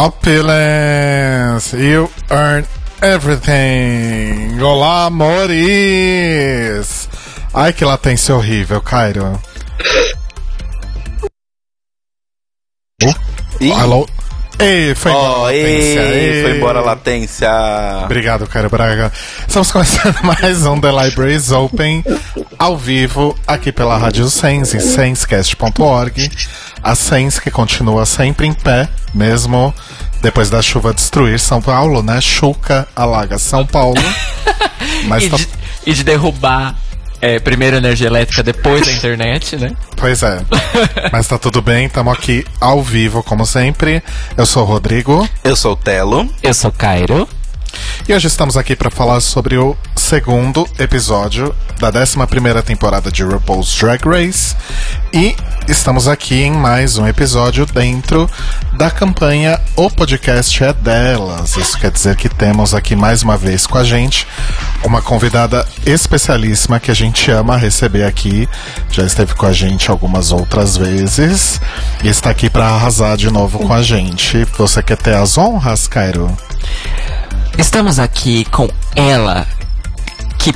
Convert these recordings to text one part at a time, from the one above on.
Opulence, you earn everything. Olá, amores. Ai, que latência horrível, Cairo. Ih. Alô? Ei, foi embora a latência. ei, Ei. foi embora a latência. Obrigado, Cairo Braga. Estamos começando mais um The Libraries Open ao vivo aqui pela Rádio Sense, sensecast.org. A Sense que continua sempre em pé, mesmo depois da chuva destruir São Paulo, né? Chuca alaga São Paulo. Mas E tá- de, e de derrubar é, primeiro a energia elétrica, depois a internet, né? Pois é. Mas tá tudo bem, estamos aqui ao vivo, como sempre. Eu sou o Rodrigo. Eu sou o Telo. Eu sou Cairo. E hoje estamos aqui para falar sobre o segundo episódio da 11ª temporada de RuPaul's Drag Race. E estamos aqui em mais um episódio dentro da campanha O Podcast é Delas. Isso quer dizer que temos aqui mais uma vez com a gente uma convidada especialíssima que a gente ama receber aqui. Já esteve com a gente algumas outras vezes e está aqui para arrasar de novo com a gente. Você quer ter as honras, Cairo? Estamos aqui com ela, que.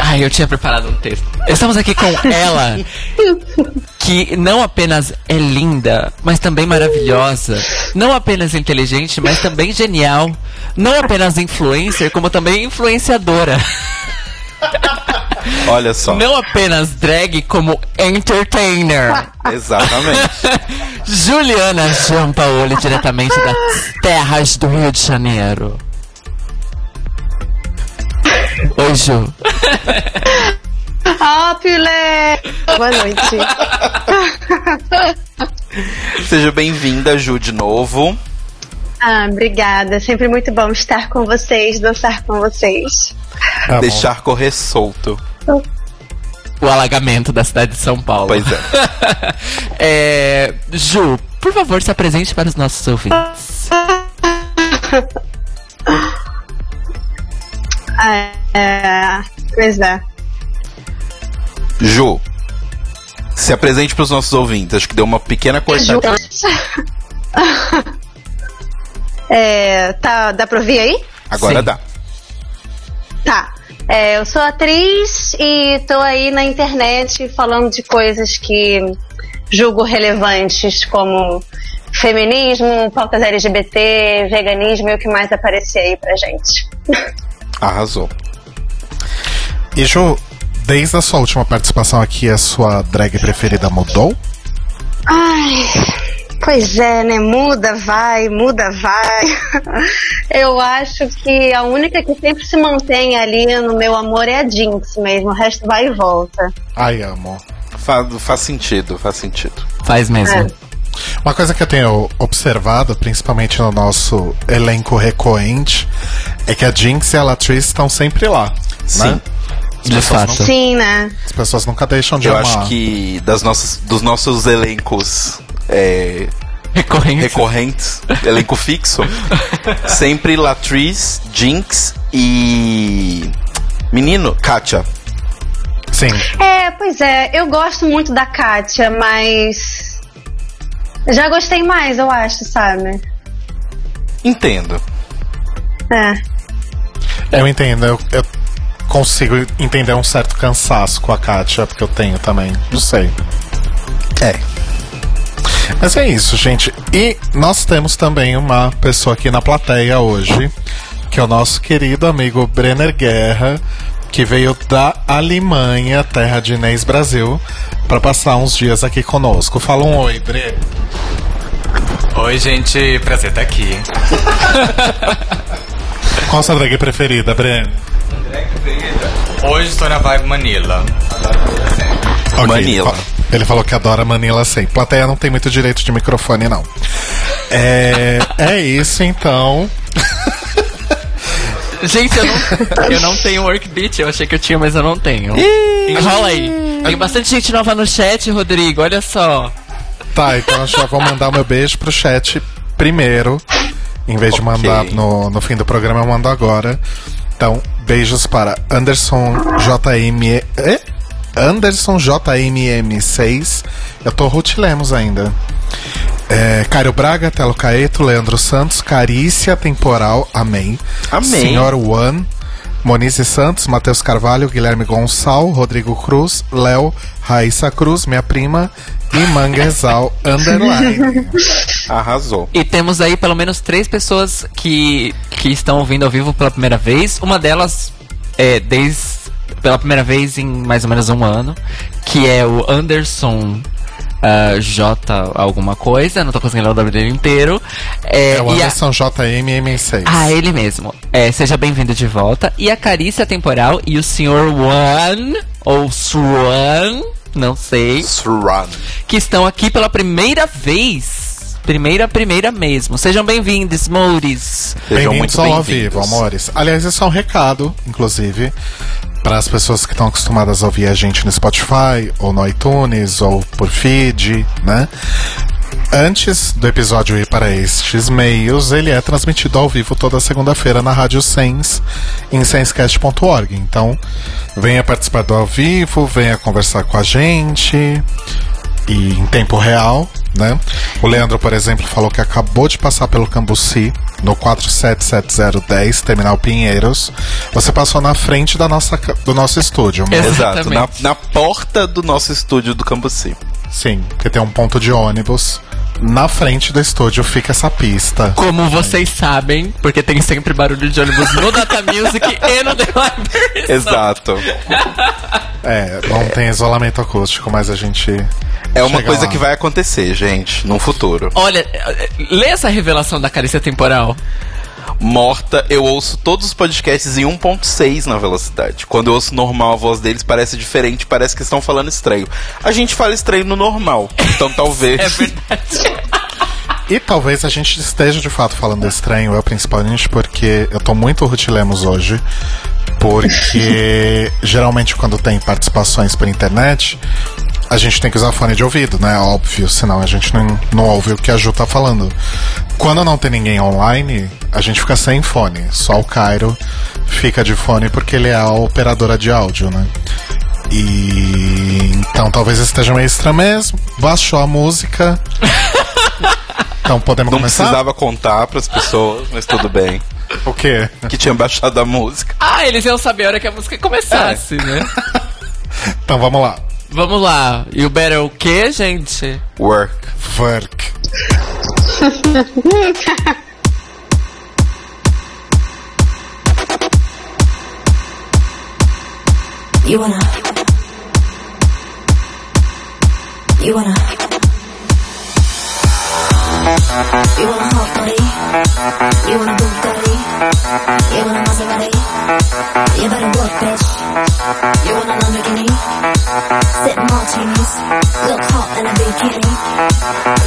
Ai, eu tinha preparado um texto. Estamos aqui com ela, que não apenas é linda, mas também maravilhosa. Não apenas inteligente, mas também genial. Não apenas influencer, como também influenciadora. Olha só. Não apenas drag, como entertainer. Exatamente. Juliana Giampaoli, diretamente das terras do Rio de Janeiro. Oi, Ju. Opulence! Boa noite. Seja bem-vinda, Ju, de novo. Ah, obrigada. Sempre muito bom estar com vocês, dançar com vocês. Tá. Deixar correr solto. O alagamento da cidade de São Paulo. Pois é. É, Ju, por favor, se apresente para os nossos ouvintes. Ah, é, pois é. Ju, se apresente para os nossos ouvintes. Acho que deu uma pequena Ju- cortada. É, tá, dá pra ouvir aí? Agora Sim. dá. Tá. É, eu sou atriz e tô aí na internet falando de coisas que julgo relevantes, como feminismo, pautas LGBT, veganismo e o que mais aparecer aí pra gente. Arrasou. E Ju, desde a sua última participação aqui, a sua drag preferida mudou? Ai, pois é, né? Muda, vai, muda, vai. Eu acho que a única que sempre se mantém ali no meu amor é a Jinx mesmo, o resto vai e volta. Ai, amo. Faz, faz sentido, faz sentido. Faz mesmo. É. Uma coisa que eu tenho observado, principalmente no nosso elenco recorrente, é que a Jinx e a Latrice estão sempre lá. Sim. Né? As De pessoas fato. não- Sim, né? as pessoas nunca deixam de Eu amar. acho que das nossas, dos nossos elencos é, Recorrente. recorrentes, elenco fixo, sempre Latrice, Jinx e. Menino, Katia. Sim. É, pois é, eu gosto muito da Kátia, mas. Já gostei mais, eu acho, sabe? Entendo. É. Eu entendo, eu, eu consigo entender um certo cansaço com a Katia, porque eu tenho também. Não sei. É. Mas é isso, gente. E nós temos também uma pessoa aqui na plateia hoje, que é o nosso querido amigo Brenner Guerra, que veio da Alemanha, terra de Inês Brasil, para passar uns dias aqui conosco. Fala um oi, Bre. Oi, gente, prazer estar aqui. Qual a sua drag preferida, Brenner? Drag preferida? Hoje estou na vibe Manila. Manila. Ele, fa- ele falou que adora Manila sem. Plateia não tem muito direito de microfone, não. É, é isso, então. Gente, eu não, eu não tenho workbeat. Eu achei que eu tinha, mas eu não tenho. Enrola aí. Tem bastante gente nova no chat, Rodrigo. Olha só. Tá, então eu já vou mandar o meu beijo pro chat primeiro. Em vez de Ok. mandar no, no fim do programa, eu mando agora. Então, beijos para Anderson JM. É? Anderson JMM6. Eu tô Ruth Lemos ainda. É, Caio Braga, Telo Caeto, Leandro Santos, Carícia Temporal, amém. Amém. Senhor One, Monize Santos, Matheus Carvalho, Guilherme Gonçal, Rodrigo Cruz, Léo, Raíssa Cruz, minha prima, e Manguezal Underline. Arrasou. E temos aí pelo menos três pessoas que, que estão ouvindo ao vivo pela primeira vez. Uma delas é desde pela primeira vez em mais ou menos um ano, que é o Anderson ah, J alguma coisa, não tô conseguindo ler o nome dele inteiro. É, É o e a- Anderson JMM6. Ah, ele mesmo. É, seja bem-vindo de volta. E a Carícia Temporal e o Sr. One, ou Swan, não sei, Surrun. que estão aqui pela primeira vez. Primeira, primeira mesmo. Sejam bem-vindos, Moures. Sejam Bem-vindos muito ao ao bem-vindos. vivo, amores. Aliás, isso é um recado, inclusive, para as pessoas que estão acostumadas a ouvir a gente no Spotify, ou no iTunes, ou por feed, né? Antes do episódio ir para estes meios, ele é transmitido ao vivo toda segunda-feira na Rádio Sens, em senscast.org. Então, venha participar do ao vivo, venha conversar com a gente e em tempo real, né? O Leandro, por exemplo, falou que acabou de passar pelo Cambuci no 477010, Terminal Pinheiros. Você passou na frente da nossa, do nosso estúdio, amor. Exato. Exato, na, na porta do nosso estúdio do Cambuci. Sim, porque tem um ponto de ônibus. Na frente do estúdio fica essa pista. Como vocês sabem, porque tem sempre barulho de ônibus no Data Music e no The Library. Exato. É, não tem isolamento acústico, mas a gente. É uma chega coisa lá. que vai acontecer, gente, no futuro. Olha, lê essa revelação da carícia temporal. Morta, eu ouço todos os podcasts em 1.6 na velocidade. Quando eu ouço normal, a voz deles parece diferente, parece que estão falando estranho. A gente fala estranho no normal, então talvez. É verdade. E talvez a gente esteja de fato falando estranho, eu principalmente porque eu tô muito Ruth Lemos hoje. Porque geralmente quando tem participações por internet, a gente tem que usar fone de ouvido, né? Óbvio, senão a gente não, não ouve o que a Ju tá falando. Quando não tem ninguém online, a gente fica sem fone. Só o Cairo fica de fone porque ele é a operadora de áudio, né? E então talvez esteja meio estranho mesmo. Baixou a música. Então podemos Não começar? precisava contar pras pessoas, mas tudo bem. O quê? Que tinha baixado a música. Ah, eles iam saber a hora que a música começasse, né? Então vamos lá. Vamos lá. E o Better o quê, gente? Work. Work. You wanna. You wanna. You wanna hot body. You wanna Bugatti. You wanna Maserati. You better work, bitch. You want a Lamborghini. Sip martinis. Look hot in a bikini.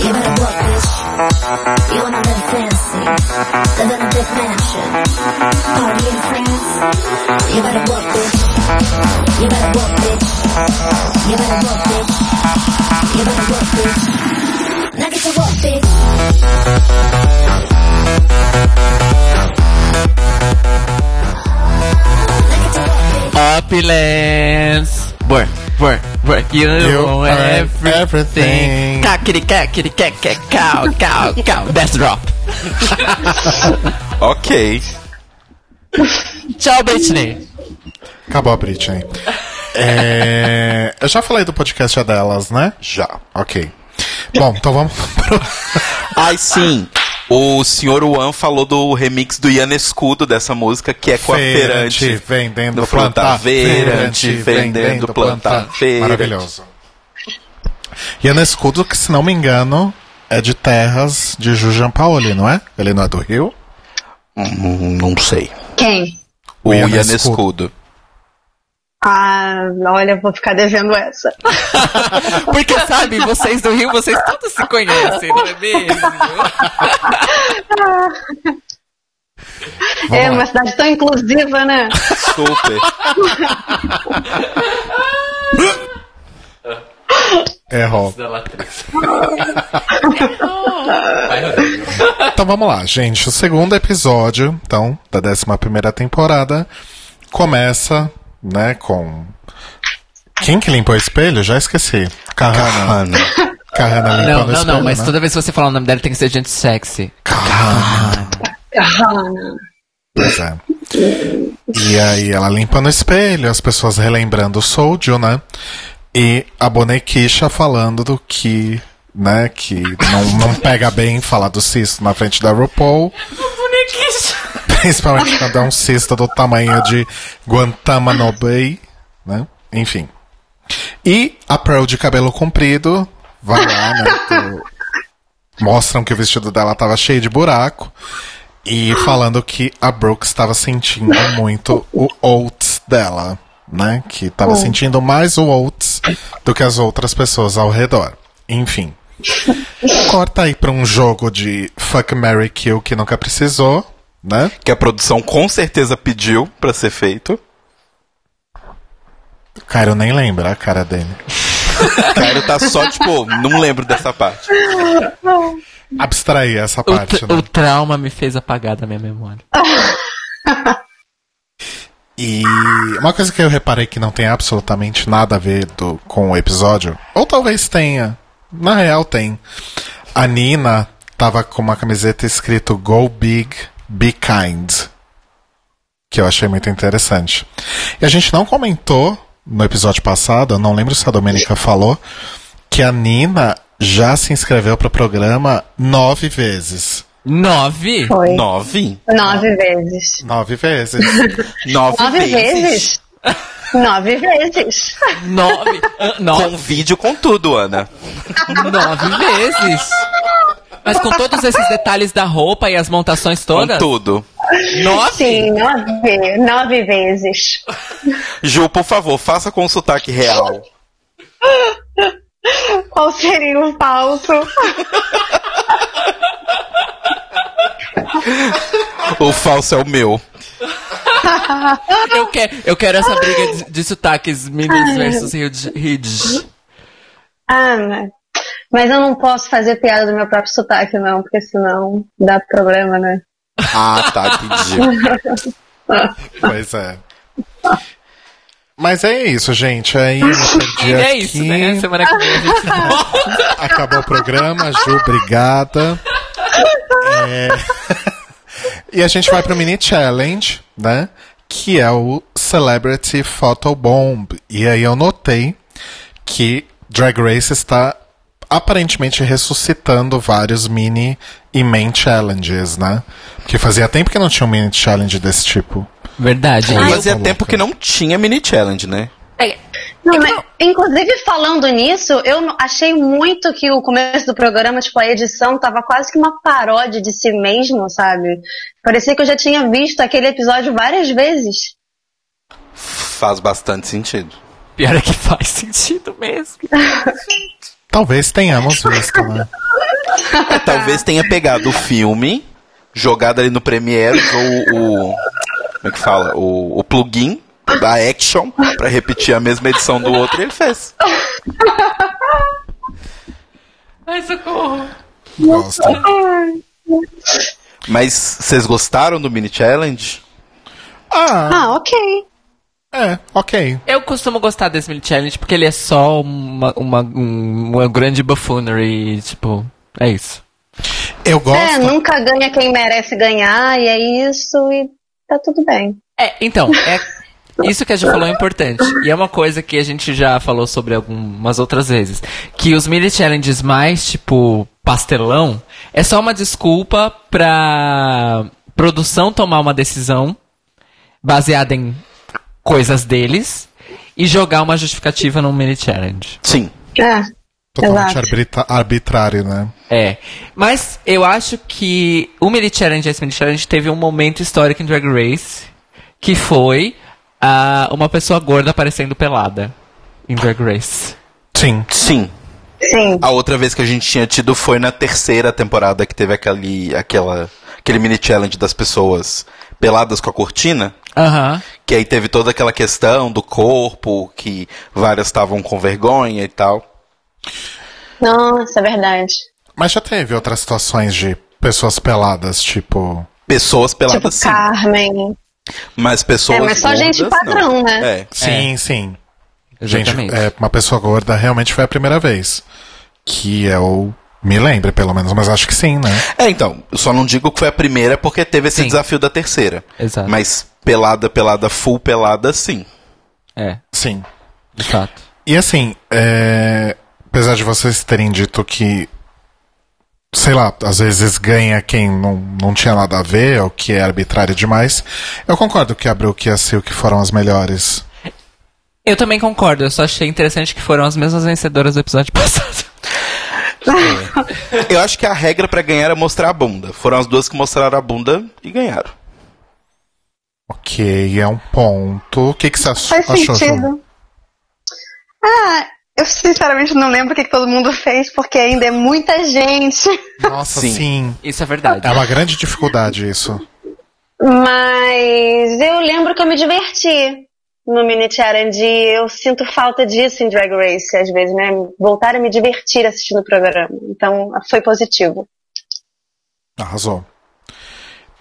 You better work, bitch. You wanna live fancy. Live in a big mansion. Party in France. You better work, bitch. You better work, bitch. You better work, bitch. You better work, bitch. Now get to work, bitch. Opulence. Work, work, work. You, You earn everything. everything. Cow, cow, cow. Death drop. Ok. Tchau, Britney. Acabou a Britney. É, Eu já falei do podcast delas, né? Já. Ok. Bom, então vamos pro. Ai, sim. O senhor Juan falou do remix do Ian Escudo dessa música, que é com a feirante. vendendo do planta. planta feirante, vendendo planta feirante. Maravilhoso. Iana Escudo, que se não me engano, é de terras de Jujan Paoli, não é? Ele não é do Rio? Hum, não sei. Quem? O Ian Ian Escudo. Escudo. Ah, olha, vou ficar devendo essa. Porque, sabe, vocês do Rio, vocês todos se conhecem, não é mesmo? é uma cidade tão inclusiva, né? Super. Latriz. Então vamos lá, gente. O segundo episódio, então, da 11 primeira temporada, começa, né, com. Quem que limpou o espelho? Já esqueci. Kahana. Mano. Kahana limpando Não, o não, espelho. não, mas né? toda vez que você falar o nome dela tem que ser gente sexy. Pois é. E aí ela limpa no espelho, as pessoas relembrando o Soulju, né? E a bonequicha falando do que, né, que não, não pega bem falar do cisto na frente da RuPaul. Principalmente quando é um cisto do tamanho de Guantanamo Bay, né? Enfim. E a Pearl de cabelo comprido vai lá, né? Mostram que o vestido dela tava cheio de buraco. E falando que a Brooke estava sentindo muito o Oates dela, né? Que estava sentindo mais o Oates do que as outras pessoas ao redor. Enfim. Corta aí pra um jogo de Fuck Mary Kill que nunca precisou, né? Que a produção com certeza pediu pra ser feito. Cara, eu nem lembro a cara dele. Caio tá só, tipo, não lembro dessa parte. Abstrair essa O, parte, tra- né? o trauma me fez apagar da minha memória. E uma coisa que eu reparei que não tem absolutamente nada a ver do, com o episódio, ou talvez tenha, na real tem. A Nina tava com uma camiseta escrito Go Big, Be Kind. Que eu achei muito interessante. E a gente não comentou no episódio passado, eu não lembro se a Domenica falou, que a Nina já se inscreveu pro programa nove vezes. Nove? Foi. Nove? Nove vezes. Nove vezes. Nove, Nove vezes? Nove vezes. Nove? Com Nove, vídeo com tudo, Ana. nove vezes? Mas com todos esses detalhes da roupa e as montações Com todas? tudo. Nove? Sim, nove. Nove vezes. Ju, por favor, faça com sotaque real. Qual seria o falso? O falso é o meu. Eu, quero, eu quero essa briga de, de sotaques Minas versus Rio de, Rio de... mas- eu não posso fazer piada do meu próprio sotaque, não, porque senão dá problema, né? Ah, tá, entendi. Pois é. Mas é isso, gente. Aí perdi E é aqui. isso, né? Semana que vem a gente volta. Acabou o programa, Ju, obrigada. É, e a gente vai pro mini challenge, né? Que é o Celebrity Photo Bomb. E aí eu notei que Drag Race está aparentemente ressuscitando vários mini e main challenges, né? Porque fazia tempo que não tinha um mini challenge desse tipo. Verdade. Ai, Fazia tá tempo que não tinha mini challenge, né? Não, mas, inclusive, falando nisso, eu achei muito que o começo do programa, tipo, a edição tava quase que uma paródia de si mesmo, sabe? Parecia que eu já tinha visto aquele episódio várias vezes. Faz bastante sentido. Pior é que faz sentido mesmo. Talvez tenhamos visto, né? Talvez tenha pegado o filme, jogado ali no Premiere, ou o. Como é que fala? O, o plugin da Action pra repetir a mesma edição do outro e ele fez. Ai, socorro. Gosto. Mas vocês gostaram do mini challenge? Ah, Ah, ok. É, ok. Eu costumo gostar desse mini challenge porque ele é só uma, uma, um- uma grande buffoonery, tipo, é isso. Eu gosto. É, nunca ganha quem merece ganhar, e é isso, e tá tudo bem. É, então, é isso que a gente falou é importante. E é uma coisa que a gente já falou sobre algumas outras vezes. Que os mini challenges mais, tipo, pastelão, é só uma desculpa pra produção tomar uma decisão baseada em coisas deles e jogar uma justificativa num mini challenge. Sim. É, Totalmente exato. arbitra- arbitrário, né? É. Mas eu acho que o mini challenge, esse mini challenge, teve um momento histórico em Drag Race que foi ah, uma pessoa gorda aparecendo pelada em Drag Race. Sim. Sim. Sim. A outra vez que a gente tinha tido foi na terceira temporada que teve aquele, aquela, aquele mini challenge das pessoas peladas com a cortina. Aham. Que aí teve toda aquela questão do corpo, que várias estavam com vergonha e tal. Nossa, é verdade. Mas já teve outras situações de pessoas peladas, tipo. Pessoas Tipo peladas sim. Carmen. Mas pessoas É, mas só gordas, gente não. padrão, né? É. Sim, sim. Gente, Exatamente. é, uma pessoa gorda realmente foi a primeira vez. Que eu me lembre, pelo menos, mas acho que sim, né? É, então, eu só não digo que foi a primeira porque teve esse Sim. desafio da terceira. Exato. Mas pelada, pelada, full pelada, sim. É, Sim. de fato. E assim, é, apesar de vocês terem dito que, sei lá, às vezes ganha quem não, não tinha nada a ver, ou que é arbitrário demais, eu concordo que a Brooke e a Silk foram as melhores. Eu também concordo, eu só achei interessante que foram as mesmas vencedoras do episódio passado. Eu acho que a regra pra ganhar é mostrar a bunda. Foram as duas que mostraram a bunda e ganharam. Ok, é um ponto. O que, que você ach- Faz achou, Ju? sentido. Ah, eu sinceramente não lembro o que, que todo mundo fez, porque ainda é muita gente. Nossa, Sim. sim. Isso é verdade. É uma grande dificuldade isso. Mas eu lembro que eu me diverti no mini challenge e eu sinto falta disso em Drag Race, às vezes, né? Voltar a me divertir assistindo o programa. Então, foi positivo. Arrasou.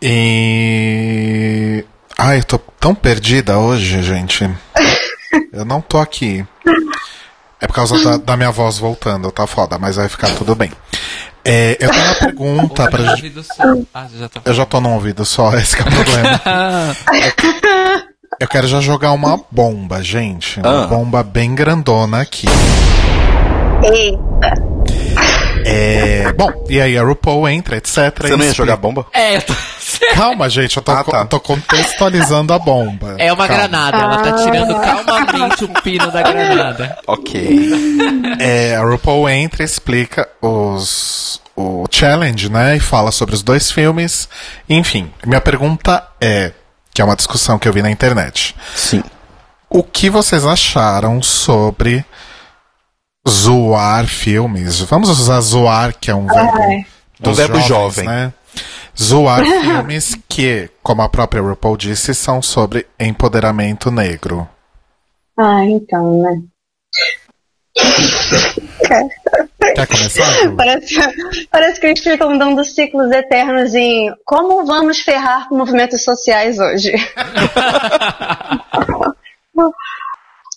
E. Ai, eu tô tão perdida hoje, gente. Eu não tô aqui. É por causa da, da minha voz voltando, tá foda, mas vai ficar tudo bem. É, eu tenho uma pergunta pra gente. Ouvido só. Ah, já tá Eu já tô num ouvido só, esse que é o problema. Eu quero já jogar uma bomba, gente. Uma Ah. bomba bem grandona aqui. Eita. É, bom, e aí a RuPaul entra, etc. Você não ia jogar bomba? É, eu tô- Calma, gente, eu tô, Ah, tá. tô contextualizando a bomba. é uma Calma. granada, ela tá tirando calmamente o pino da granada. Ok. É, a RuPaul entra e explica os, o challenge, né? E fala sobre os dois filmes. Enfim, minha pergunta é, que é uma discussão que eu vi na internet. Sim. O que vocês acharam sobre zoar filmes? Vamos usar zoar, que é um verbo, Ai. dos Um verbo jovens, jovem. né? Zoar filmes que, como a própria RuPaul disse, são sobre empoderamento negro. Ah, então, né? Quer começar? Ju? Parece, parece que eles ficam dando ciclos eternos em como vamos ferrar movimentos sociais hoje.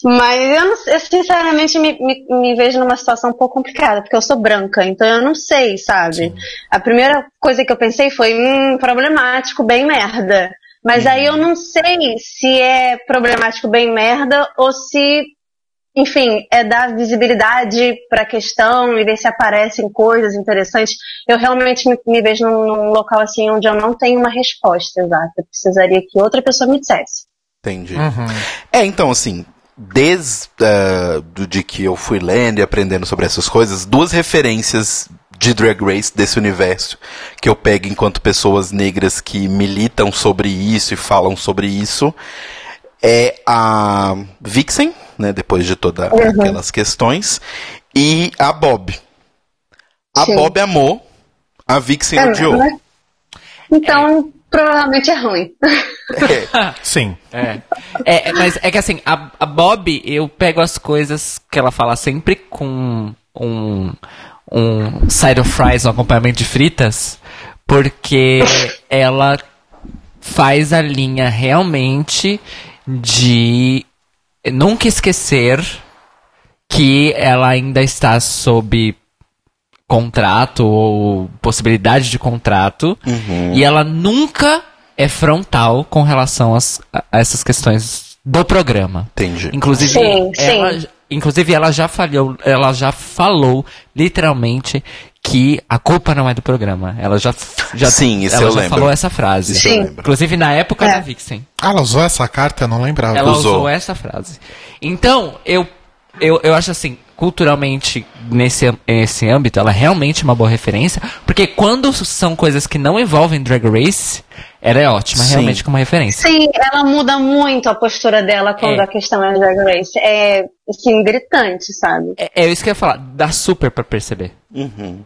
Mas eu, não, eu sinceramente me, me, me vejo numa situação um pouco complicada, porque eu sou branca, então eu não sei, sabe? A primeira coisa que eu pensei foi, hum, problemático, bem merda. Mas aí eu não sei se é problemático, bem merda, ou se enfim, é dar visibilidade para a questão e ver se aparecem coisas interessantes. Eu realmente me, me vejo num, num local assim onde eu não tenho uma resposta exata. Eu precisaria que outra pessoa me dissesse. Entendi. Uhum. É, então, assim, desde uh, do de que eu fui lendo e aprendendo sobre essas coisas, duas referências de Drag Race desse universo que eu pego enquanto pessoas negras que militam sobre isso e falam sobre isso é a Vixen, né, depois de todas aquelas questões, e a Bob. A Sim. Bob amou, a Vixen É, odiou. né? Então, provavelmente é ruim. É, Sim. É. É, é, mas é que assim, a, a Bob, eu pego as coisas que ela fala sempre com um, um side of fries, um acompanhamento de fritas, porque ela faz a linha realmente de nunca esquecer que ela ainda está sob contrato ou possibilidade de contrato e ela nunca é frontal com relação às- a, a essas questões do programa. entendi. Inclusive, Sim, ela, sim. inclusive ela já falhou, ela já falou literalmente que a culpa não é do programa. Ela já, já, Sim, isso ela eu já lembro. falou essa frase. Isso eu Sim. lembro. Inclusive na época É. da Vixen. Ah, ela usou essa carta? Eu não lembrava. Ela Usou. usou essa frase. Então, eu eu, eu acho assim, culturalmente, nesse, nesse âmbito, ela é realmente uma boa referência. Porque quando são coisas que não envolvem Drag Race, ela é ótima, Sim. realmente, como referência. Sim, ela muda muito a postura dela quando É. a questão é Drag Race. É, assim, gritante, sabe? É, é isso que eu ia falar, dá super pra perceber. Uhum.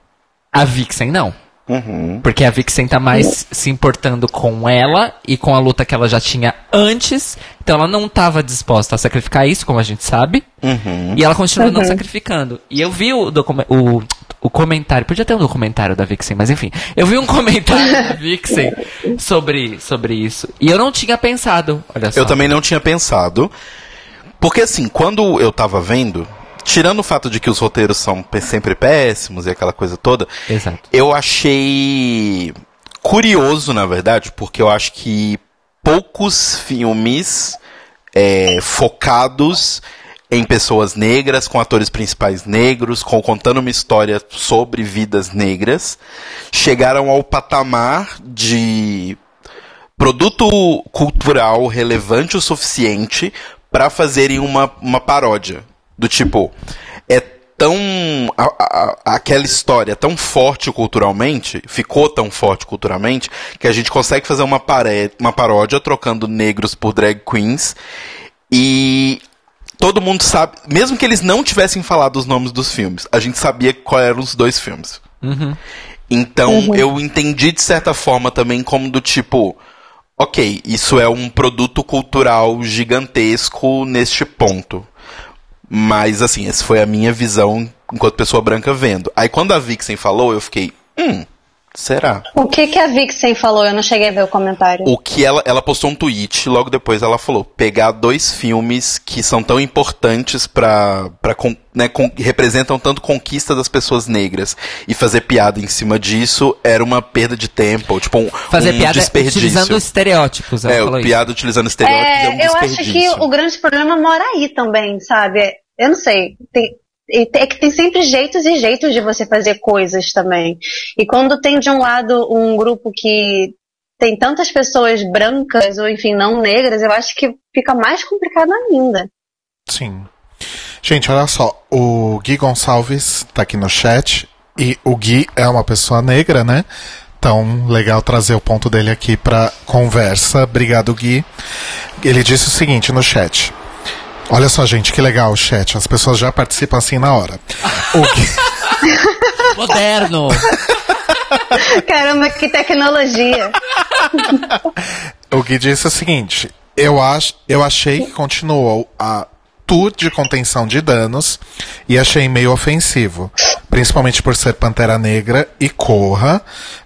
A Vixen não. Uhum. Porque a Vixen tá mais se importando com ela e com a luta que ela já tinha antes. Então ela não tava disposta a sacrificar isso, como a gente sabe. Uhum. E ela continua não sacrificando. E eu vi o, o, o comentário, podia ter um documentário da Vixen, mas enfim. Eu vi um comentário da Vixen sobre, sobre isso. E eu não tinha pensado, olha só. Eu também não tinha pensado. Porque assim, quando eu tava vendo, tirando o fato de que os roteiros são sempre péssimos e aquela coisa toda, Exato. eu achei curioso, na verdade, porque eu acho que poucos filmes é, focados em pessoas negras, com atores principais negros, com contando uma história sobre vidas negras, chegaram ao patamar de produto cultural relevante o suficiente para fazerem uma, uma paródia. Do tipo, é tão. a- a- aquela história é tão forte culturalmente, ficou tão forte culturalmente, que a gente consegue fazer uma, paré, uma paródia trocando negros por drag queens. E todo mundo sabe, mesmo que eles não tivessem falado os nomes dos filmes, a gente sabia qual eram os dois filmes. Então eu entendi de certa forma também como do tipo, ok, isso é um produto cultural gigantesco neste ponto. Mas assim, essa foi a minha visão enquanto pessoa branca vendo. Aí quando a Vixen falou, eu fiquei, hum, será? O que, que a Vixen falou? Eu não cheguei a ver o comentário. O que ela, ela postou um tweet, logo depois ela falou: pegar dois filmes que são tão importantes para né, con- representam tanto conquista das pessoas negras e fazer piada em cima disso era uma perda de tempo, tipo um, Fazer um piada desperdício. utilizando estereótipos. Ela é, falou o isso. piada utilizando estereótipos é, um É, eu acho que o grande problema mora aí também, sabe? Eu não sei. Tem- é que tem sempre jeitos e jeitos de você fazer coisas também. E quando tem de um lado um grupo que tem tantas pessoas brancas ou enfim não negras, eu acho que fica mais complicado ainda. Sim. Gente, olha só. O Gui Gonçalves tá aqui no chat. E o Gui é uma pessoa negra, né? Então, legal trazer o ponto dele aqui pra conversa. Obrigado, Gui. Ele disse o seguinte no chat. Olha só, gente, que legal o chat. As pessoas já participam assim na hora. O Gui, Moderno! Caramba, que tecnologia! o Gui disse o seguinte: eu, ach, eu achei que continuou a tour de contenção de danos e achei meio ofensivo. Principalmente por ser Pantera Negra e Corra,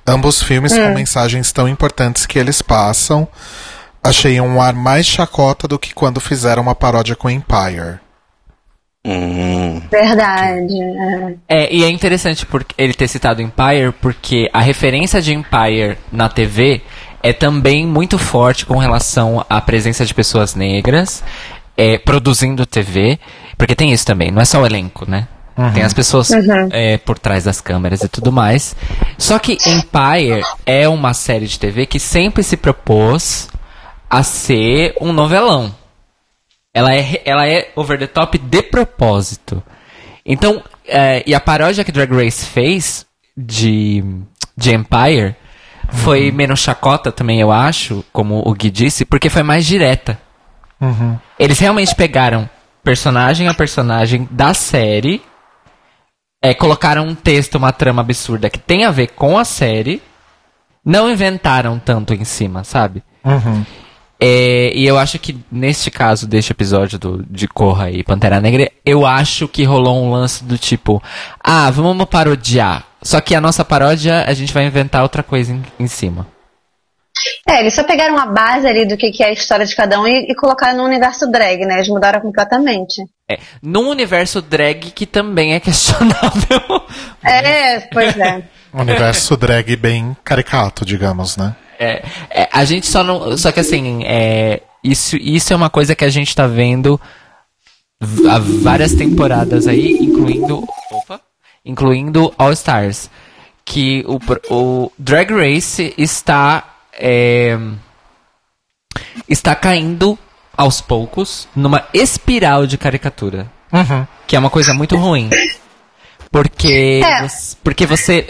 ambos filmes com mensagens tão importantes que eles passam. Achei um ar mais chacota do que quando fizeram uma paródia com Empire. Hum, Verdade. é. É, e é interessante porque ele ter citado Empire, porque a referência de Empire na TV é também muito forte com relação à presença de pessoas negras é, produzindo TV, porque tem isso também, não é só o elenco, né? Tem as pessoas é, por trás das câmeras e tudo mais. Só que Empire é uma série de TV que sempre se propôs a ser um novelão. Ela é, ela é over the top de propósito. Então, é, e a paródia que Drag Race fez de, de Empire foi menos chacota também, eu acho, como o Gui disse, porque foi mais direta. Eles realmente pegaram personagem a personagem da série, é, colocaram um texto, uma trama absurda que tem a ver com a série, não inventaram tanto em cima, sabe? É, e eu acho que neste caso deste episódio do, de Corra e Pantera Negra, eu acho que rolou um lance do tipo, ah, vamos parodiar. Só que a nossa paródia, a gente vai inventar outra coisa em, em cima. É, eles só pegaram a base ali do que que é a história de cada um e, e colocaram no universo drag, né? Eles mudaram completamente. É, num universo drag que também é questionável. É, pois é. Um universo drag bem caricato, digamos, né? É, é, a gente só não. Só que assim, é, isso, isso é uma coisa que a gente tá vendo há várias temporadas aí, incluindo. Opa! Incluindo All Stars. Que o, o Drag Race está. é, está caindo aos poucos numa espiral de caricatura. Uhum. Que é uma coisa muito ruim. Porque, É. você- porque você.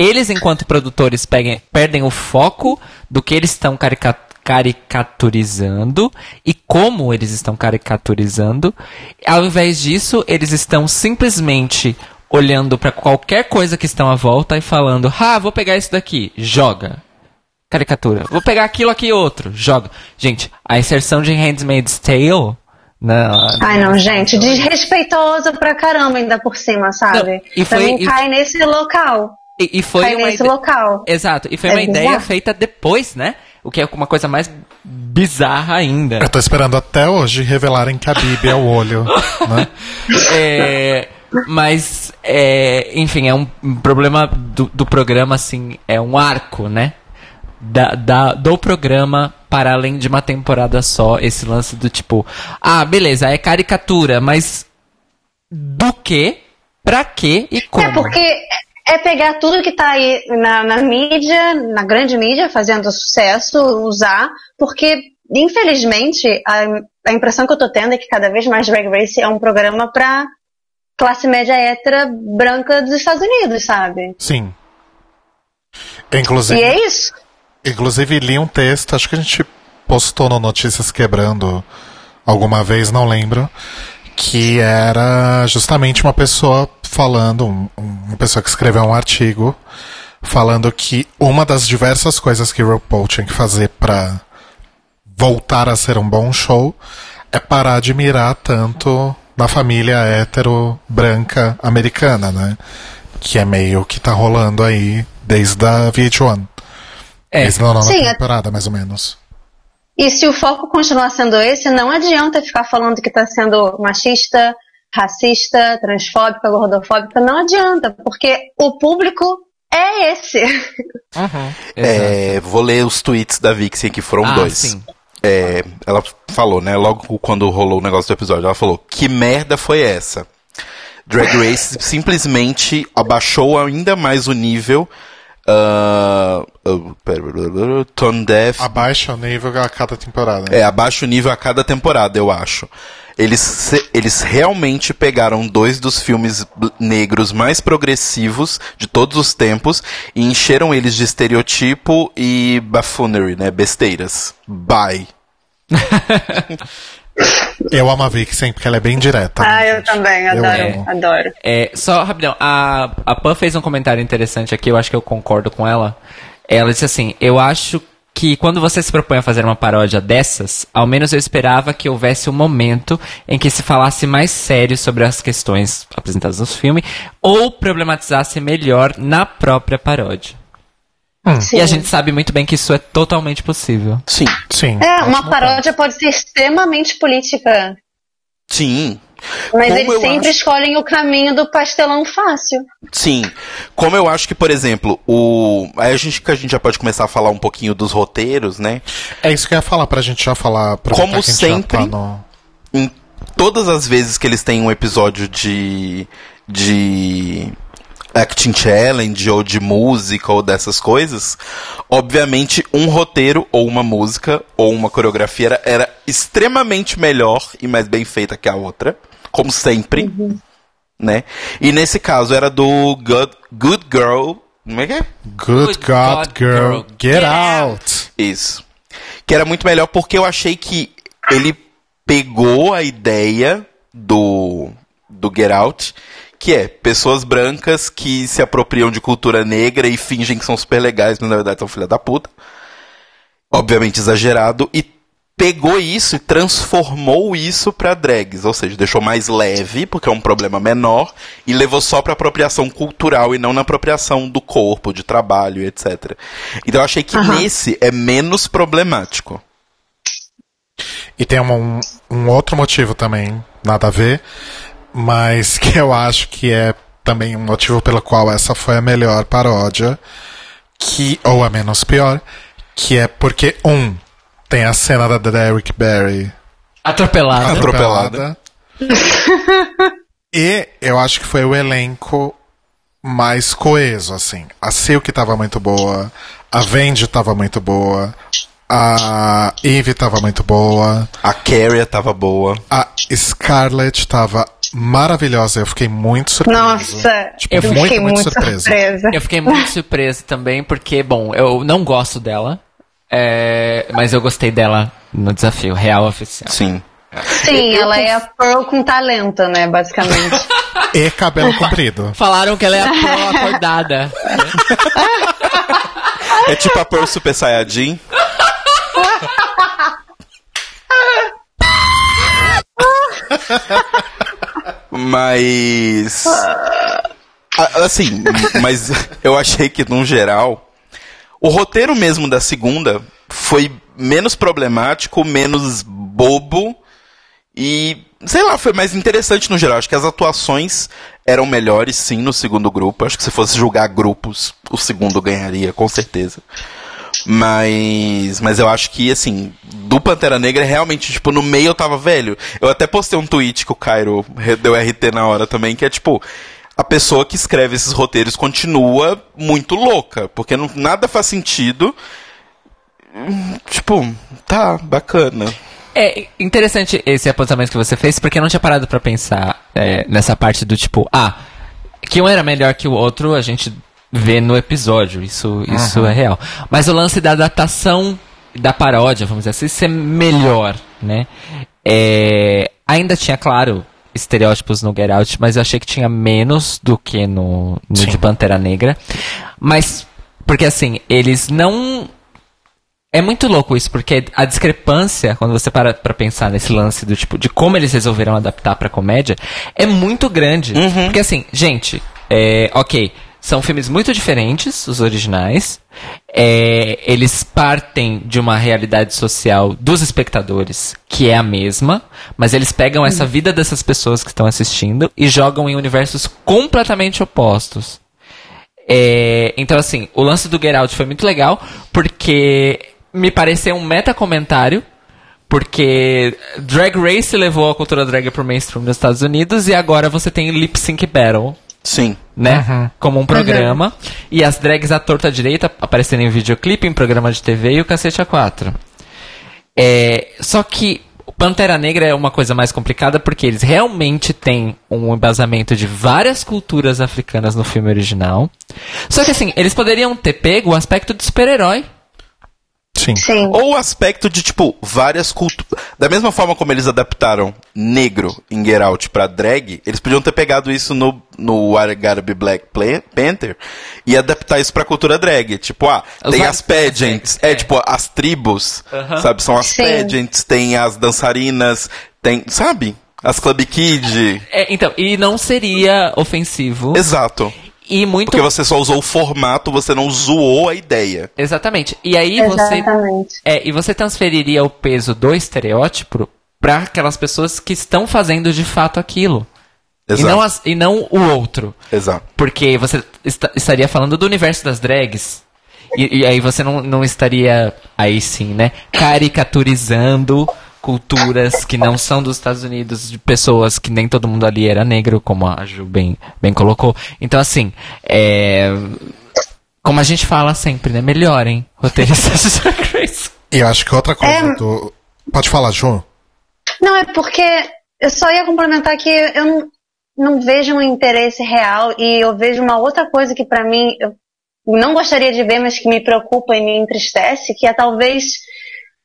Eles, enquanto produtores, peguem- perdem o foco do que eles estão carica- caricaturizando e como eles estão caricaturizando. Ao invés disso, eles estão simplesmente olhando para qualquer coisa que estão à volta e falando: Ah, vou pegar isso daqui, joga. Caricatura. Vou pegar aquilo aqui outro, joga. Gente, a inserção de Handmaid's Tale. Na, Ai, não, gente, desrespeitoso pra caramba ainda por cima, sabe? Não, e foi- mim e- cai nesse local. E, e foi cai uma nesse ide- local. Exato, e foi É uma ideia bizarro. feita depois, né? O que é uma coisa mais bizarra ainda. Eu tô esperando até hoje revelarem que a Bibi é o olho, né? É, mas, é, enfim, é um problema do, do programa, assim, é um arco, né? Da, da- do programa para além de uma temporada só, esse lance do tipo, ah, beleza, é caricatura, mas do que, pra quê e como? É porque é pegar tudo que tá aí na, na mídia, na grande mídia, fazendo sucesso, usar, porque, infelizmente, a, a impressão que eu tô tendo é que cada vez mais Drag Race é um programa pra classe média hétera branca dos Estados Unidos, sabe? Sim. E Inclusive, é isso. inclusive li um texto, acho que a gente postou no Notícias Quebrando alguma vez, não lembro, que era justamente uma pessoa falando, um- um- uma pessoa que escreveu um artigo falando que uma das diversas coisas que RuPaul tinha que fazer pra voltar a ser um bom show é parar de mirar tanto na família hétero branca americana, né? Que é meio que tá rolando aí desde a VH1. É. Desde a nona Sim, é- temporada, mais ou menos. E se o foco continuar sendo esse, não adianta ficar falando que tá sendo machista, racista, transfóbica, gordofóbica, não adianta, porque o público é esse. Exato. É, vou ler os tweets da Vixen, que foram Ah, dois. sim. É, ela falou, né? Logo quando rolou o negócio do episódio, ela falou: Que merda foi essa? Drag Race simplesmente abaixou ainda mais o nível. pera, pera, pera, Tone Deaf. Abaixa o nível a cada temporada. É, abaixa o nível a cada temporada, eu acho. Eles, eles realmente pegaram dois dos filmes negros mais progressivos de todos os tempos e encheram eles de estereotipo e buffoonery, né? Besteiras. Bye. Eu amo a Vixen porque ela é bem direta. né, Ah, eu gente? também, Eu adoro, amo. adoro. É, só rapidão, a, a Pan fez um comentário interessante aqui, eu acho que eu concordo com ela. Ela disse assim: Eu acho que quando você se propõe a fazer uma paródia dessas, ao menos eu esperava que houvesse um momento em que se falasse mais sério sobre as questões apresentadas no filme, ou problematizasse melhor na própria paródia. Sim. E a gente sabe muito bem que isso é totalmente possível. Sim. Sim. É, uma paródia pode ser extremamente política, Sim. Mas Como eles sempre acho- escolhem o caminho do pastelão fácil. Sim. Como eu acho que, por exemplo, o. Aí a gente que a gente já pode começar a falar um pouquinho dos roteiros, né? É isso que eu ia falar pra gente já falar. Como que a gente já sempre, tá no- em todas as vezes que eles têm um episódio de de acting challenge ou de música ou dessas coisas, obviamente um roteiro ou uma música ou uma coreografia era, era extremamente melhor e mais bem feita que a outra, como sempre, né? E nesse caso era do Good, Good Girl, como é que é? Good, Good God, God, Girl, Girl, Get, Get out! Isso. Que era muito melhor porque eu achei que ele pegou a ideia do, do Get Out, que é pessoas brancas que se apropriam de cultura negra e fingem que são super legais, mas na verdade são filha da puta. Obviamente exagerado. E pegou isso e transformou isso pra drags, ou seja, deixou mais leve, porque é um problema menor, e levou só pra apropriação cultural e não na apropriação do corpo, de trabalho, etc. Então eu achei que Aham. nesse é menos problemático. E tem um, um outro motivo também, nada a ver, mas que eu acho que é também um motivo pelo qual essa foi a melhor paródia, que ou a menos pior, que é porque um tem a cena da Derrick Barry Atropelado. Atropelada. e eu acho que foi o elenco mais coeso, assim. A Silk tava muito boa, a Vendi tava muito boa, A Eve tava muito boa. A Carrie tava boa. A Scarlett tava maravilhosa. Eu fiquei muito surpreso. Nossa, Tipo, eu muito, fiquei muito muito surpresa. surpresa. Eu fiquei muito surpreso também, porque, bom, eu não gosto dela. É, mas eu gostei dela no desafio real oficial. Sim. Sim, ela é a Pearl com talento, né, basicamente. E cabelo comprido. Falaram que ela é a pro acordada. É tipo a Pearl Super Saiyajin. Mas. Assim, mas eu achei que, no geral, o roteiro mesmo da segunda foi menos problemático, menos bobo e, sei lá, foi mais interessante no geral. Acho que as atuações eram melhores, sim, no segundo grupo. Acho que se fosse julgar grupos, o segundo ganharia, com certeza. Mas, mas eu acho que, assim, do Pantera Negra, realmente, tipo, no meio eu tava velho. Eu até postei um tweet que o Cairo deu RT na hora também, que é tipo, a pessoa que escreve esses roteiros continua muito louca, porque não, nada faz sentido. Tipo, tá, bacana. É interessante esse apontamento que você fez, porque eu não tinha parado pra pensar é, nessa parte do tipo, ah, que um era melhor que o outro, a gente vê no episódio, isso, isso é real. Mas o lance da adaptação da paródia, vamos dizer assim, ser melhor, né? É, ainda tinha, claro, estereótipos no Get Out, mas eu achei que tinha menos do que no, no de Pantera Negra. Mas, porque assim, eles não é muito louco isso, porque a discrepância, quando você para pra pensar nesse lance do tipo, de como eles resolveram adaptar pra comédia, é muito grande. Porque assim, gente, é, ok, são filmes muito diferentes, os originais. É, eles partem de uma realidade social dos espectadores, que é a mesma, mas eles pegam essa vida dessas pessoas que estão assistindo e jogam em universos completamente opostos. É, então, assim, o lance do Get Out foi muito legal, porque me pareceu um meta-comentário, porque Drag Race levou a cultura drag pro mainstream nos Estados Unidos, e agora você tem Lip Sync Battle, Sim. né? Como um programa, e as drags à torta direita aparecendo em videoclipe, em programa de TV e o cacete a quatro. É, só que o Pantera Negra é uma coisa mais complicada porque eles realmente têm um embasamento de várias culturas africanas no filme original. Só que assim, eles poderiam ter pego o aspecto de super-herói. Sim. Sim. Ou o aspecto de, tipo, várias culturas. Da mesma forma como eles adaptaram negro em Get Out pra drag, eles podiam ter pegado isso no, no I Gotta Be Black Pla- Panther e adaptar isso pra cultura drag. Tipo, ah, tem as pageants, é. é, tipo, as tribos, Aham. sabe? São as Sim. pageants, tem as dançarinas, tem, sabe? As Club Kid. É, então, e não seria ofensivo. Exato. E muito. Porque você só usou o formato, você não zoou a ideia. Exatamente. E aí você. Exatamente. É, e você transferiria o peso do estereótipo para aquelas pessoas que estão fazendo de fato aquilo. E Exato. não, as- e não o outro. Exato. Porque você esta- estaria falando do universo das drags. E, e aí você não, não estaria, aí sim, né? Caricaturizando culturas que não são dos Estados Unidos, de pessoas que nem todo mundo ali era negro, como a Ju bem, bem colocou. Então, assim, é. Como a gente fala sempre, né? Melhorem roteiristas de Drag Race. E eu acho que outra coisa É. do. Pode falar, Ju? Não, é porque eu só ia complementar que eu não, não vejo um interesse real e eu vejo uma outra coisa que pra mim eu não gostaria de ver, mas que me preocupa e me entristece, que é talvez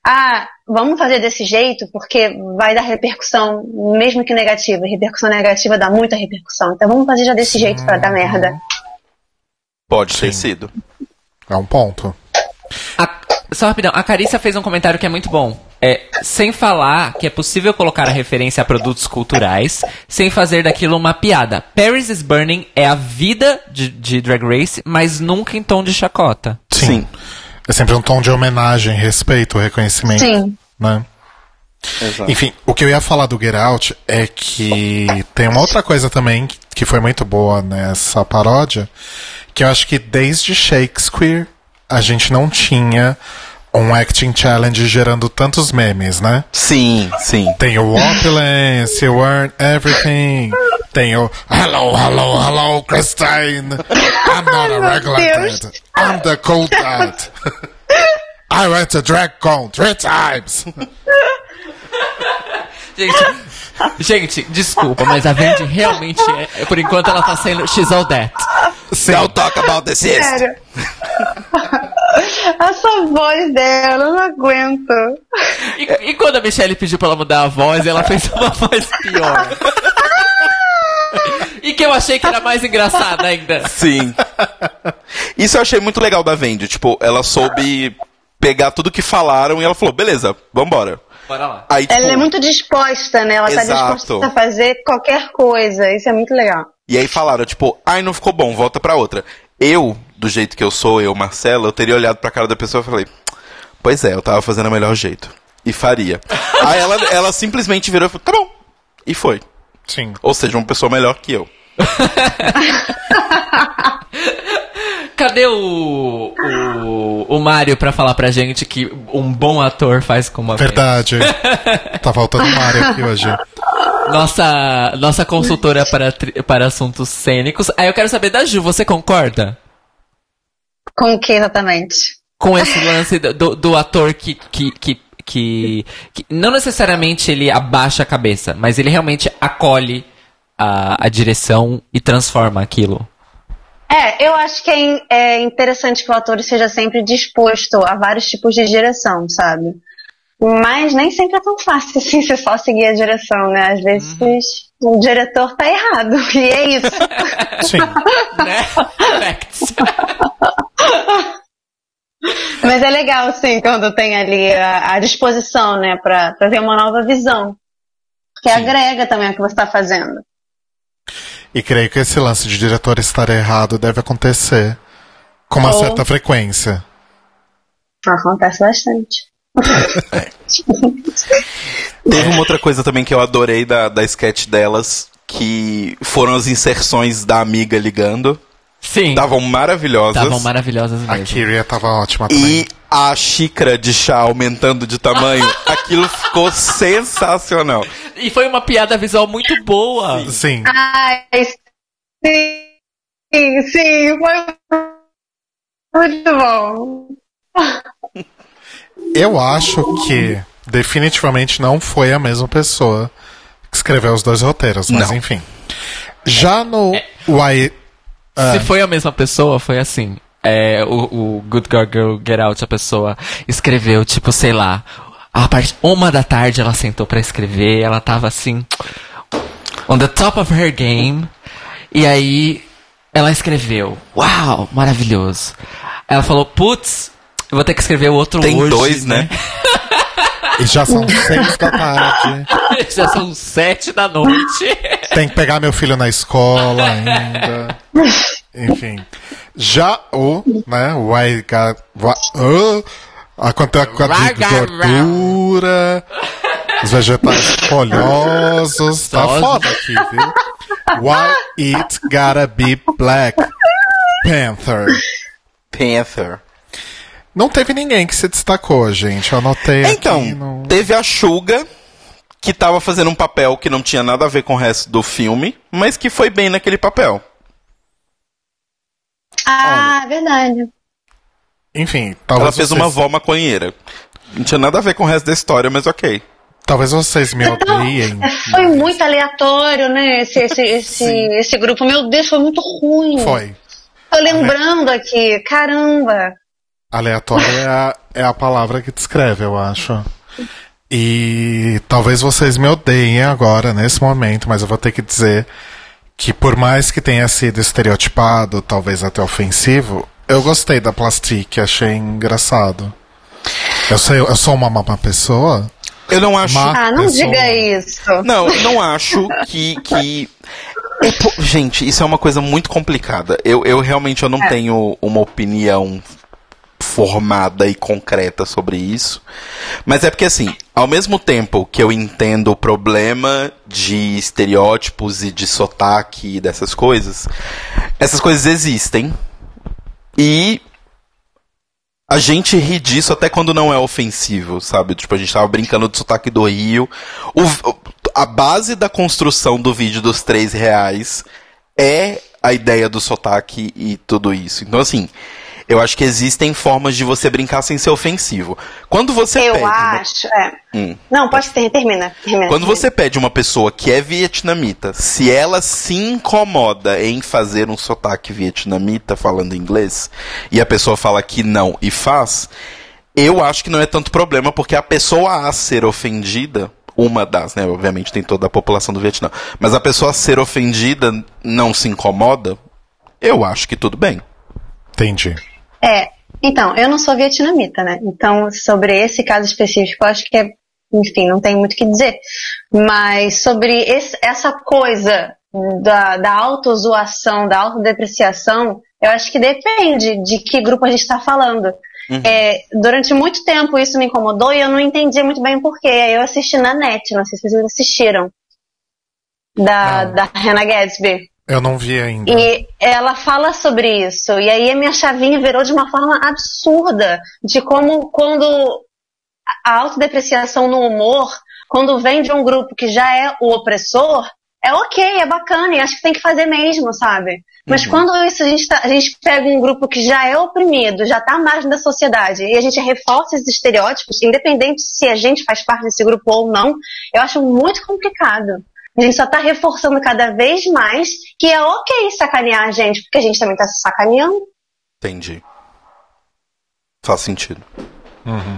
ah, vamos fazer desse jeito porque vai dar repercussão, mesmo que negativa. E repercussão negativa dá muita repercussão. Então vamos fazer já desse jeito pra dar merda. Pode ter Sim. sido. É um ponto. A- só rapidão, a Carícia fez um comentário que é muito bom. É, sem falar que é possível colocar a referência a produtos culturais sem fazer daquilo uma piada. Paris is Burning é a vida de, de Drag Race, mas nunca em tom de chacota. Sim. Sim. É sempre um tom de homenagem, respeito, reconhecimento. Sim. Né? Exato. Enfim, o que eu ia falar do Get Out é que tem uma outra coisa também que- que foi muito boa nessa paródia, que eu acho que desde Shakespeare a gente não tinha um acting challenge gerando tantos memes, né? Sim, sim. Tem o Opulence, You Earn Everything. Tem o Hello, hello, hello, Christine. I'm not a regular dad. I'm the cool dad. I went to DragCon three times. Gente, gente, desculpa, mas a Vendi realmente é. Por enquanto ela tá sendo She's all that. Don't talk about the cyst. Sério. Essa voz dela, eu não aguento. E, e quando a Michelle pediu pra ela mudar a voz, ela fez uma voz pior. E que eu achei que era mais engraçada ainda. Sim. Isso eu achei muito legal da Vendi. Tipo, ela soube pegar tudo que falaram e ela falou, beleza, vambora. Bora lá. Aí, tipo, Ela é muito disposta, né? Ela tá Exato. disposta a fazer qualquer coisa. Isso é muito legal. E aí falaram, tipo, ai, não ficou bom, volta pra outra. Eu, do jeito que eu sou, eu, Marcela, eu teria olhado pra cara da pessoa e falei, pois é, eu tava fazendo o melhor jeito. E faria. aí ela, ela simplesmente virou e falou, tá bom. E foi. Sim. Ou seja, uma pessoa melhor que eu. Cadê o, o, o Mário pra falar pra gente que um bom ator faz como a? Verdade. tá faltando o Mario aqui hoje. Nossa, nossa consultora para, para assuntos cênicos. Aí eu quero saber da Ju, você concorda? Com o que exatamente? com esse lance do, do- do ator que, que, que, que, que não necessariamente ele abaixa a cabeça, mas ele realmente acolhe a, a direção e transforma aquilo. É, eu acho que é, é interessante que o ator seja sempre disposto a vários tipos de direção, sabe? Mas nem sempre é tão fácil assim você só seguir a direção, né? Às vezes o diretor tá errado. E é isso. Sim. né? Facts. Mas é legal, sim, quando tem ali a, a disposição, né, pra trazer uma nova visão. Que agrega também o que você tá fazendo. E creio que esse lance de diretor estar errado deve acontecer com uma Ou- certa frequência. Acontece bastante. Teve uma outra coisa também que eu adorei da, da sketch delas, que foram as inserções da amiga ligando. Sim. Estavam maravilhosas. Estavam maravilhosas A mesmo. Kyria tava ótima também. E a xícara de chá aumentando de tamanho, aquilo ficou sensacional. E foi uma piada visual muito boa. Sim. Ai, sim, sim, foi muito bom. Eu acho que definitivamente não foi a mesma pessoa que escreveu os dois roteiros, mas Não. enfim. Já no Why. Se foi a mesma pessoa, foi assim. É, o, o Good Girl Girl Get Out, a pessoa escreveu, tipo, sei lá, a parte uma da tarde ela sentou pra escrever, ela tava assim, on the top of her game, e aí ela escreveu, uau, maravilhoso. Ela falou, putz, eu vou ter que escrever o outro Tem hoje, dois, né? E já são seis da tarde. Já são sete da noite. Tem que pegar meu filho na escola ainda. Enfim. Já o, né, o Why Got. Why, oh, a quantidade de gordura. Os vegetais folhosos. Tá foda aqui, viu? Why it gotta be black? Panther. Panther. Não teve ninguém que se destacou, gente. Eu anotei Então, aqui no... teve a Suga, que tava fazendo um papel que não tinha nada a ver com o resto do filme, mas que foi bem naquele papel. Ah, verdade. Enfim, talvez Ela fez vocês, uma avó maconheira. Não tinha nada a ver com o resto da história, mas ok. Talvez vocês me Então, odeiem. é, foi muito aleatório, né? Esse, esse, esse, esse grupo. Meu Deus, foi muito ruim. Foi. Tô lembrando aqui, caramba. Aleatório é a, é a palavra que descreve, eu acho. E talvez vocês me odeiem agora, nesse momento, mas eu vou ter que dizer que por mais que tenha sido estereotipado, talvez até ofensivo, eu gostei da Plastique, achei engraçado. Eu, sei, eu sou uma má pessoa? Eu não acho. Ah, não pessoa. diga isso. Não, não acho que. que... É, pô, Gente, isso é uma coisa muito complicada. Eu, eu realmente eu não tenho uma opinião formada e concreta sobre isso. Mas é porque assim, ao mesmo tempo que eu entendo o problema de estereótipos e de sotaque e dessas coisas, essas coisas existem. E a gente ri disso até quando não é ofensivo, sabe? Tipo, a gente tava brincando do sotaque do Rio. O, a base da construção do vídeo dos três reais é a ideia do sotaque e tudo isso. Então, assim, Eu acho que existem formas de você brincar sem ser ofensivo. Quando você Eu pede. uma- acho. É. Hum. Não, pode ter, termina. termina Quando termina. você pede uma pessoa que é vietnamita, se ela se incomoda em fazer um sotaque vietnamita falando inglês, e a pessoa fala que não e faz, eu acho que não é tanto problema, porque a pessoa a ser ofendida, uma das, né? Obviamente tem toda a população do Vietnã, mas a pessoa a ser ofendida não se incomoda, eu acho que tudo bem. Entendi. É, então, eu não sou vietnamita, né? Então, sobre esse caso específico, eu acho que é, enfim, não tem muito o que dizer. Mas sobre esse- essa coisa da, da autozoação, da autodepreciação, eu acho que depende de que grupo a gente está falando. É, durante muito tempo isso me incomodou e eu não entendia muito bem porquê. Aí eu assisti na net, não sei se vocês assistiram. Da, Não. da Hannah Gadsby. Eu não vi ainda. E ela fala sobre isso. E aí a minha chavinha virou de uma forma absurda. De como quando a autodepreciação no humor, quando vem de um grupo que já é o opressor, é ok, é bacana, e acho que tem que fazer mesmo, sabe? Mas quando isso a gente, tá- a gente pega um grupo que já é oprimido, já tá à margem da sociedade, e a gente reforça esses estereótipos, independente se a gente faz parte desse grupo ou não, eu acho muito complicado. A gente só tá reforçando cada vez mais que é ok sacanear a gente, porque a gente também tá se sacaneando. Entendi. Faz sentido.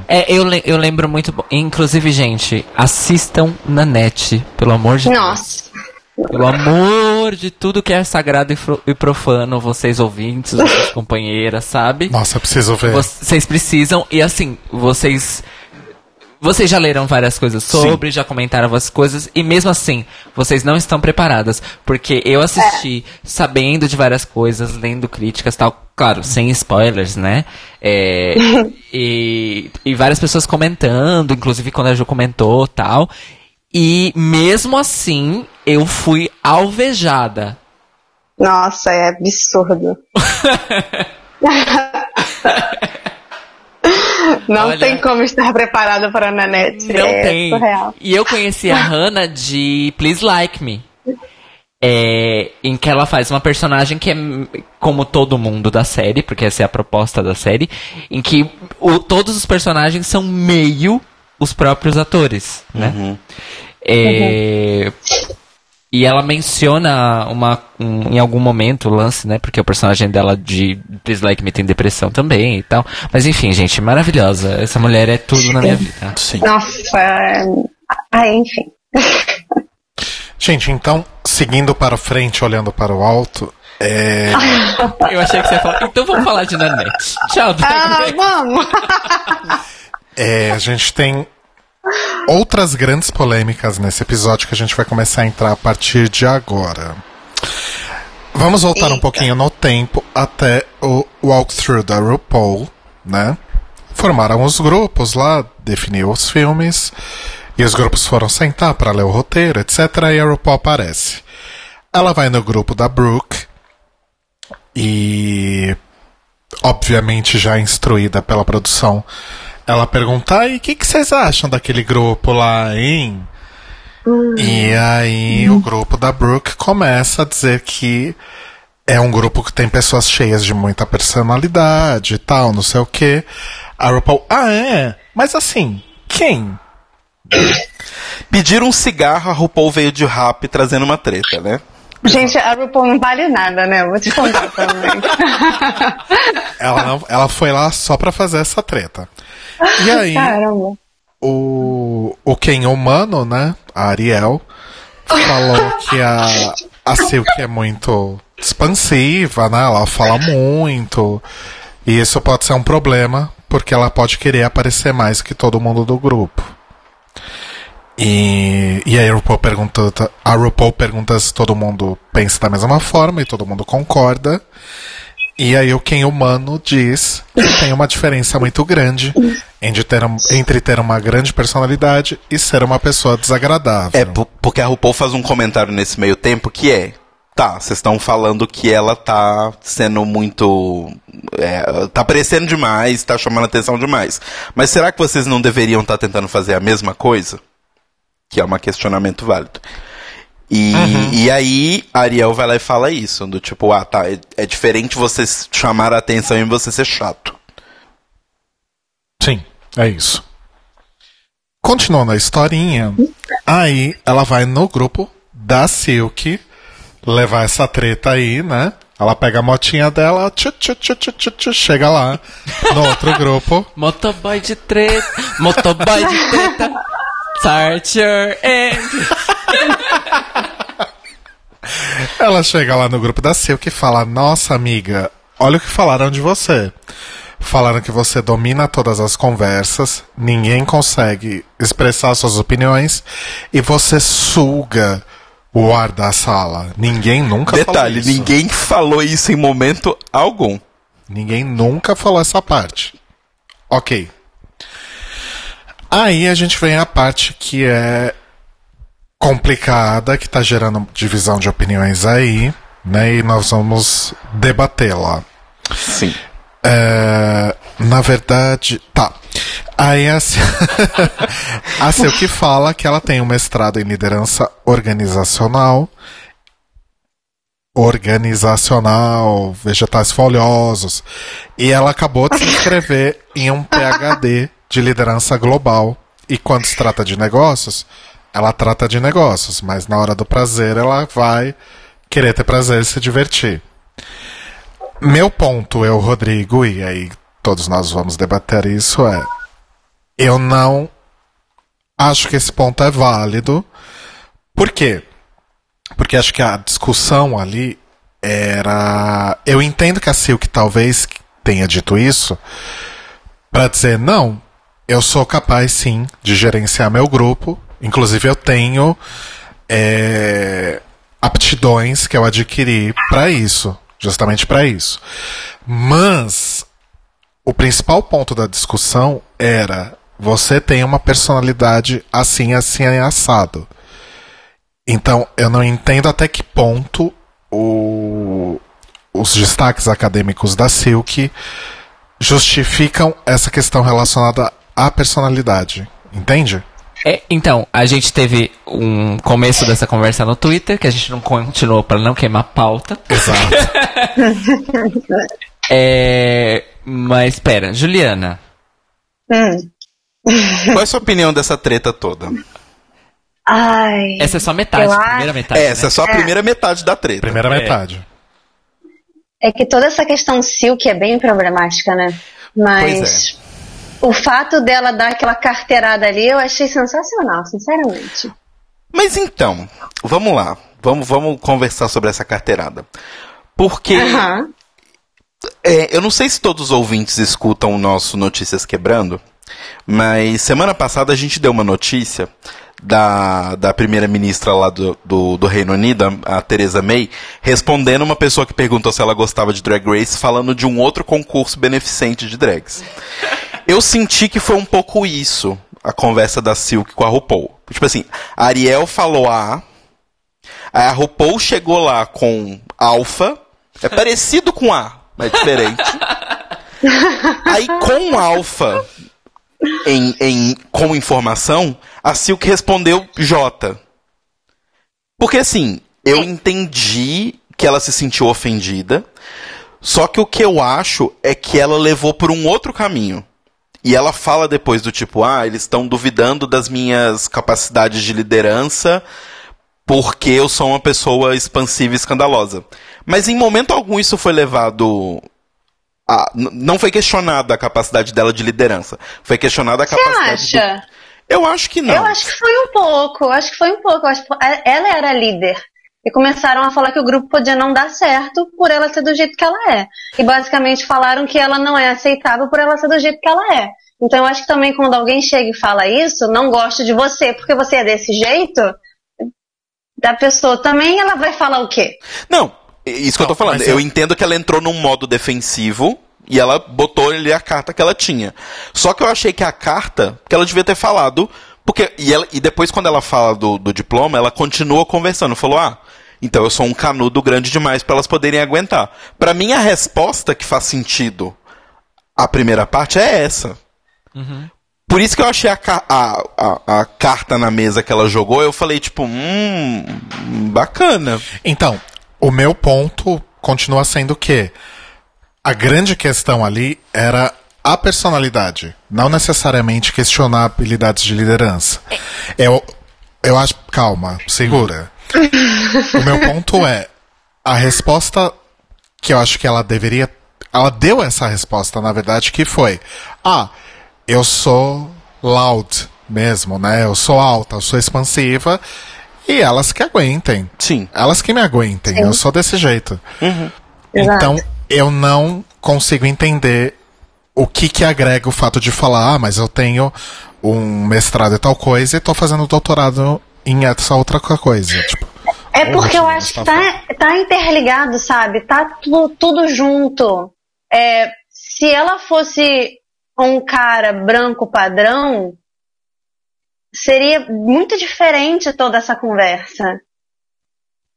É, eu, le- eu lembro muito. Inclusive, gente, assistam na net, pelo amor de Deus. Nossa. Pelo amor de tudo que é sagrado e, e profano, vocês ouvintes, vocês companheiras, sabe? Nossa, eu preciso ver. Vocês precisam, e assim, vocês. Vocês já leram várias coisas sobre, já comentaram várias coisas, e mesmo assim, vocês não estão preparadas. Porque eu assisti sabendo de várias coisas, lendo críticas e tal, claro, sem spoilers, né? É, e, e várias pessoas comentando, inclusive quando a Ju comentou tal. E mesmo assim, eu fui alvejada. Nossa, é absurdo. Não Olha. tem como estar preparado para a Nanette. Não é tem. surreal. E eu conheci a Hannah de Please Like Me. É, em que ela faz uma personagem que é como todo mundo da série, porque essa é a proposta da série, em que o- todos os personagens são meio os próprios atores, né? É, E ela menciona uma, um- em algum momento o lance, né? Porque o personagem dela de Please Like Me tem depressão também e tal. Mas enfim, gente, maravilhosa. Essa mulher é tudo na minha vida. Sim. Nossa, é... ah, enfim. Gente, então, seguindo para frente, olhando para o alto, é, Eu achei que você ia falar. Então vamos falar de Nanette. Tchau, Ah, Drag Race. vamos! é, a gente tem outras grandes polêmicas nesse episódio que a gente vai começar a entrar a partir de agora. Vamos voltar um Eita. pouquinho no tempo até o walkthrough da RuPaul, né? Formaram os grupos lá, definiu os filmes, e os grupos foram sentar para ler o roteiro, etc. E a RuPaul aparece. Ela vai no grupo da Brooke e, obviamente, já instruída pela produção, ela pergunta: e o que, que vocês acham daquele grupo lá, hein? E aí o grupo da Brooke começa a dizer que é um grupo que tem pessoas cheias de muita personalidade e tal, não sei o que. A RuPaul, ah é? Mas assim, quem? Pedir um cigarro, a RuPaul veio de rap trazendo uma treta, né? Gente, a RuPaul não vale nada, né? Eu Vou te contar também. Ela, não- ela foi lá só pra fazer essa treta. E aí, Caramba. o, o Ken humano, né? A Ariel, falou que a, a Silk é muito expansiva, né? Ela fala muito. E isso pode ser um problema, porque ela pode querer aparecer mais que todo mundo do grupo. E, e aí a RuPaul, pergunta, a RuPaul pergunta se todo mundo pensa da mesma forma e todo mundo concorda. E aí o Ken humano diz que tem uma diferença muito grande entre ter, um- entre ter uma grande personalidade e ser uma pessoa desagradável. É, po- porque a RuPaul faz um comentário nesse meio tempo que é. Tá, vocês estão falando que ela tá sendo muito. é, tá aparecendo demais, tá chamando atenção demais. Mas será que vocês não deveriam estar tentando fazer a mesma coisa? Que é um questionamento válido. E, e aí, Ariel vai lá e fala isso, do tipo, ah, tá, é, é diferente você chamar a atenção e você ser chato. Sim, é isso. Continuando a historinha, aí ela vai no grupo da Silk levar essa treta aí, né? Ela pega a motinha dela, tchu, tchu, tchu, tchu, tchu, tchu, chega lá no outro grupo. Motoboy de treta, motoboy de treta. Start your engine. Ela chega lá no grupo da Silk e fala: Nossa amiga, olha o que falaram de você. Falaram que você domina todas as conversas, ninguém consegue expressar suas opiniões e você suga o ar da sala. Ninguém nunca Detalhe, falou isso. ninguém falou isso em momento algum. Ninguém nunca falou essa parte. Ok. Aí a gente vem a parte que é complicada, que tá gerando divisão de opiniões aí, né? E nós vamos debatê-la. Sim. É, na verdade, tá. Aí a, Sil- a fala que ela tem um mestrado em liderança organizacional. Organizacional, vegetais folhosos. E ela acabou de se inscrever em um PhD de liderança global. E quando se trata de negócios, ela trata de negócios, mas na hora do prazer ela vai querer ter prazer e se divertir. Meu ponto, eu, Rodrigo, e aí todos nós vamos debater isso, é. Eu não acho que esse ponto é válido. Por quê? Porque acho que a discussão ali era. Eu entendo que a Silk talvez tenha dito isso para dizer, não, eu sou capaz sim de gerenciar meu grupo. Inclusive eu tenho é, aptidões que eu adquiri para isso, justamente para isso. Mas o principal ponto da discussão era você tem uma personalidade assim, assim, assado. Então eu não entendo até que ponto o- os destaques acadêmicos da Silk justificam essa questão relacionada à personalidade. Entende? É, então, a gente teve um começo dessa conversa no Twitter, que a gente não continuou para não queimar pauta. Exato. É, mas espera, Juliana. Hum. Qual é a sua opinião dessa treta toda? Ai. Essa é só metade, a primeira metade. Essa né? é só a primeira metade da treta. Primeira É. metade. É que toda essa questão Silk é bem problemática, né? Mas o fato dela dar aquela carteirada ali eu achei sensacional, sinceramente. Mas então, vamos lá. Vamos, vamos conversar sobre essa carteirada. Porque é, eu não sei se todos os ouvintes escutam o nosso Notícias Quebrando, mas semana passada a gente deu uma notícia da, da primeira-ministra lá do, do, do Reino Unido, a a Theresa May, respondendo uma pessoa que perguntou se ela gostava de Drag Race, falando de um outro concurso beneficente de drags. Eu senti que foi um pouco isso, a conversa da Silk com a RuPaul. Tipo assim, a Ariel falou A, aí a RuPaul chegou lá com Alpha, é parecido com A, mas diferente. Aí com Alpha em, em, com informação, a Silk respondeu J. Porque assim, eu entendi que ela se sentiu ofendida, só que o que eu acho é que ela levou por um outro caminho. E ela fala depois do tipo, ah, eles estão duvidando das minhas capacidades de liderança porque eu sou uma pessoa expansiva e escandalosa. Mas em momento algum isso foi levado. A, não foi questionada a capacidade dela de liderança. Foi questionada a Você capacidade. do- acha? Eu acho que não. Eu acho que foi um pouco, eu acho que foi um pouco. Ela era líder. E começaram a falar que o grupo podia não dar certo por ela ser do jeito que ela é. E basicamente falaram que ela não é aceitável por ela ser do jeito que ela é. Então eu acho que também quando alguém chega e fala isso, não gosto de você porque você é desse jeito, da pessoa também ela vai falar o quê? Não, isso que eu tô Não, falando. Eu eu- entendo que ela entrou num modo defensivo e ela botou ali a carta que ela tinha. Só que eu achei que a carta, que ela devia ter falado, porque. E, ela, e depois, quando ela fala do, do diploma, ela continua conversando. Falou, ah. Então eu sou um canudo grande demais para elas poderem aguentar. Pra mim a resposta que faz sentido a primeira parte é essa. Por isso que eu achei a, a, a, a carta na mesa que ela jogou, eu falei, tipo, hum, bacana. Então, o meu ponto continua sendo que a grande questão ali era a personalidade, não necessariamente questionar habilidades de liderança. Eu, eu acho. Calma, segura. o meu ponto é a resposta que eu acho que ela deveria. Ela deu essa resposta, na verdade, que foi: Ah, eu sou loud mesmo, né? Eu sou alta, eu sou expansiva. E elas que aguentem. Sim. Elas que me aguentem, eu sou desse jeito. Exato. Então, eu não consigo entender o que que agrega o fato de falar, ah, mas eu tenho um mestrado e tal coisa e tô fazendo doutorado em essa outra coisa. Tipo, É porque eu acho que Mustafa. tá, tá interligado, sabe? Tá tu- tudo junto. É, se ela fosse um cara branco padrão, seria muito diferente toda essa conversa.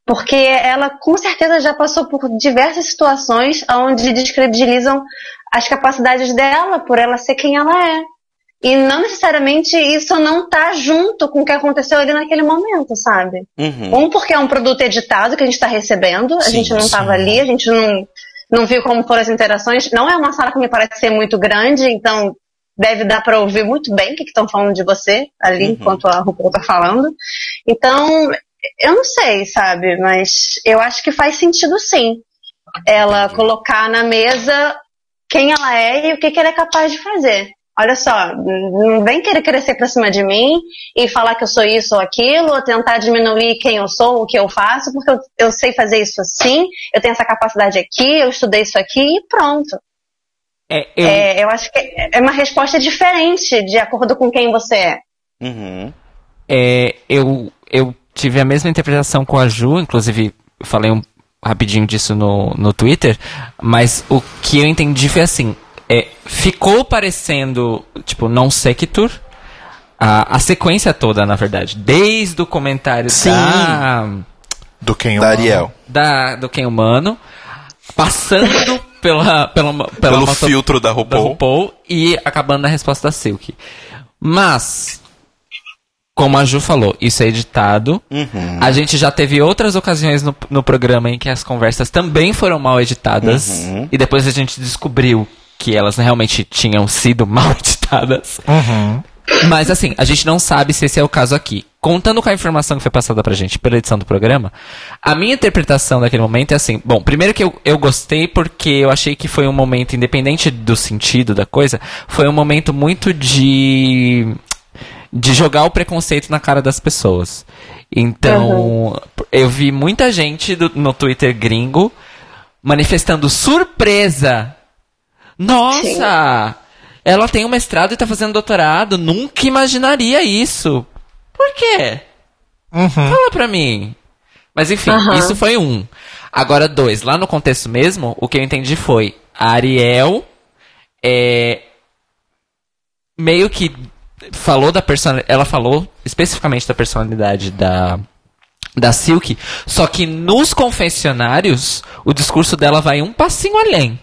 Porque ela com certeza já passou por diversas situações onde descredibilizam as capacidades dela por ela ser quem ela é. E não necessariamente isso não tá junto com o que aconteceu ali naquele momento, sabe? Uhum. Um, porque é um produto editado que a gente está recebendo, a Sim, gente não estava ali, a gente não, não viu como foram as interações. Não é uma sala que me parece ser muito grande, então deve dar para ouvir muito bem o que estão falando de você ali Uhum. enquanto a RuPaul está falando. Então, eu não sei, sabe? Mas eu acho que faz sentido sim. Ela colocar na mesa quem ela é e o que, que ela é capaz de fazer. Olha só, não vem querer crescer pra cima de mim e falar que eu sou isso ou aquilo, ou tentar diminuir quem eu sou, o que eu faço, porque eu, eu sei fazer isso assim, eu tenho essa capacidade aqui, eu estudei isso aqui e pronto. É, eu, É, eu acho que é uma resposta diferente de acordo com quem você é. Uhum. é, eu, eu tive a mesma interpretação com a Ju, inclusive eu falei um, rapidinho disso no, no Twitter, mas o que eu entendi foi assim, é, ficou parecendo, tipo, non sequitur, a, a sequência toda, na verdade, desde o comentário Sim. da, do quem eu Da. Ariel. da, do Quem Humano, passando pela, pela, pela Pelo moto- filtro da da RuPaul. RuPaul e acabando na resposta da Silk. Mas, como a Ju falou, isso é editado. Uhum. A gente já teve outras ocasiões no, no programa em que as conversas também foram mal editadas. Uhum. E depois a gente descobriu que elas realmente tinham sido mal editadas. Uhum. Mas assim, a gente não sabe se esse é o caso aqui. Contando com a informação que foi passada pra gente pela edição do programa, a minha interpretação daquele momento é assim: bom, primeiro que eu, eu gostei porque eu achei que foi um momento, independente do sentido da coisa, foi um momento muito de. De jogar o preconceito na cara das pessoas. Então, eu vi muita gente do- no Twitter gringo manifestando surpresa nossa! Ela tem um mestrado e tá fazendo doutorado. Nunca imaginaria isso. Por quê? Uhum. Fala pra mim. Mas enfim, Aham. isso foi um. Agora, dois. Lá no contexto mesmo, o que eu entendi foi a Ariel é, meio que falou da personalidade. Ela falou especificamente da personalidade da. Da Silk, só que nos confessionários o discurso dela vai um passinho além.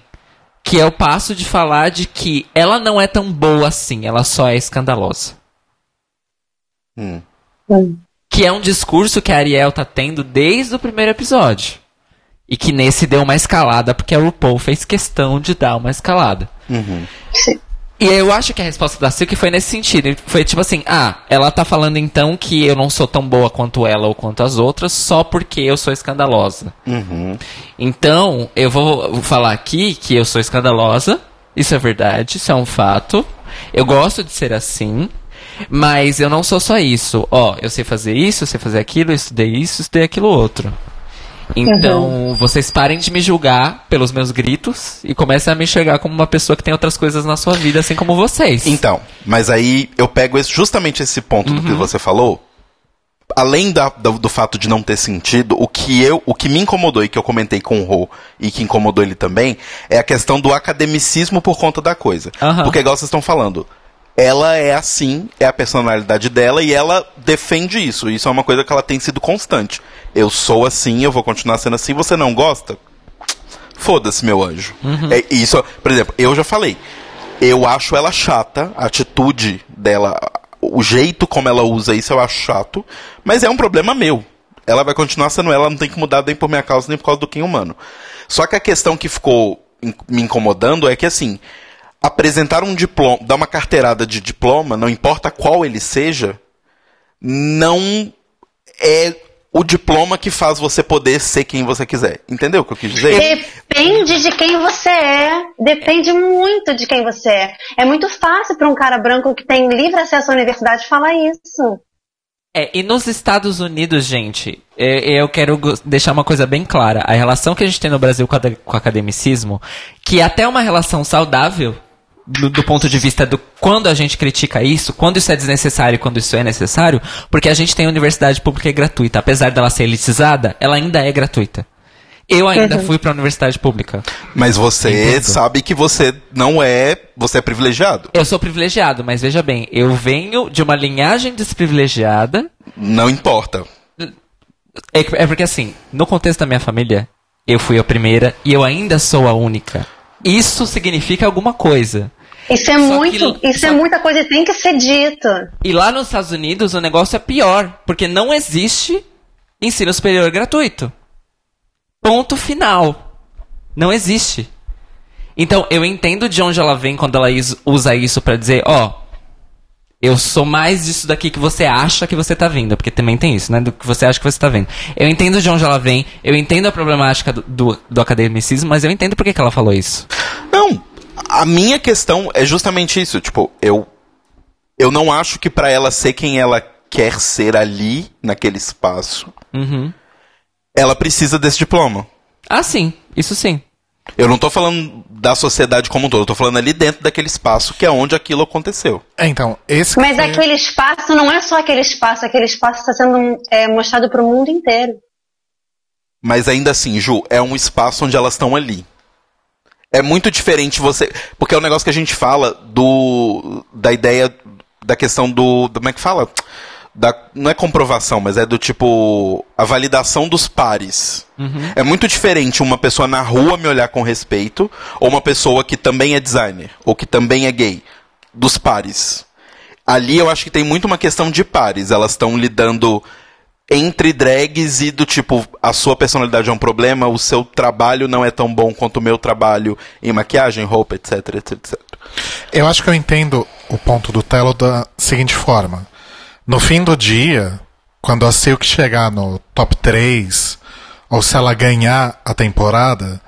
Que é o passo de falar de que ela não é tão boa assim, ela só é escandalosa. Hum. Que é um discurso que a Ariel tá tendo desde o primeiro episódio. E que nesse deu uma escalada, porque a RuPaul fez questão de dar uma escalada. Uhum. E eu acho que a resposta da Silk foi nesse sentido. Foi tipo assim, ah, ela tá falando então que eu não sou tão boa quanto ela ou quanto as outras, só porque eu sou escandalosa. Uhum. Então, eu vou vou falar aqui que eu sou escandalosa. Isso é verdade, isso é um fato. Eu gosto de ser assim. Mas eu não sou só isso. Ó, eu sei fazer isso, eu sei fazer aquilo, eu estudei isso, eu estudei aquilo outro. Então, vocês parem de me julgar pelos meus gritos e comecem a me enxergar como uma pessoa que tem outras coisas na sua vida, assim como vocês. Então, mas aí eu pego esse- justamente esse ponto do que você falou. Além da- do, do fato de não ter sentido, o que eu, o que me incomodou e que eu comentei com o Rô e que incomodou ele também é a questão do academicismo por conta da coisa. Aham. Porque igual vocês estão falando, ela é assim, é a personalidade dela e ela defende isso. Isso é uma coisa que ela tem sido constante. Eu sou assim, eu vou continuar sendo assim. Você não gosta? Foda-se, meu anjo. É isso, por exemplo, eu já falei. Eu acho ela chata, a atitude dela, o jeito como ela usa isso eu acho chato, mas é um problema meu. Ela vai continuar sendo ela, não tem que mudar nem por minha causa nem por causa do Kim humano. Só que a questão que ficou me incomodando é que assim, apresentar um diploma, dar uma carteirada de diploma, não importa qual ele seja, não é o diploma que faz você poder ser quem você quiser. Entendeu o que eu quis dizer? Depende de quem você é. Depende muito de quem você é. É muito fácil para um cara branco que tem livre acesso à universidade falar isso. É, e nos Estados Unidos, gente, é, eu quero deixar uma coisa bem clara. A relação que a gente tem no Brasil com o academicismo, que é até uma relação saudável, do, do ponto de vista do quando a gente critica isso, quando isso é desnecessário e quando isso é necessário, porque a gente tem universidade pública e gratuita. Apesar dela ser elitizada, ela ainda é gratuita. Eu ainda fui pra universidade pública. Mas você Entendo. sabe que você não é. Você é privilegiado. Eu sou privilegiado, mas veja bem, eu venho de uma linhagem desprivilegiada. Não importa. É, é porque assim, no contexto da minha família, eu fui a primeira e eu ainda sou a única. Isso significa alguma coisa. Isso é Só muito, que- isso só- é muita coisa e tem que ser dito. E lá nos Estados Unidos o negócio é pior, porque não existe ensino superior gratuito. Ponto final. Não existe. Então, eu entendo de onde ela vem quando ela usa isso pra dizer, ó, eu sou mais disso daqui que você acha que você tá vendo, porque também tem isso, né, do que você acha que você tá vendo. Eu entendo de onde ela vem, eu entendo a problemática do, do, do academicismo, mas eu entendo por que, que ela falou isso. Não. A minha questão é justamente isso. Tipo, eu. Eu não acho que pra ela ser quem ela quer ser ali, naquele espaço, Uhum. ela precisa desse diploma. Ah, sim, isso sim. Eu não tô falando da sociedade como um todo, eu tô falando ali dentro daquele espaço que é onde aquilo aconteceu. É, então, esse Mas foi- aquele espaço não é só aquele espaço, aquele espaço está sendo é, mostrado para o mundo inteiro. Mas ainda assim, Ju, é um espaço onde elas estão ali. É muito diferente você. Porque é um negócio que a gente fala do. da ideia. da questão do. do- como é que fala? Da, não é comprovação, mas é do tipo. a validação dos pares. É muito diferente uma pessoa na rua me olhar com respeito ou uma pessoa que também é designer ou que também é gay. Dos pares. Ali eu acho que tem muito uma questão de pares. Elas estão lidando entre drags e do tipo, a sua personalidade é um problema, o seu trabalho não é tão bom quanto o meu trabalho em maquiagem, roupa, etc, etc, etc. Eu acho que eu entendo o ponto do Telo da seguinte forma. No fim do dia, quando a Silk chegar no top 3, ou se ela ganhar a temporada,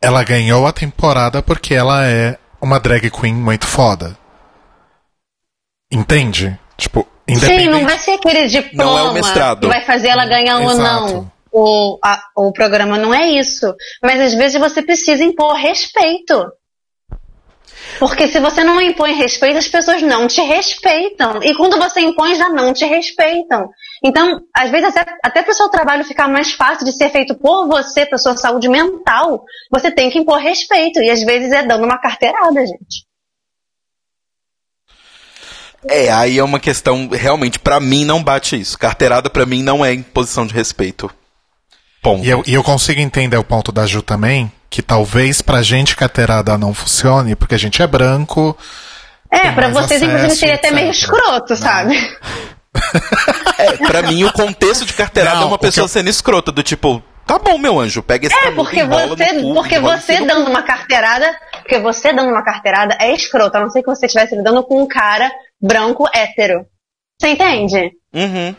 ela ganhou a temporada porque ela é uma drag queen muito foda. Entende? Tipo. Sim, não vai ser aquele diploma Não é o mestrado. que vai fazer ela ganhar ou não. O, a- o programa não é isso. Mas às vezes você precisa impor respeito. Porque se você não impõe respeito, as pessoas não te respeitam. E quando você impõe, já não te respeitam. Então, às vezes, até, até para o seu trabalho ficar mais fácil de ser feito por você, para sua saúde mental, você tem que impor respeito. E às vezes é dando uma carteirada, gente. É, aí é uma questão, realmente, pra mim não bate isso. Carteirada pra mim não é imposição de respeito. Ponto. E eu, e eu consigo entender o ponto da Ju também, que talvez pra gente carteirada não funcione, porque a gente é branco. É, para mais vocês, inclusive, acesso, seria até meio escroto, sabe? É, pra mim o contexto de carteirada Não, é uma pessoa eu- sendo escrota, do tipo, tá bom, meu anjo, pega esse É, porque você, cu, porque você dando uma carteirada, porque você dando uma carteirada é escroto, a não ser que você estivesse lidando com um cara branco hétero. Você entende? Uhum.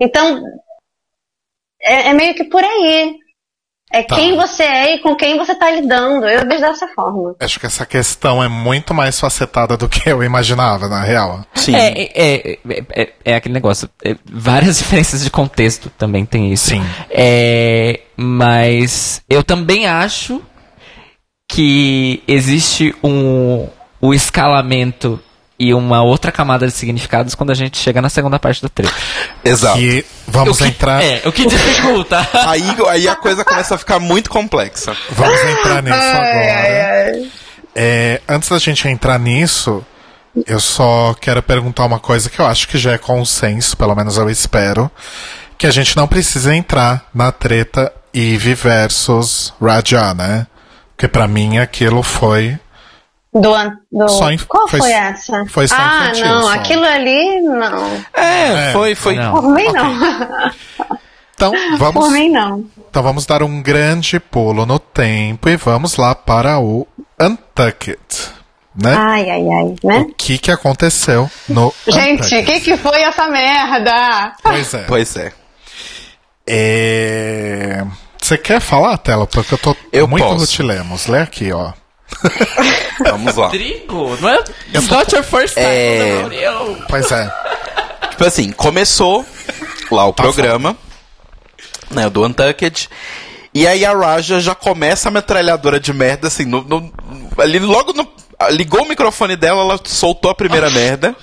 Então, é, é meio que por aí. É Tá. quem você é e com quem você tá lidando. Eu vejo dessa forma. Acho que essa questão é muito mais facetada do que eu imaginava, na real. Sim. É, é, é, é- é aquele negócio. é, várias diferenças de contexto também tem isso. Sim. É, mas eu também acho que existe um o escalamento e uma outra camada de significados quando a gente chega na segunda parte do trecho. Exato. Que vamos o que, entrar. É, o que dificulta. Aí, aí a coisa começa a ficar muito complexa. Vamos entrar nisso agora. É, antes da gente entrar nisso, eu só quero perguntar uma coisa que eu acho que já é consenso, pelo menos eu espero, que a gente não precisa entrar na treta Eve versus Raja, né? Porque pra mim aquilo foi Do, do... Só inf- Qual foi- foi, essa? foi só ah, infantil, não, só. aquilo ali, não. É, É, foi, foi. não. Por mim, não. Então Por vamos, mim, não. então vamos dar um grande pulo no tempo e vamos lá para o Untucked. Né? Ai, ai, ai, né? O que, que aconteceu no Gente, o que, que foi essa merda? Pois é. Pois é. É, Você quer falar, Tela? Porque eu tô Eu muito posso. rutilemos. Lê aqui, ó. Vamos lá. Rodrigo, não é? It's not your first time É. Pois é. Tipo assim, começou lá o programa, né, do Untucked. E aí a Raja já começa a metralhadora de merda, assim, no, no- ali logo no. Ligou o microfone dela, ela soltou a primeira merda.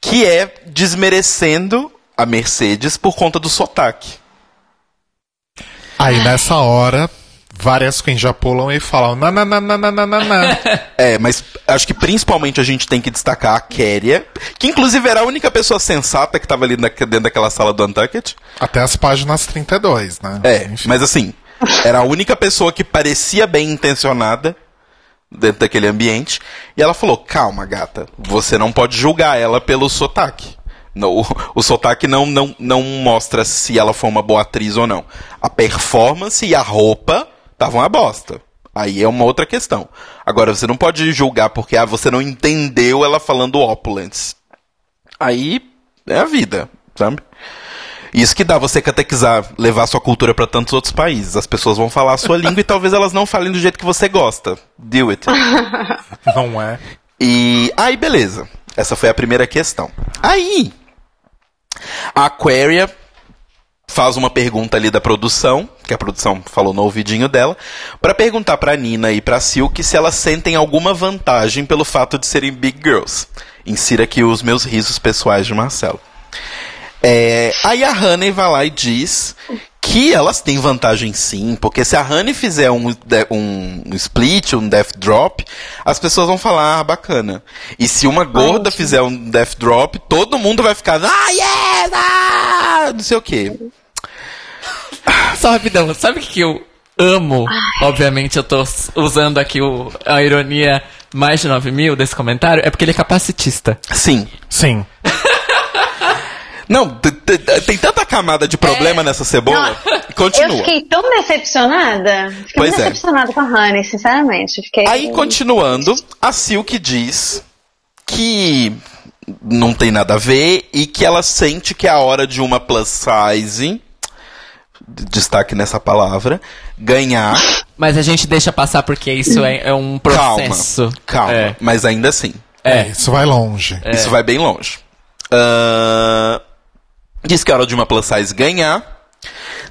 Que é desmerecendo a Mercedes por conta do sotaque. Aí nessa hora, várias quem já pulam e falam na na na na na na é, mas acho que principalmente a gente tem que destacar a Kéria, que inclusive era a única pessoa sensata que estava ali na, dentro daquela sala do Untucked. Até as páginas 32, né? É, Enfim. mas assim, era a única pessoa que parecia bem intencionada dentro daquele ambiente, e ela falou: "Calma, gata, você não pode julgar ela pelo sotaque." No, o, o sotaque não, não, não mostra se ela foi uma boa atriz ou não. A performance e a roupa estavam uma bosta. Aí é uma outra questão. Agora, você não pode julgar porque ah, você não entendeu ela falando opulence. Aí é a vida, sabe? Isso que dá você catequizar, levar sua cultura para tantos outros países. As pessoas vão falar a sua língua e talvez elas não falem do jeito que você gosta. Deal it. Não é? E aí, beleza. Essa foi a primeira questão. Aí, a Aquaria faz uma pergunta ali da produção, que a produção falou no ouvidinho dela, pra perguntar pra Nina e pra Silk se elas sentem alguma vantagem pelo fato de serem big girls. Insira aqui os meus risos pessoais de Marcelo. É, aí a Honey vai lá e diz que elas têm vantagem sim, porque se a Honey fizer um, um, um split, um death drop, as pessoas vão falar, ah, bacana. E se uma gorda fizer um death drop, todo mundo vai ficar, ah, yes! Ah! Não sei o quê. Só rapidão, sabe o que eu amo? Obviamente eu tô usando aqui o, a ironia mais de 9 mil desse comentário, é porque ele é capacitista. Sim. Sim. Não, tem tanta camada de problema nessa cebola. Não, Continua. Eu fiquei tão decepcionada. Fiquei Pois muito é. decepcionada com a Honey, sinceramente. Fiquei... Aí, continuando, a Silk diz que não tem nada a ver e que ela sente que é a hora de uma plus size, destaque nessa palavra, ganhar. Mas a gente deixa passar porque isso é, é um processo. Calma, calma. É. Mas ainda assim, É. Isso vai longe. isso vai bem longe. Ahn, diz que é hora de uma plus size ganhar,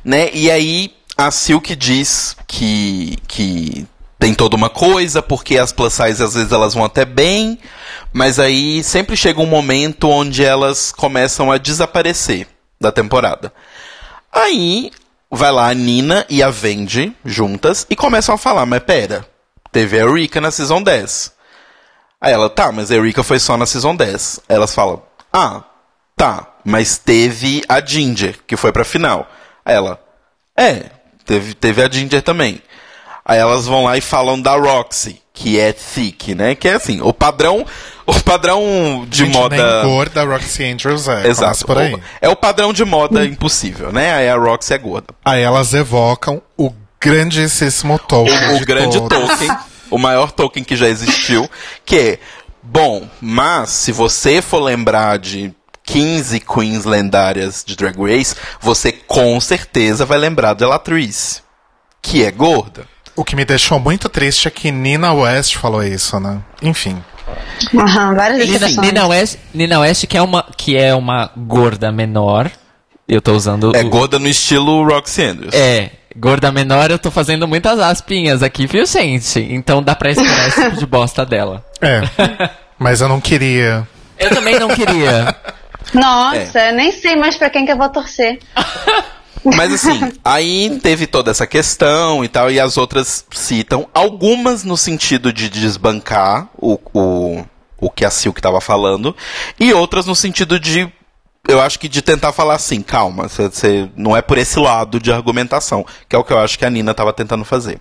né? E aí a Silk diz que, que tem toda uma coisa, porque as plus size às vezes elas vão até bem, mas aí sempre chega um momento onde elas começam a desaparecer da temporada. Aí vai lá a Nina e a Vendi juntas e começam a falar, mas pera, teve a Eureka na Season 10. Aí ela, tá, mas a Eureka foi só na Season 10. Aí elas falam, ah, tá, mas teve a Ginger, que foi pra final. Aí ela, é, teve, teve a Ginger também. Aí elas vão lá e falam da Roxy, que é thick, né? Que é assim, o padrão, o padrão de moda... Nem gorda Roxy Andrews é. Exato. por aí. O- É o padrão de moda impossível, né? Aí a Roxy é gorda. Aí elas evocam o grandíssimo Tolkien. o de grande todos. Tolkien, o maior Tolkien que já existiu, que é bom, mas se você for lembrar de 15 queens lendárias de Drag Race, você com certeza vai lembrar de Latrice, que é gorda. O que me deixou muito triste é que Nina West falou isso, né? Enfim. Aham, várias Nina. Nina West, Nina West que, é uma, que é uma gorda menor. Eu tô usando. É o- gorda no estilo Roxy Andrews. É, gorda menor, eu tô fazendo muitas aspinhas aqui, viu, gente? Então dá pra esperar esse tipo de bosta dela. É. Mas eu não queria. Eu também não queria. Nossa, eu nem sei mais pra quem que eu vou torcer. Mas assim, aí teve toda essa questão e tal, e as outras citam, algumas no sentido de desbancar o, o, o que a Silk estava falando, e outras no sentido de eu acho que de tentar falar assim, calma, você, não é por esse lado de argumentação, que é o que eu acho que a Nina tava tentando fazer.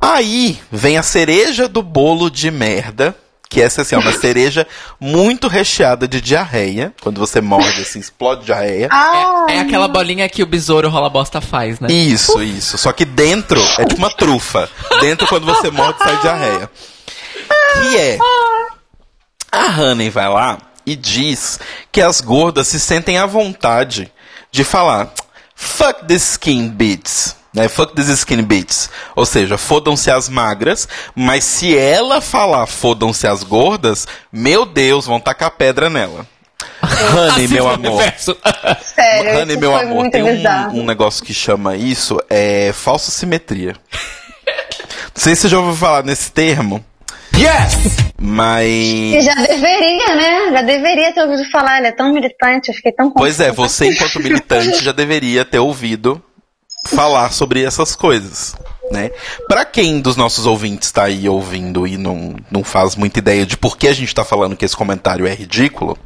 Aí vem a cereja do bolo de merda, que essa assim, é uma cereja muito recheada de diarreia. Quando você morde, assim, explode diarreia. Ah, É aquela bolinha que o besouro rola bosta faz, né? Isso, isso. Só que dentro é tipo uma trufa. Dentro, quando você morde, sai diarreia. Que é. A Honey vai lá e diz que as gordas se sentem à vontade de falar fuck the skin bits. Né? Fuck these skin bits. Ou seja, fodam-se as magras, mas se ela falar fodam-se as gordas, meu Deus, vão tacar pedra nela. Honey, meu amor. Universo. sério, Honey, meu amor, tem um, um negócio que chama isso, é falsa simetria. Não sei se você já ouviu falar nesse termo, Yes! mas... E já deveria, né? Já deveria ter ouvido falar. Ele é tão militante, eu fiquei tão Pois é, você enquanto militante já deveria ter ouvido falar sobre essas coisas, né? Pra quem dos nossos ouvintes tá aí ouvindo e não, não faz muita ideia de por que a gente tá falando que esse comentário é ridículo,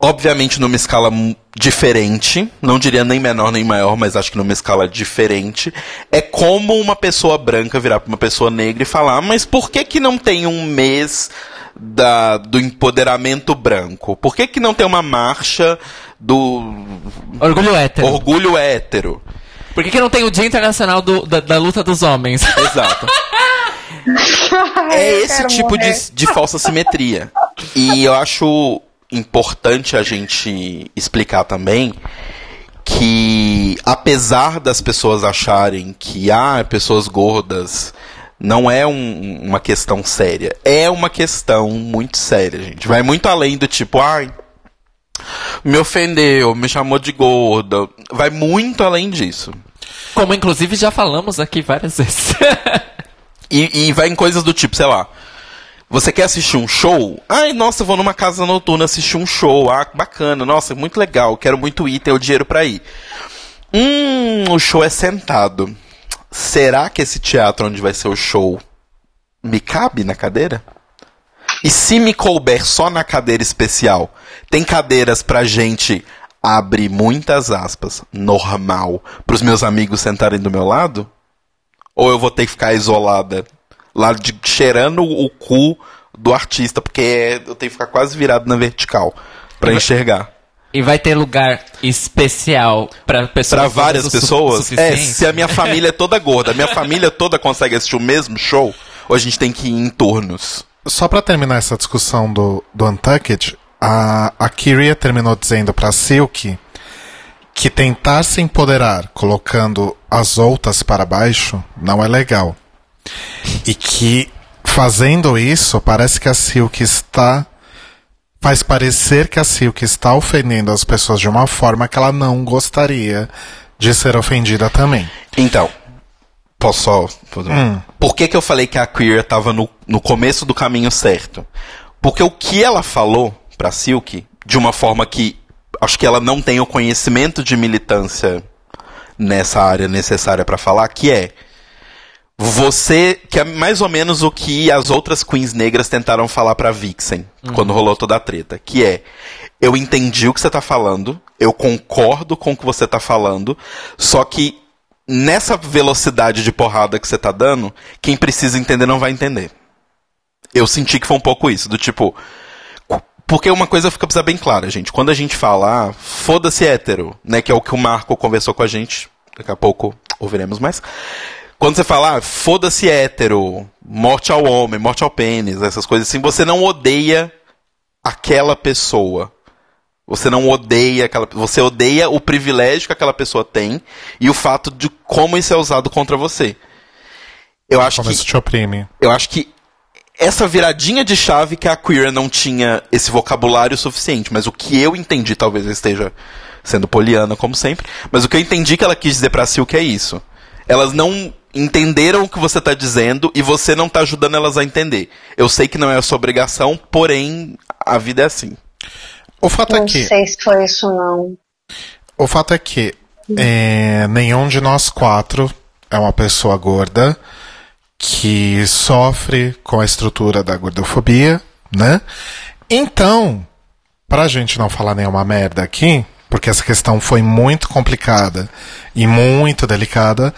obviamente numa escala diferente, não diria nem menor nem maior, mas acho que numa escala diferente, é como uma pessoa branca virar pra uma pessoa negra e falar, "Ah, mas por que que não tem um mês da, do empoderamento branco? Por que que não tem uma marcha do Orgulho hétero. orgulho hétero? Por que, que não tem o Dia Internacional do- da, da Luta dos Homens? Exato. É esse tipo de, de falsa simetria. E eu acho importante a gente explicar também que, apesar das pessoas acharem que ah, pessoas gordas não é um- uma questão séria, é uma questão muito séria, gente. Vai muito além do tipo, ai, me ofendeu, me chamou de gorda. Vai muito além disso. Como inclusive já falamos aqui várias vezes. E, e vai em coisas do tipo, sei lá. Você quer assistir um show? Ai, nossa, eu vou numa casa noturna assistir um show. Ah, bacana. Nossa, muito legal. Quero muito ir, ter o dinheiro pra ir. Hum, o show é sentado. Será que esse teatro onde vai ser o show me cabe na cadeira? E se me couber só na cadeira especial, tem cadeiras pra gente abre muitas aspas, normal, pros meus amigos sentarem do meu lado? Ou eu vou ter que ficar isolada lá de, cheirando o cu do artista, porque eu tenho que ficar quase virado na vertical pra enxergar. e vai ter lugar especial pra pessoas. Pra várias pessoas? É, se a minha família é toda gorda, a minha família toda consegue assistir o mesmo show, ou a gente tem que ir em turnos? Só pra terminar essa discussão do, do Untucked, a, a Kyria terminou dizendo pra Silk que tentar se empoderar colocando as outras para baixo não é legal. E que fazendo isso, parece que a Silk está. Faz parecer que a Silk está ofendendo as pessoas de uma forma que ela não gostaria de ser ofendida também. Então, posso só. fazer um- Por que, que eu falei que a Queer tava no, no começo do caminho certo? Porque o que ela falou pra Silk, de uma forma que acho que ela não tem o conhecimento de militância nessa área necessária pra falar, que é. Você, que é mais ou menos o que as outras queens negras tentaram falar pra Vixen, quando rolou toda a treta, que é, eu entendi o que você tá falando, eu concordo com o que você tá falando, só que nessa velocidade de porrada que você tá dando, quem precisa entender não vai entender. Eu senti que foi um pouco isso, do tipo. Porque uma coisa fica precisa bem clara, gente. Quando a gente fala, ah, foda-se hétero, né? Que é o que o Marco conversou com a gente. Daqui a pouco ouviremos mais. Quando você fala, ah, foda-se hétero, morte ao homem, morte ao pênis, essas coisas assim, você não odeia aquela pessoa. Você não odeia aquela. Você odeia o privilégio que aquela pessoa tem e o fato de como isso é usado contra você. Eu acho Como que isso te oprime. eu acho que essa viradinha de chave que a Queer não tinha esse vocabulário suficiente, mas o que eu entendi, talvez eu esteja sendo poliana como sempre, mas o que eu entendi que ela quis dizer pra Silk é isso. Elas não entenderam o que você tá dizendo e você não tá ajudando elas a entender. Eu sei que não é a sua obrigação, porém a vida é assim. O fato é Não que. sei se foi isso, não. O fato é que é, nenhum de nós quatro é uma pessoa gorda que sofre com a estrutura da gordofobia, né? Então, pra gente não falar nenhuma merda aqui, porque essa questão foi muito complicada e muito delicada,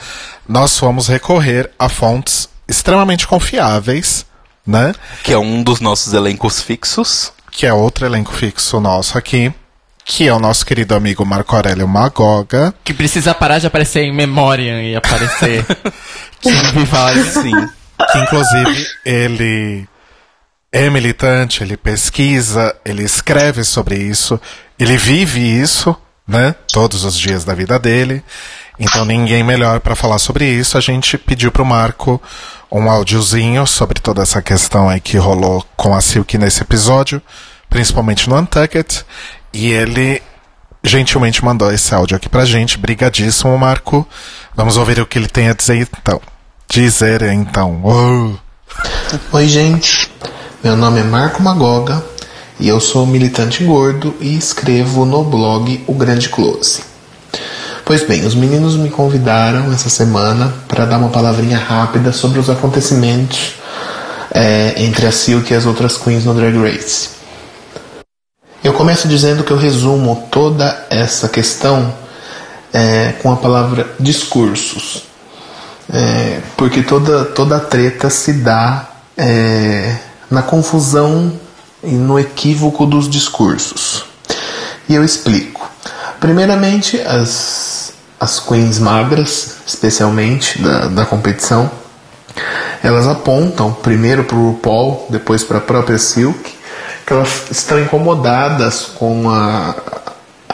nós fomos recorrer a fontes extremamente confiáveis, né? Que é um dos nossos elencos fixos. Que é outro elenco fixo nosso aqui, que é o nosso querido amigo Marco Aurélio Magoga, Que precisa parar de aparecer em Memoriam e aparecer em Vivaldi. Sim. que inclusive ele é militante, ele pesquisa, ele escreve sobre isso, ele vive isso, né? Todos os dias da vida dele. Então ninguém melhor para falar sobre isso. A gente pediu pro Marco um áudiozinho sobre toda essa questão aí que rolou com a Silk nesse episódio, principalmente no Untucked, e ele gentilmente mandou esse áudio aqui pra gente. Brigadíssimo, Marco. Vamos ouvir o que ele tem a dizer então. Dizer então. Uou. Oi, gente. Meu nome é Marco Magoga e eu sou militante gordo e escrevo no blog O Grande Close. Pois bem, os meninos me convidaram essa semana para dar uma palavrinha rápida sobre os acontecimentos é, entre a Silk e as outras queens no Drag Race. Eu começo dizendo que eu resumo toda essa questão é, com a palavra discursos. É, porque toda, toda a treta se dá é, na confusão e no equívoco dos discursos. E eu explico. Primeiramente, as, as queens magras, especialmente da, da competição, elas apontam primeiro para o RuPaul, depois para a própria Silk, que elas estão incomodadas com a,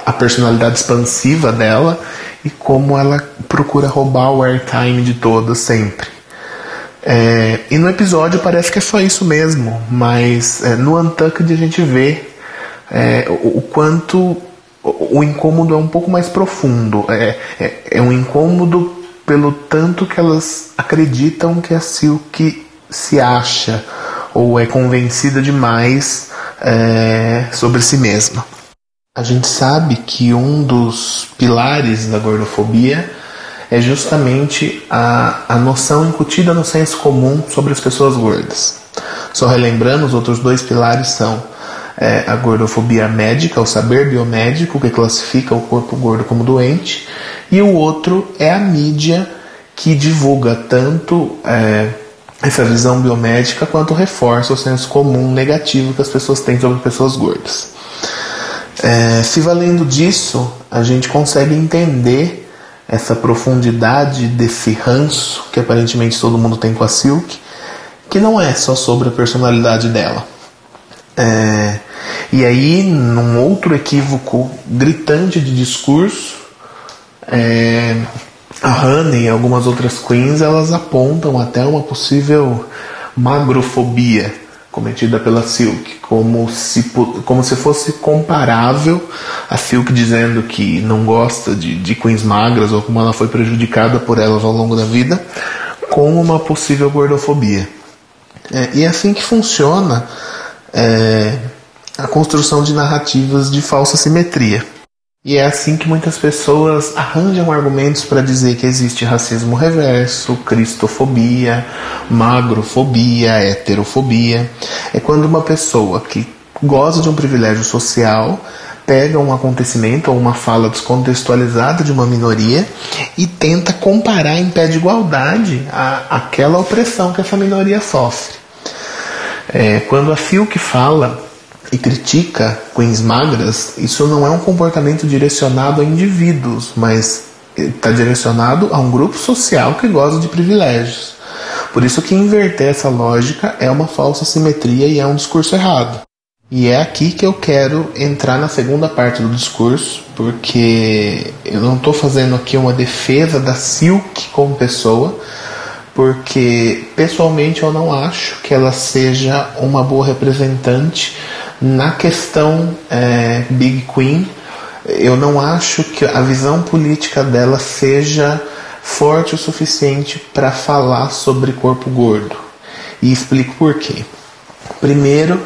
a personalidade expansiva dela e como ela procura roubar o airtime de todas sempre. É, e no episódio parece que é só isso mesmo, mas é, no Untucked a gente vê é, o, o quanto o, o incômodo é um pouco mais profundo. É, é, é um incômodo pelo tanto que elas acreditam que a Silk se acha ou é convencida demais é, sobre si mesma. A gente sabe que um dos pilares da gordofobia é justamente a, a noção incutida no senso comum sobre as pessoas gordas. Só relembrando, os outros dois pilares são é, a gordofobia médica, o saber biomédico que classifica o corpo gordo como doente, e o outro é a mídia que divulga tanto é, essa visão biomédica quanto reforça o senso comum negativo que as pessoas têm sobre pessoas gordas. É, se valendo disso, a gente consegue entender essa profundidade desse ranço que aparentemente todo mundo tem com a Silk, que não é só sobre a personalidade dela. É, e aí, num outro equívoco gritante de discurso, é, a Honey e algumas outras queens elas apontam até uma possível magrofobia cometida pela Silk, como se, como se fosse comparável a Silk dizendo que não gosta de, de queens magras ou como ela foi prejudicada por elas ao longo da vida, com uma possível gordofobia. É, e é assim que funciona é, a construção de narrativas de falsa simetria. E é assim que muitas pessoas arranjam argumentos para dizer que existe racismo reverso, cristofobia, magrofobia, heterofobia. É quando uma pessoa que goza de um privilégio social pega um acontecimento ou uma fala descontextualizada de uma minoria e tenta comparar em pé de igualdade a, aquela opressão que essa minoria sofre. É, quando a Fiuk fala e critica queens magras, isso não é um comportamento direcionado a indivíduos, mas está direcionado a um grupo social que goza de privilégios. Por isso que inverter essa lógica é uma falsa simetria e é um discurso errado. E é aqui que eu quero entrar na segunda parte do discurso, porque eu não estou fazendo aqui uma defesa da Silk como pessoa, porque pessoalmente eu não acho que ela seja uma boa representante na questão é, Big Queen. Eu não acho que a visão política dela seja forte o suficiente para falar sobre corpo gordo. E explico por quê. Primeiro,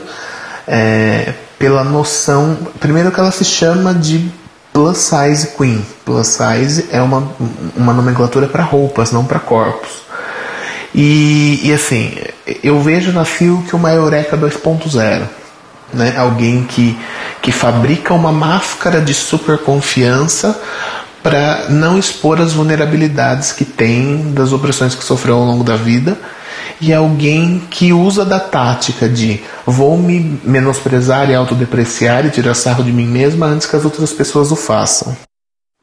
é, pela noção. Primeiro, que ela se chama de plus size queen. Plus size é uma, uma nomenclatura para roupas, não para corpos. E, e assim, eu vejo na que uma Eureka 2.0. Né? Alguém que, que fabrica uma máscara de super confiança para não expor as vulnerabilidades que tem das opressões que sofreu ao longo da vida e alguém que usa da tática de vou me menosprezar e autodepreciar e tirar sarro de mim mesma antes que as outras pessoas o façam.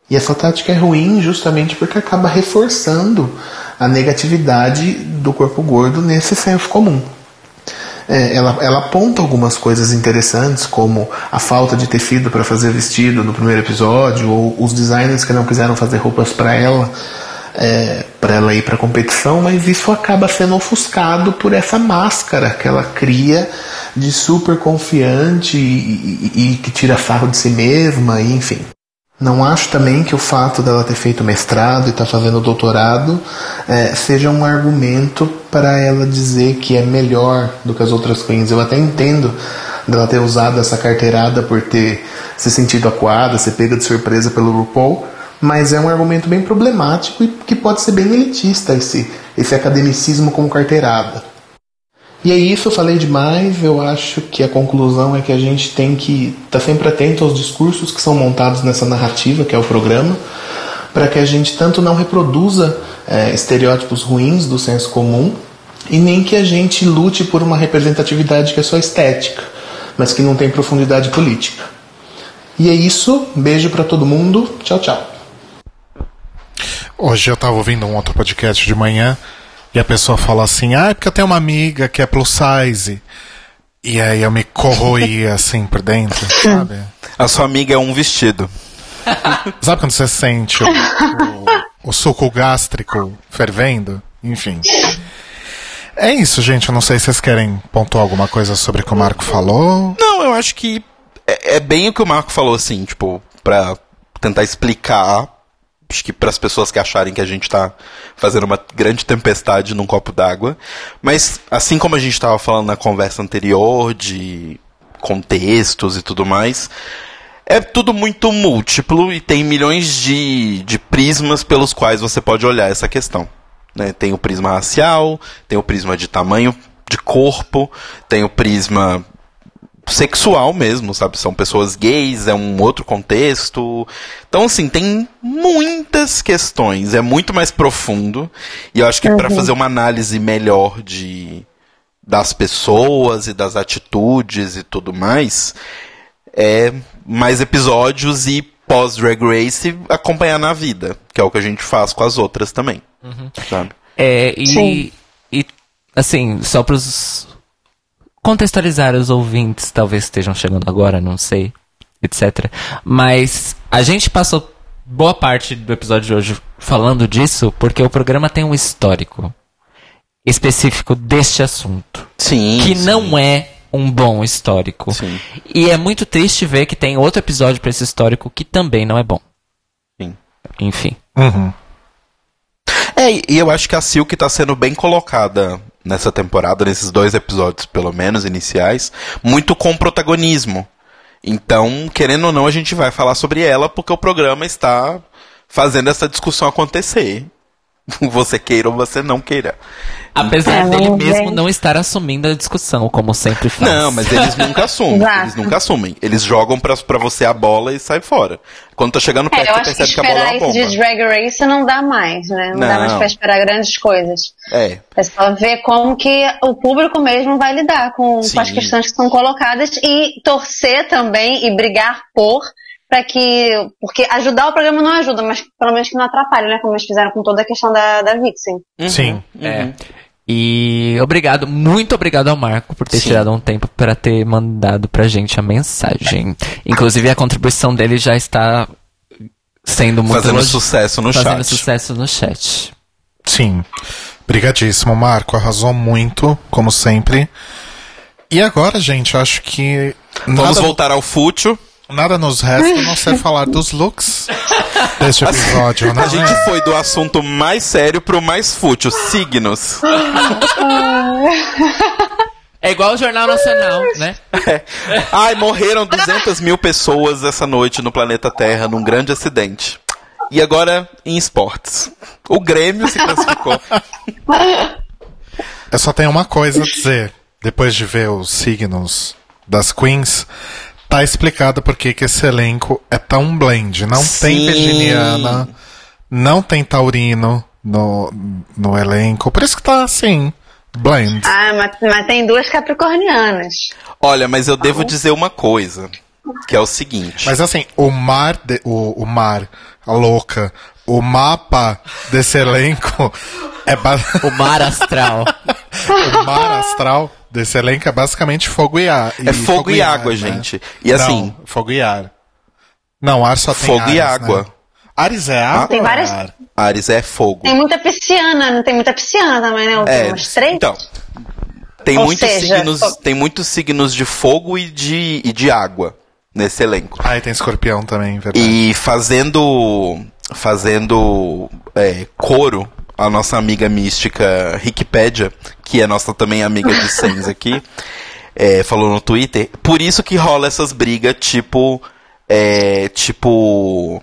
E essa tática é ruim justamente porque acaba reforçando a negatividade do corpo gordo nesse senso comum. É, ela, ela aponta algumas coisas interessantes, como a falta de tecido para fazer vestido no primeiro episódio, ou os designers que não quiseram fazer roupas para ela, é, para ela ir para competição, mas isso acaba sendo ofuscado por essa máscara que ela cria de super confiante e, e, e que tira farro de si mesma, e, enfim. Não acho também que o fato dela ter feito mestrado e estar tá fazendo doutorado é, seja um argumento para ela dizer que é melhor do que as outras queens. Eu até entendo dela ter usado essa carteirada por ter se sentido acuada, ser pega de surpresa pelo RuPaul, mas é um argumento bem problemático e que pode ser bem elitista esse, esse academicismo como carteirada. E é isso, eu falei demais. Eu acho que a conclusão é que a gente tem que estar tá sempre atento aos discursos que são montados nessa narrativa, que é o programa, para que a gente tanto não reproduza é, estereótipos ruins do senso comum e nem que a gente lute por uma representatividade que é só estética, mas que não tem profundidade política. E é isso. Beijo para todo mundo. Tchau, tchau. Hoje eu estava ouvindo um outro podcast de manhã e a pessoa fala assim: ah, é porque eu tenho uma amiga que é plus size. E aí eu me corroía assim por dentro, sabe? A sua amiga é um vestido. Sabe quando você sente o, o, o suco gástrico fervendo? Enfim. É isso, gente. Eu não sei se vocês querem pontuar alguma coisa sobre o que o Marco falou. Não, eu acho que é, é bem o que o Marco falou, assim, tipo, pra tentar explicar acho que para as pessoas que acharem que a gente está fazendo uma grande tempestade num copo d'água. Mas, assim como a gente estava falando na conversa anterior de contextos e tudo mais, é tudo muito múltiplo e tem milhões de, de prismas pelos quais você pode olhar essa questão. Né? Tem o prisma racial, tem o prisma de tamanho de corpo, tem o prisma sexual mesmo, sabe? São pessoas gays, é um outro contexto. Então, assim, tem muitas questões, é muito mais profundo. E eu acho que uhum. para fazer uma análise melhor de das pessoas e das atitudes e tudo mais, é mais episódios e pós Drag Race acompanhar na vida, que é o que a gente faz com as outras também. Uhum. Sabe? É, e, e assim, só pros contextualizar os ouvintes, talvez estejam chegando agora, não sei, etc. Mas a gente passou boa parte do episódio de hoje falando disso porque o programa tem um histórico específico deste assunto. Sim. Que sim. não é um bom histórico. Sim. E é muito triste ver que tem outro episódio para esse histórico que também não é bom. Sim. Enfim. Uhum. É, e eu acho que a Silk está sendo bem colocada nessa temporada, nesses dois episódios, pelo menos, iniciais, muito com protagonismo. Então, querendo ou não, a gente vai falar sobre ela porque o programa está fazendo essa discussão acontecer. Você queira ou você não queira. Apesar é, dele mesmo não estar assumindo a discussão, como sempre faz. Não, mas eles nunca assumem. eles nunca assumem. Eles jogam pra, pra você a bola e sai fora. Quando tá chegando perto, é, você percebe que, que, a bola é uma bomba. de Drag Race não dá mais, né? Não, não, dá mais pra esperar grandes coisas. É. É só ver como que o público mesmo vai lidar com, com as questões que são colocadas e torcer também e brigar por para que. Porque ajudar o programa não ajuda, mas pelo menos que não atrapalhe, né? Como eles fizeram com toda a questão da, da Vixen. Uhum. Sim. Uhum. É. E obrigado, muito obrigado ao Marco por ter Sim. tirado um tempo para ter mandado pra gente a mensagem. Inclusive a contribuição dele já está sendo muito fazendo sucesso no fazendo chat. sucesso no chat. Sim. Obrigadíssimo, Marco. Arrasou muito, como sempre. E agora, gente, acho que. Vamos nada... voltar ao fútil. Nada nos resta a não ser falar dos looks deste episódio, né? A gente foi do assunto mais sério pro mais fútil, signos. É igual o Jornal Nacional, né? É. Ai, morreram 200 mil pessoas essa noite no planeta Terra num grande acidente. E agora em esportes. O Grêmio se classificou. Eu só tenho uma coisa a dizer. Depois de ver os signos das queens, Tá explicado por que esse elenco é tão blend. Não tem Sim. virginiana, não tem taurino no, no elenco. Por isso que tá assim, blend. Ah, mas, mas tem duas capricornianas. Olha, mas eu devo dizer uma coisa, que é o seguinte. Mas assim, o mar, de- o, o mar, a louca, o mapa desse elenco é ba- O mar astral. o mar astral desse elenco é basicamente fogo e ar. É fogo e ar, água, né? gente. E assim- Não, fogo e ar. Não, ar só tem Fogo e Ares, água. Né? Ares é água? Tem é várias- ar? Ares é fogo. Tem muita pisciana, não tem muita pisciana também, né? Tem É, umas três? então. Tem Ou muitos, seja, signos, fo- tem muitos signos de fogo e de, e de água nesse elenco. Ah, e tem escorpião também, verdade. E fazendo fazendo é, coro a nossa amiga mística Wikipédia, que é nossa também amiga de Sens aqui, é, falou no Twitter. Por isso que rola essas brigas tipo é, tipo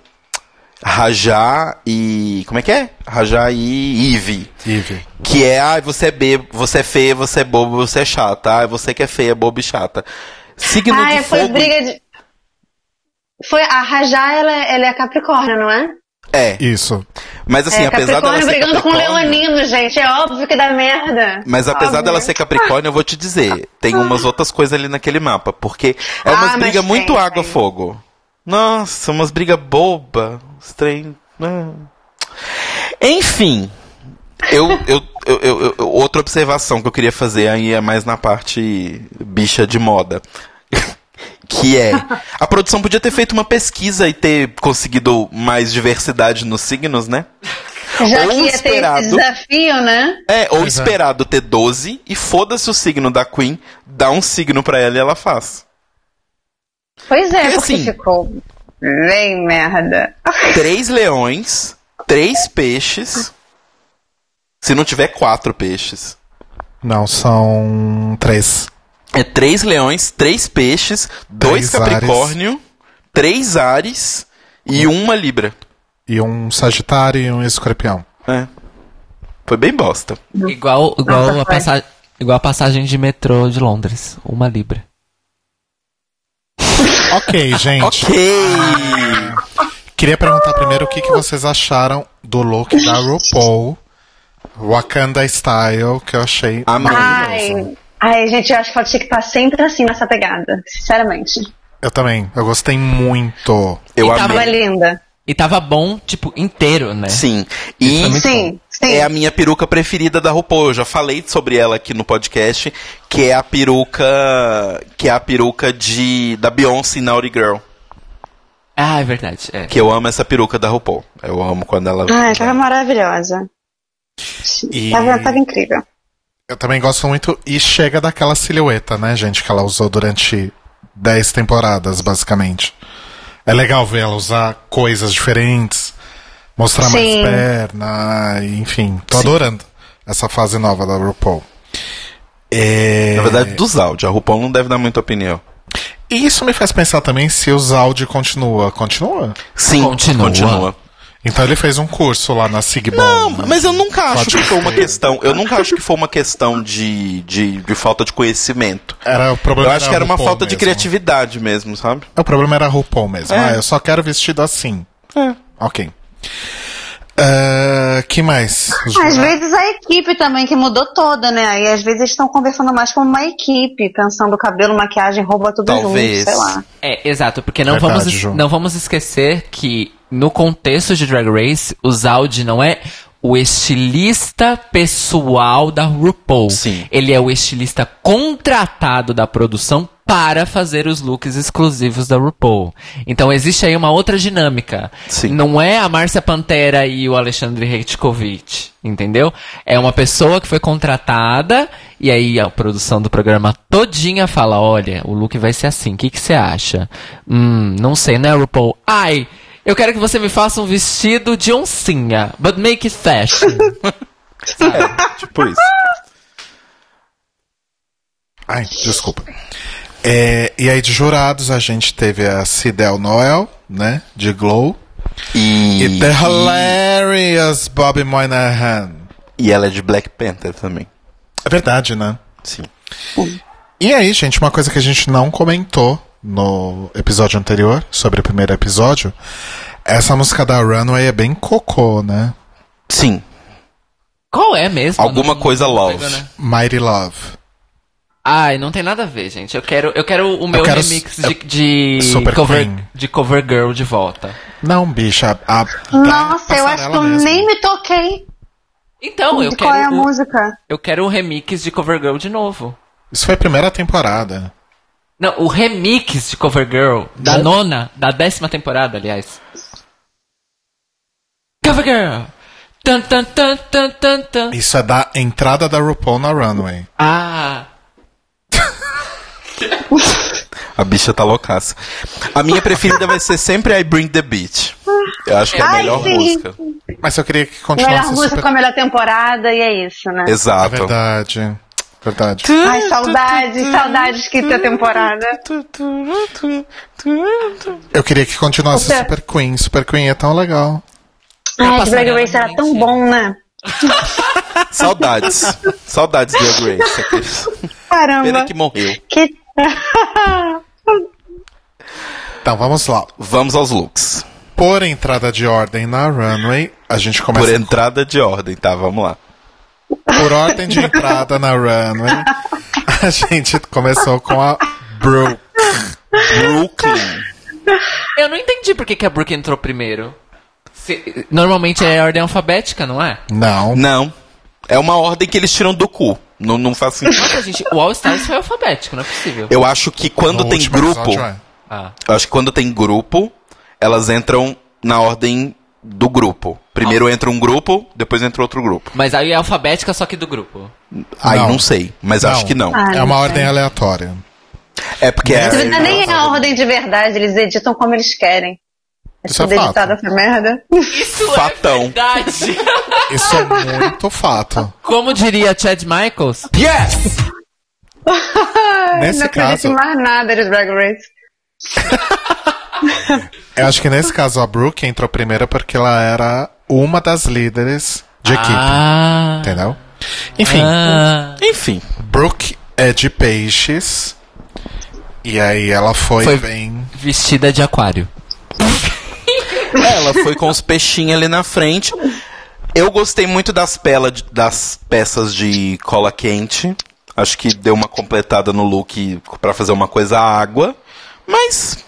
Rajá e como é que é? Rajá e Eve. Eve. Que é, ah, você é bebo, você é feia, você é bobo, você é chata. Ah, você que é feia, bobo e chata. Signo Ah, de é, foi fogo. briga de. Foi a Rajá, ela, ela é Capricórnio, não é? É, Isso. Mas assim, é, apesar dela ser brigando com Capricórnio, Leonino, gente. É óbvio que dá merda. Mas apesar Óbvio. dela ser Capricórnio, eu vou te dizer, tem umas outras coisas ali naquele mapa, porque é umas Ah, brigas muito água-fogo. Nossa, umas brigas boba, estranho. né? Enfim, eu, eu, eu- eu- outra observação que eu queria fazer aí é mais na parte bicha de moda. Que é, a produção podia ter feito uma pesquisa e ter conseguido mais diversidade nos signos, né? Já Ou que ia ter esperado. esse desafio, né? É, ou esperado ter 12 e foda-se o signo da Queen, dá um signo pra ela e ela faz. Pois é, Porque porque assim- ficou bem merda. Três leões, três peixes. Se não tiver quatro peixes. Não, são três. É três leões, três peixes, dois Três capricórnio, três ares e uma libra. E um sagitário e um escorpião. É. Foi bem bosta. igual, igual, a foi. passa- igual a passagem de metrô de Londres. Uma libra. Ok, gente. Ok! Queria perguntar primeiro o que, que vocês acharam do look da RuPaul Wakanda Style, que eu achei maravilhoso. Ai, ai, gente, eu acho que ela tinha que estar sempre assim nessa pegada. Sinceramente. Eu também, eu gostei muito. Eu E tava Tava amei. linda. E tava bom, tipo, inteiro, né? Sim. E muito Sim, sim. é a minha peruca preferida da RuPaul. Eu já falei sobre ela aqui no podcast, que é a peruca, que é a peruca de da Beyoncé Naughty Girl. Ah, é verdade. É. Que eu amo essa peruca da RuPaul. Eu amo quando ela Ai, tava maravilhosa. E- Tava, tava incrível. Eu também gosto muito e chega daquela silhueta, né, gente, que ela usou durante 10 temporadas, basicamente. É legal ver ela usar coisas diferentes, mostrar mais Sim. perna, enfim. Tô adorando essa fase nova da RuPaul. É... Na verdade, dos áudios. A RuPaul não deve dar muita opinião. E isso me faz pensar também se o Zaldi continua. Continua? Sim, Continua. continua. Então ele fez um curso lá na Sigbon. Não, mas eu nunca acho Pode que foi uma questão. Eu nunca acho que foi uma questão de, de, de falta de conhecimento. Era o problema Eu acho que era uma falta de mesmo. criatividade mesmo, sabe? O problema era a RuPaul mesmo. É. Ah, eu só quero vestido assim. Ok. Ah, que mais? Às vezes a equipe também, que mudou toda, né? E às vezes eles estão conversando mais como uma equipe, pensando cabelo, maquiagem, roupa, tudo Talvez. junto, sei lá. É, exato, porque não, Verdade, vamos, Ju. não vamos esquecer que no contexto de Drag Race, o Zaldi não é o estilista pessoal da RuPaul. Sim. Ele é o estilista contratado da produção para fazer os looks exclusivos da RuPaul. Então existe aí uma outra dinâmica. Sim. Não é a Márcia Pantera e o Alexandre Reitkovich, entendeu? É uma pessoa que foi contratada e aí a produção do programa todinha fala, olha, o look vai ser assim, o que que você acha? Hum, não sei, né, RuPaul? Ai, eu quero que você me faça um vestido de oncinha, but make it fashion. É, tipo isso. Ai, desculpa. É, e aí de jurados a gente teve a Cidel Noel, né? De Glow. E, E The Hilarious Bobby Moynihan. e ela é de Black Panther também. É verdade, né? Sim. E aí, gente, uma coisa que a gente não comentou no episódio anterior, sobre o primeiro episódio, essa música da Runway é bem cocô, né? Sim. Qual é mesmo? Alguma Não- coisa não love. pegou, né? Mighty Love. Ai, não tem nada a ver, gente. Eu quero, eu quero o meu quero remix de, de Super cover, Queen. de cover girl de volta. Não, bicha. A, a- Nossa, eu acho que eu mesmo. nem me toquei. Então, eu de qual é a quero, o, música? eu quero o remix de cover girl de novo. Isso foi a primeira temporada. Não, o remix de cover girl da nona, da décima temporada, aliás. Cover girl. Tan, tan, tan, tan, tan, tan. Isso é da entrada da RuPaul na Runway. Ah, A bicha tá loucaça. A minha preferida vai ser sempre I Bring the Beat. Eu acho que é a Ai, melhor sim. música. Mas eu queria que Melhor continuasse música super... com a melhor temporada e é isso, né? É Exato. verdade. Verdade. Ai, saudades, saudades que da temporada. Eu queria que continuasse Super- Super Queen. Super Queen é tão legal. Ai, Drag passarela Race era tão bom, né? Saudades. Saudades de Drag Race. aqueles. Caramba. Pena que morreu. Que... Então vamos lá. Vamos aos looks. Por entrada de ordem na Runway, a gente Por começa entrada de ordem, tá? Vamos lá. Por ordem de entrada na Runway. A gente começou com a Brooke. Brooklyn. eu não entendi por que, que a Brooke entrou primeiro. Se- normalmente é ordem alfabética, não é? Não. Não. É uma ordem que eles tiram do cu. Não, não faz sentido. Nossa, gente, o All Stars foi alfabético, não é possível. Eu acho que quando No tem grupo. episódio, é. Ah. Eu acho que quando tem grupo, elas entram na ordem do grupo. Primeiro entra um grupo, depois entra outro grupo. Mas aí é alfabética, só que do grupo. Aí Não. não, sei, mas Não. acho que não. Ah, É não uma sei. ordem aleatória. É porque é. Nem é a ordem de verdade, eles editam como eles querem. É Isso é tudo fato. editado essa merda. Isso Fatão. é verdade. Isso é muito fato. Como diria Chad Michaels, Nesse não acredito caso- mais nada de Drag Race. Eu acho que nesse caso a Brooke entrou primeiro porque ela era uma das líderes de equipe. ah, Entendeu? Enfim, ah, Enfim. Brooke é de peixes. E aí ela foi, Foi- bem. vestida de aquário. Ela foi com os peixinhos ali na frente. Eu gostei muito das, pela, das peças de cola quente. Acho que deu uma completada no look pra fazer uma coisa água. Mas,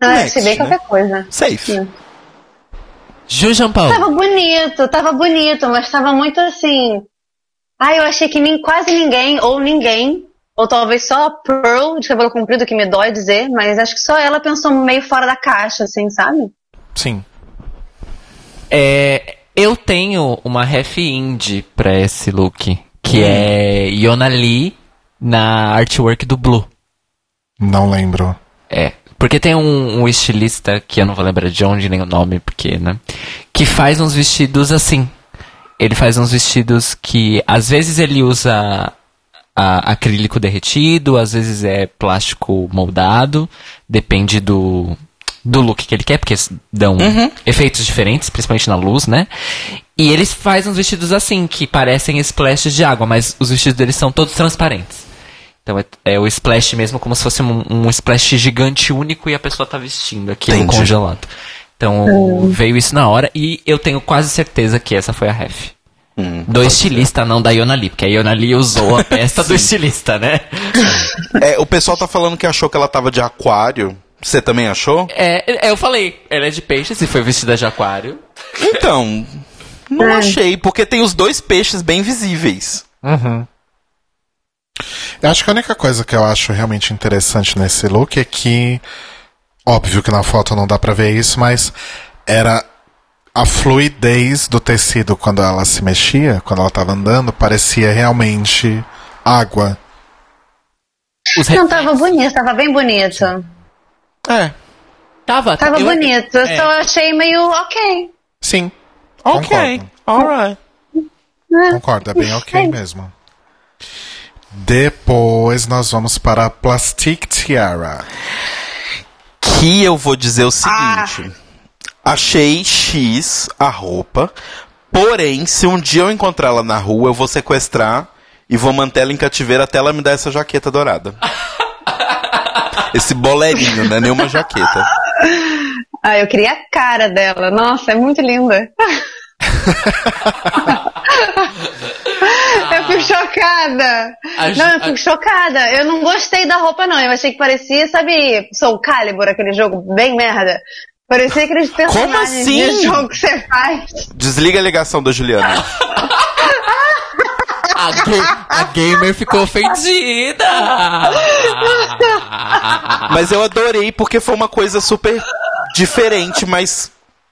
Ah, Next, se bem né? qualquer coisa. safe. Ju Jean Paul. Tava bonito, tava bonito, mas tava muito assim. Ah, eu achei que nem, quase ninguém, ou ninguém, ou talvez só a Pearl de cabelo comprido, que me dói dizer, mas acho que só ela pensou meio fora da caixa, assim, sabe? Sim. É, eu tenho uma ref indie pra esse look, que é Yona Lee na artwork do Blue. Não lembro. É, porque tem um, um estilista, que eu não vou lembrar de onde nem o nome, porque, né? Que faz uns vestidos assim. Ele faz uns vestidos que, às vezes, ele usa a- acrílico derretido, às vezes é plástico moldado, depende do, do look que ele quer, porque dão efeitos diferentes, principalmente na luz, né? E eles fazem uns vestidos assim, que parecem splashes de água, mas os vestidos deles são todos transparentes. Então é, é o splash mesmo, como se fosse um, um splash gigante único e a pessoa tá vestindo aquilo Entendi. congelado. Então veio isso na hora e eu tenho quase certeza que essa foi a ref. Hum, Do estilista, não da Iona Lee, porque a Iona Lee usou a peça do estilista, né? É, o pessoal tá falando que achou que ela tava de aquário. Você também achou? É, é, eu falei, ela é de peixes e foi vestida de aquário. Então, não achei, porque tem os dois peixes bem visíveis. Eu acho que a única coisa que eu acho realmente interessante nesse look é que. Óbvio que na foto não dá pra ver isso, mas era a fluidez do tecido quando ela se mexia, quando ela tava andando, parecia realmente água. Os Não, tava bonito, tava bem bonito. É. Tava, Tava eu- bonito, eu é. só achei meio ok. Sim. Ok, alright. Concordo, é bem ok mesmo. Depois nós vamos para a Plastic Tiara. Que eu vou dizer o seguinte. Achei X a roupa, porém, se um dia eu encontrar ela na rua, eu vou sequestrar e vou manter ela em cativeiro até ela me dar essa jaqueta dourada. Esse bolerinho, não é nenhuma jaqueta. Ah, eu queria a cara dela. Nossa, é muito linda. eu fico chocada. A Ju- Não, eu fico chocada. Eu não gostei da roupa, não. Eu achei que parecia, sabe, Soul Calibur, aquele jogo bem merda. Parecia aqueles personagens assim? de jogo que você faz. Desliga a ligação da Juliana. A, ga- a gamer ficou ofendida. Mas eu adorei porque foi uma coisa super diferente, mas.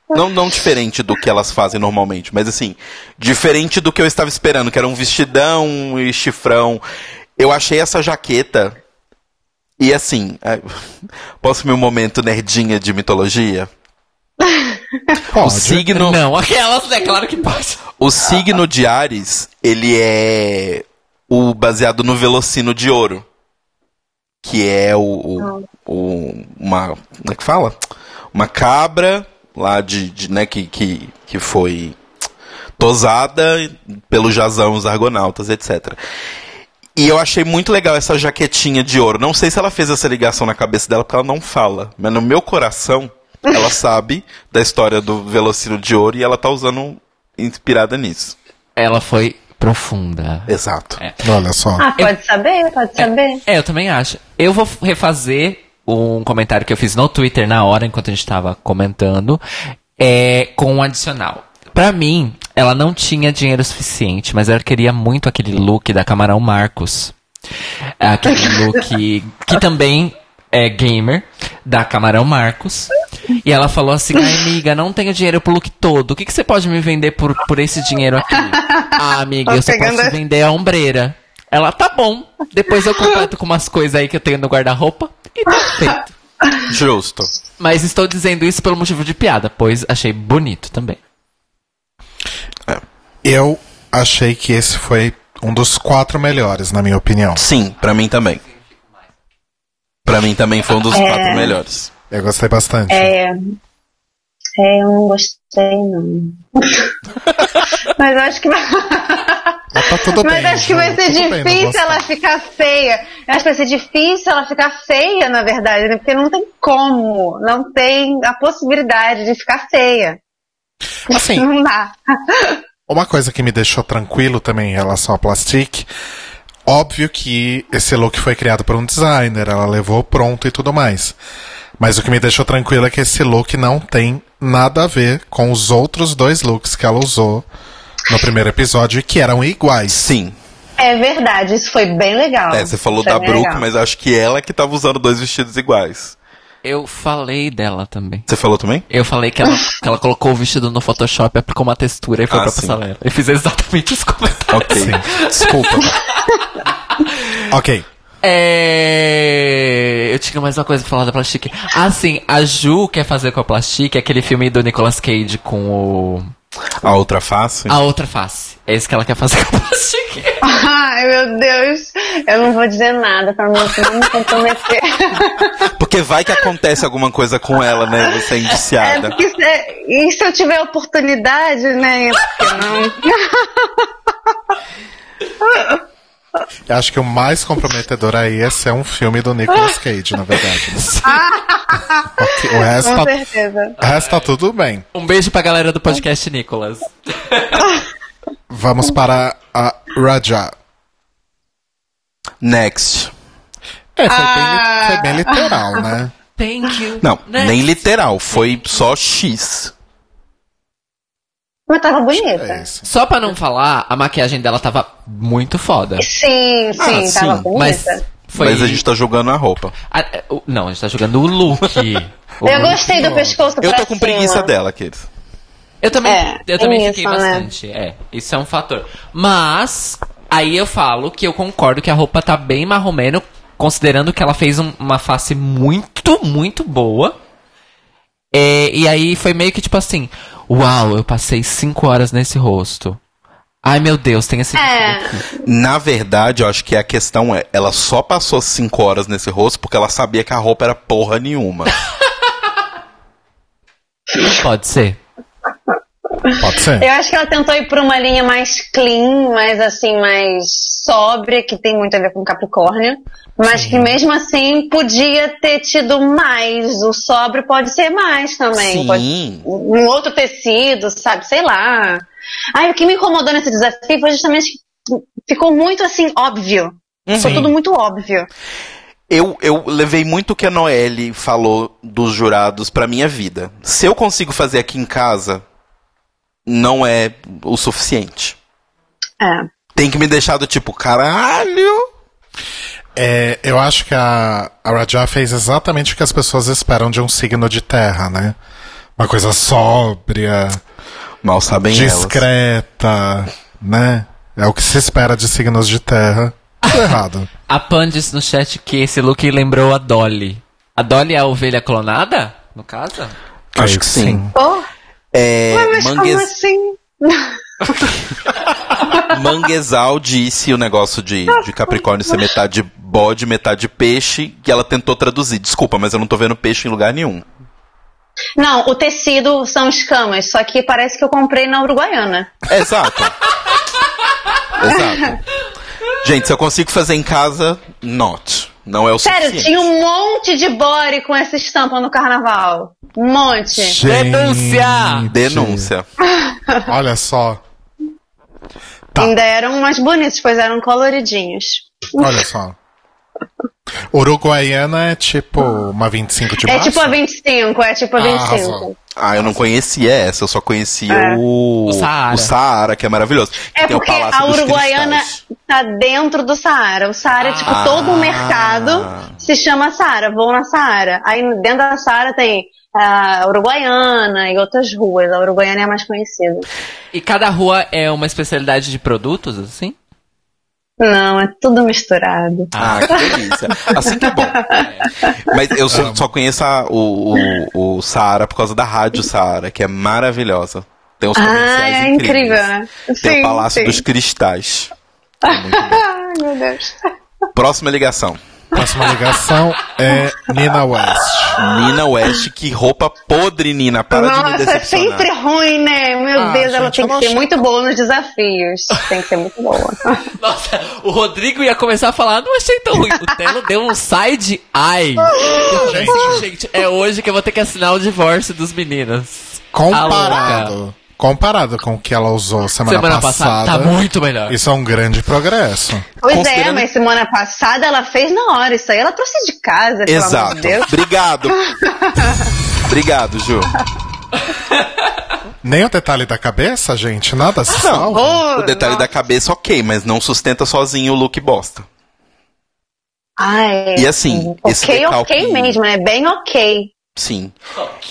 Não, não diferente do que elas fazem normalmente, mas assim, diferente do que eu estava esperando, que era um vestidão e chifrão. Eu achei essa jaqueta. E assim, é, posso meu momento nerdinha de mitologia? O Pode. signo. Não, aquelas, é claro que pode. O signo de Ares, ele é o baseado no Velocino de Ouro. Que é o, o, o- uma. Como é que fala? Uma cabra lá de. de, né, que, que, que foi tosada pelo Jazão, os Argonautas, etc. E eu achei muito legal essa jaquetinha de ouro. Não sei se ela fez essa ligação na cabeça dela, porque ela não fala. Mas no meu coração, ela sabe da história do Velocino de ouro e ela tá usando inspirada nisso. Ela foi profunda. Exato. É. Olha só. Ah, pode saber, pode saber. É, eu também acho. Eu vou refazer um comentário que eu fiz no Twitter na hora, enquanto a gente tava comentando, é, com um adicional. Pra mim, ela não tinha dinheiro suficiente, mas ela queria muito aquele look da Camarão Marcos. Aquele look que também é gamer, da Camarão Marcos. E ela falou assim, ai amiga, não tenho dinheiro pro look todo. O que, que você pode me vender por, por esse dinheiro aqui? Ah, amiga, eu só posso vender a ombreira. Ela, tá bom. Depois eu completo com umas coisas aí que eu tenho no guarda-roupa e tá feito. Justo. Mas estou dizendo isso pelo motivo de piada, pois achei bonito também. Eu achei que esse foi um dos quatro melhores, na minha opinião. Sim, pra mim também. Pra mim também foi um dos quatro melhores. Eu gostei bastante. É. É, eu não gostei, não. Mas eu acho que vai. Mas tá tudo Mas bem. acho que vai ser bem difícil gostar. ela ficar feia. Eu acho que vai ser difícil ela ficar feia, na verdade, né? Porque não tem como. Não tem a possibilidade de ficar feia. Assim, Não dá. Uma coisa que me deixou tranquilo também em relação ao Plastic, óbvio que esse look foi criado por um designer, ela levou pronto e tudo mais. Mas o que me deixou tranquilo é que esse look não tem nada a ver com os outros dois looks que ela usou no primeiro episódio e que eram iguais. Sim. É verdade, isso foi bem legal. É, você falou Foi da Brooke, legal. mas acho que ela que tava usando dois vestidos iguais. Eu falei dela também. Você falou também? Eu falei que ela, que ela colocou o vestido no Photoshop, aplicou uma textura e foi Ah, pra sim. passarela. Eu fiz exatamente os comentários. Ok. Sim, desculpa. ok. É... Eu tinha mais uma coisa pra falar da Plastic. Ah, sim, a Ju quer fazer com a Plastic aquele filme do Nicolas Cage com o... A outra face? A Outra Face. É isso que ela quer fazer com a Plastic. Ai, meu Deus. Eu não vou dizer nada pra não não me comprometer. Porque vai que acontece alguma coisa com ela, né? Você é É, indiciada. porque se, e se eu tiver oportunidade, né? Porque não. Eu acho que o mais comprometedor aí é ser um filme do Nicolas Cage, na verdade. Ok, o, resto Com tá, certeza. o resto tá tudo bem. Um beijo pra galera do podcast Nicolas. Vamos para a Raja. Next. É, foi, bem, li- foi bem literal, né? Thank you. Não, Next. nem literal. Foi só X. Mas tava bonita. É isso. Só pra não falar, a maquiagem dela tava muito foda. Sim, sim, Ah, tava sim, bonita. Mas foi... Mas a gente tá jogando a roupa. Ah, é, o- não, a gente tá jogando o look. O Eu look. gostei do pescoço Eu tô com cima. preguiça dela, queridos. Eu também, É, eu também tem fiquei isso, né? bastante. É, isso é um fator. Mas, aí eu falo que eu concordo que a roupa tá bem marromeno, considerando que ela fez um- uma face muito, muito boa. É, e aí foi meio que tipo assim: Uau, eu passei cinco horas nesse rosto. Ai meu Deus, tem esse. É. Na verdade, eu acho que a questão é, ela só passou cinco horas nesse rosto porque ela sabia que a roupa era porra nenhuma. Pode ser. Pode ser. Eu acho que ela tentou ir por uma linha mais clean, mais assim, mais sóbria, que tem muito a ver com Capricórnio. Mas que mesmo assim podia ter tido mais. O sóbrio pode ser mais também. Sim. Pode- um outro tecido, sabe? Sei lá. Ai, o que me incomodou nesse desafio foi justamente que ficou muito assim, óbvio. Ficou tudo muito óbvio. Eu, eu levei muito o que a Noelle falou dos jurados pra minha vida. Se eu consigo fazer aqui em casa, não é o suficiente. É. Tem que me deixar do tipo, caralho! É, eu acho que a, a Rajah fez exatamente o que as pessoas esperam de um signo de terra, né? Uma coisa sóbria, Mal sabem elas. discreta, né? É o que se espera de signos de terra. Tudo errado. A Pan disse no chat que esse look lembrou a Dolly. A Dolly é a ovelha clonada, no caso? Acho que sim. Oh, É, mas como assim? Manguezal disse o negócio de, de Capricórnio ser metade bode, metade peixe, que ela tentou traduzir. Desculpa, mas eu não tô vendo peixe em lugar nenhum. Não, o tecido são escamas, só que parece que eu comprei na Uruguaiana. Exato. Exato. Gente, se eu consigo fazer em casa, not. Não é o Sério, suficiente. tinha um monte de body com essa estampa no carnaval. Um monte. Denúncia! Denúncia. Olha só. Tá. Ainda eram mais bonitos, pois eram coloridinhos. Olha só. Uruguaiana é tipo uma 25 de É março? tipo a 25, é tipo a Ah, 25. arrasou. Ah, eu não conhecia essa, eu só conhecia É. o, O Saara. Saara, que é maravilhoso. Que É tem o porque a Uruguaiana tá dentro do Saara. O Saara é tipo Ah. todo o mercado se chama Saara, vou na Saara. Aí dentro da Saara tem a Uruguaiana e outras ruas. A Uruguaiana é a mais conhecida. E cada rua é uma especialidade de produtos, assim? Não, é tudo misturado. Ah, que delícia. Assim que é bom. Mas eu só, só conheço a- o, o, o Saara por causa da Rádio Saara, que é maravilhosa. Tem os comerciais Ah, é incríveis. incrível, né? Tem Sim, o Palácio sim. dos Cristais. É. Ai, meu Deus. Próxima ligação. Próxima ligação é Nina West. Nina West, que roupa podre, Nina. Para de me Nossa, é decepcionar. sempre ruim, né? Meu Ah, Deus, ela gente, tem eu que ser achei muito boa nos desafios. Tem que ser muito boa. Nossa, o Rodrigo ia começar a falar, não achei tão ruim. O Telo deu um side eye. Gente, Gente, é hoje que eu vou ter que assinar o divórcio dos meninos. comparado, comparado com o que ela usou semana, Semana passada, tá muito melhor. Isso é um grande progresso. Pois é, Considerando- mas semana passada ela fez na hora. Isso aí ela trouxe de casa, pelo amor Exato. de Deus. Obrigado. Obrigado, Ju. Nem o detalhe da cabeça, gente, nada se salva. Oh, O detalhe nossa. da cabeça, ok, mas não sustenta sozinho o look bosta. Ai, E assim, esse ok, decalque- ok mesmo, né? Bem ok. Sim.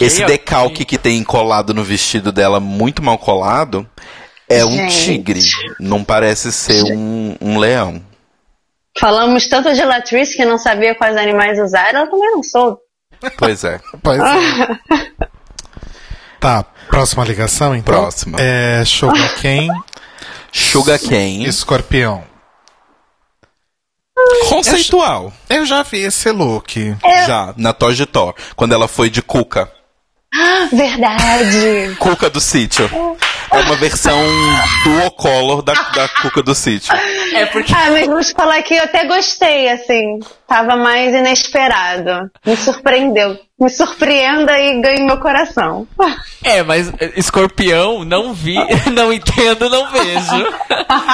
Esse decalque que tem colado no vestido dela, muito mal colado, é um Gente. tigre. Não parece ser um, um leão. Falamos tanto de Latrice que não sabia quais animais usar, ela também não soube. Pois é. Pois é. Tá, próxima ligação então. Próxima. É Sugar Cane, Sugar Cane. escorpião. Conceitual. Eu já vi esse look. Já, na Toy de Thor. Quando ela foi de Cuca. Verdade. Cuca do sítio. É uma versão duo color da, da Cuca do sítio. É porque. Ah, mas vou te falar que eu até gostei, assim. Tava mais inesperado. Me surpreendeu. Me surpreenda e ganhe meu coração. É, mas eh, escorpião, não vi, não entendo, não vejo.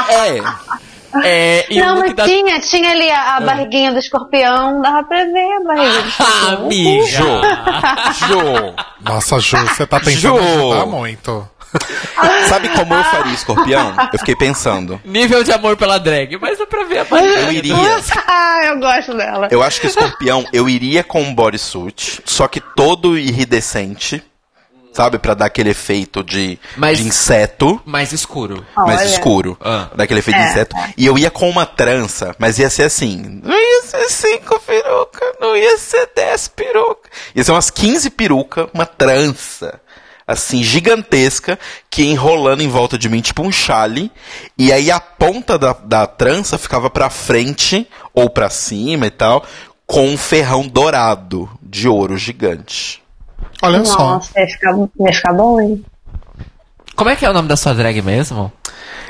É. É, e não, mas da. tinha, tinha ali a, a barriguinha do escorpião, dava pra ver a barriga do Ah, escorpião. amiga. Jô. Jô. Nossa, Ju, você tá tentando Ju. muito. Sabe como eu faria escorpião? Eu fiquei pensando. Nível de amor pela drag, mas dá pra ver a barriga. Eu iria. ah, eu gosto dela. Eu acho que escorpião, eu iria com um bodysuit, só que todo iridescente, sabe? Pra dar aquele efeito de, Mas- de inseto. Mais escuro. mais Olha. escuro. Ah. Daquele efeito de É. inseto. E eu ia com uma trança, mas ia ser assim. Não ia ser cinco perucas, não ia ser dez perucas. Ia ser umas 15 perucas, uma trança. Assim, gigantesca, que ia enrolando em volta de mim, tipo um chale. E aí a ponta da, da trança ficava pra frente, ou pra cima e tal, com um ferrão dourado, de ouro gigante. Olha só. Nossa, ia ficar, ia ficar bom, hein? Como é que é o nome da sua drag mesmo?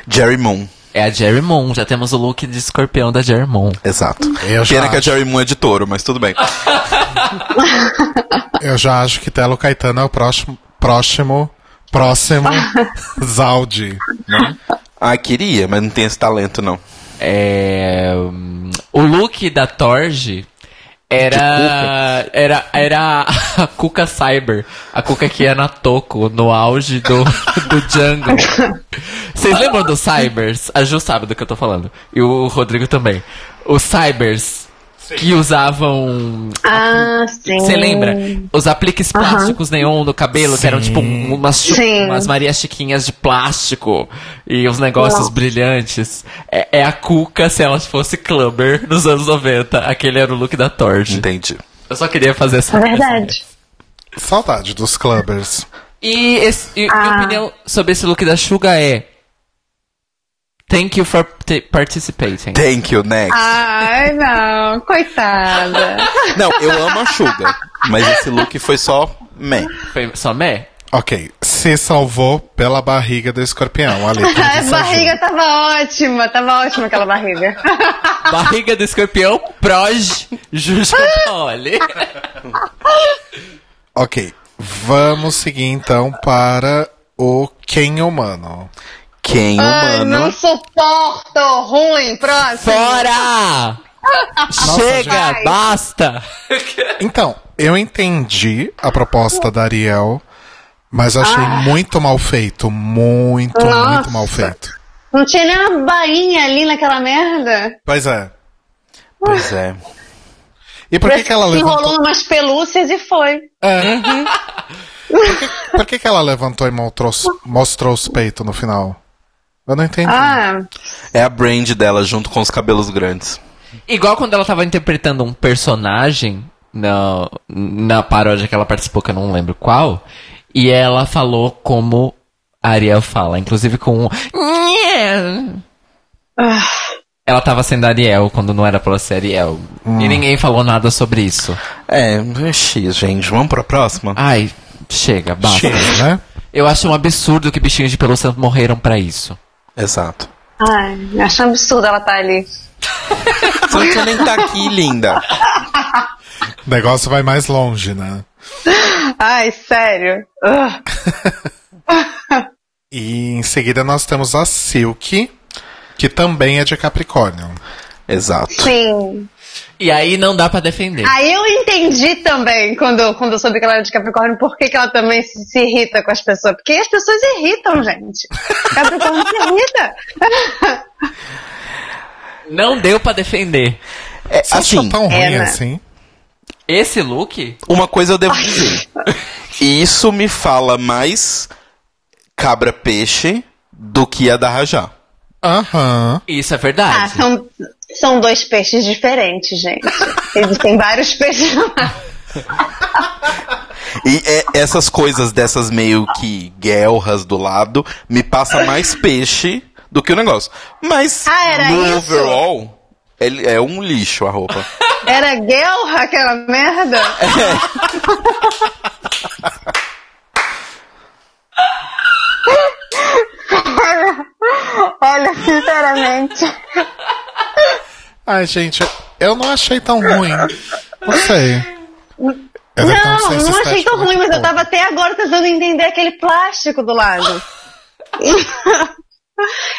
Jerry Moon. É a Jerry Moon. Já temos o look de escorpião da Jerry Moon. Exato. Eu Pena que a. Jerry Moon é de touro, mas tudo bem. Eu já acho que Telo Caetano é o próximo. Próximo. Próximo. Zaldi. né? Ah, queria, mas não tem esse talento, não. É, hum, o look da Torge era era era a Cuca Cyber, a Cuca que ia na Toco no auge do do Jungle. Vocês lembram dos Cybers? A Ju sabe do que eu tô falando. E o Rodrigo também. Os Cybers que usavam Ah, sim. Você lembra? Os apliques plásticos neon no cabelo, que eram tipo um- umas, Sim. umas Maria Chiquinhas de plástico e os negócios Nossa. brilhantes. É, é a Cuca se ela fosse clubber nos anos 90. Aquele era o look da Torge. Entendi. Eu só queria fazer essa. É verdade. Saudade dos clubbers. E, esse, e minha Ah. opinião sobre esse look da Suga é. Thank you for participating. Thank you, next. Ai, não, coitada. Não, eu amo a Suga, mas esse look foi só meh. Foi só meh? Ok, se salvou pela barriga do escorpião. A barriga tava ótima, tava ótima aquela barriga. Barriga do escorpião, proj, Juju Paoli. Ok, vamos seguir então para o Quem Humano. Quem Ai, humano? não suporto. Ruim, próximo. Fora! Chega, gente. basta! Então, eu entendi a proposta da Ariel, mas achei muito mal feito. Muito, Nossa. muito mal feito. Não tinha nem uma bainha ali naquela merda. Pois é. Pois é. E por que, que ela Se enrolou levantou? umas pelúcias e foi. Por que, que ela levantou e mostrou, mostrou os peitos no final? Eu não entendi. Ah, É a brand dela junto com os cabelos grandes. Igual quando ela tava interpretando um personagem na, na paródia que ela participou, que eu não lembro qual, e ela falou como a Ariel fala, inclusive com um. ah, Ela tava sendo Ariel quando não era pra ela ser Ariel. E ninguém falou nada sobre isso. É, X, gente. Vamos pra próxima? Ai, chega, basta. Chega, né? Eu acho um absurdo que bichinhos de pelúcia morreram pra isso. Exato. ai, acho um absurdo ela tá ali. Você não tinha nem tá aqui, linda. O negócio vai mais longe, né? Ai, sério. E em seguida nós temos a Silk, que também é de Capricórnio. Exato. Sim. E aí não dá pra defender. Aí eu entendi também, quando, quando eu soube que ela era de Capricórnio, por que, que ela também se, se irrita com as pessoas. Porque as pessoas irritam, gente. Capricórnio se irrita. Não deu pra defender. É, Você achou assim, tão ruim é, né? assim? Esse look uma coisa eu devo dizer. Isso me fala mais cabra-peixe do que a da Rajá. Aham. Isso é Ah, verdade. são, são dois peixes diferentes, gente. Existem vários peixes lá. E é- essas coisas dessas meio que guelras do lado me passa mais peixe do que o negócio. Mas Ah, era no isso? overall, ele é um lixo a roupa. Era guelra aquela merda? Olha, sinceramente. Ai, gente, eu não achei tão ruim. Não sei. Eu Não, não achei tão ruim, mas eu bom. tava até agora tentando entender aquele plástico do lado.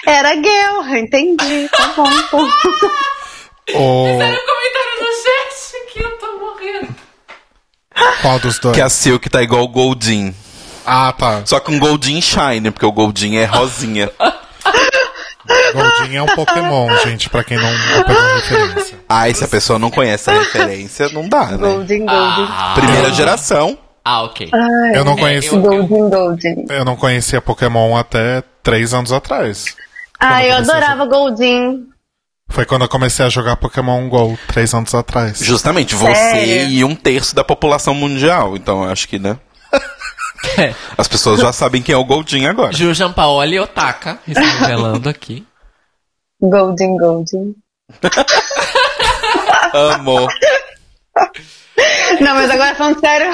Era guelra, entendi. Tá bom. pô. O... comentário no chat que eu tô morrendo. Qual dos dois? Que a Silk tá igual o Goldin. Ah, tá. Só um Goldin Shine, porque o Goldin é rosinha. Goldin é um Pokémon, gente, pra quem não, não pegou referência. Ai, se a pessoa não conhece a referência, não dá, né? Golden, golden. Primeira geração. Ah, ok. Eu não conheci, eu- Golden, golden. eu não conhecia Pokémon até três anos atrás. Ah, eu a adorava Goldin. Foi quando eu comecei a jogar Pokémon GO, três anos atrás. Justamente, você Sério? e um terço da população mundial. Então, eu acho que, né? É. As pessoas já sabem quem é o Goldin agora. Ju Paoli Otaka, revelando aqui. Golden, golden. Amor. Não, mas agora falando sério,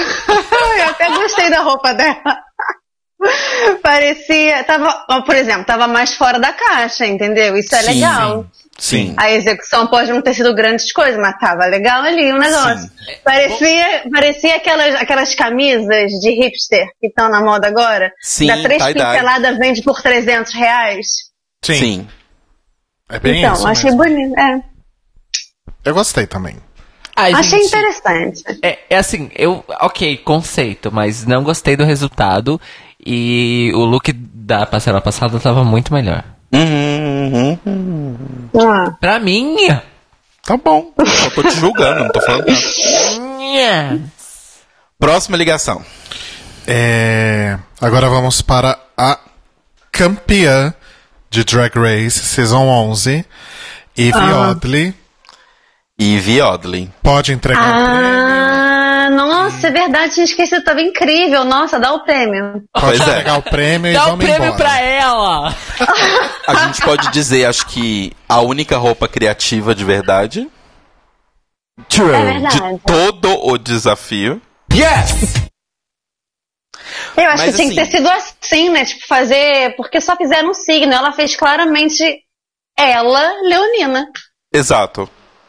eu até gostei da roupa dela. Parecia. Tava, por exemplo, tava mais fora da caixa, entendeu? Isso é Sim, legal. Sim. A execução pode não ter sido grandes coisas, mas tava legal ali o negócio. Sim. Parecia, parecia aquelas, aquelas camisas de hipster que estão na moda agora. Sim, da três pinceladas vende por 300 reais. Sim. Sim. É bem então, isso. achei mesmo. bonito. É. Eu gostei também. Ai, Achei gente, interessante. É, é assim, eu. Ok, conceito, mas não gostei do resultado. E o look da passarela passada tava muito melhor. Uhum, uhum. Ah. Pra mim. Tá bom. Eu tô te julgando, não tô falando nada. Próxima ligação. É, Agora vamos para a campeã de Drag Race Season 11, Eve Ah. Oddly. Eve Oddly. Pode entregar o prêmio. Ah, nossa, é verdade, tinha esquecido, tava incrível. Nossa, dá o prêmio. Pode Pois é. entregar o prêmio e Dá o prêmio embora. pra ela! A gente pode dizer, acho que a única roupa criativa de verdade True. É verdade. de todo o desafio. Yes! Eu acho Mas que tinha que assim- ter sido assim, né? Tipo, fazer. Porque só fizeram um signo. Ela fez claramente ela, Leonina. Exato.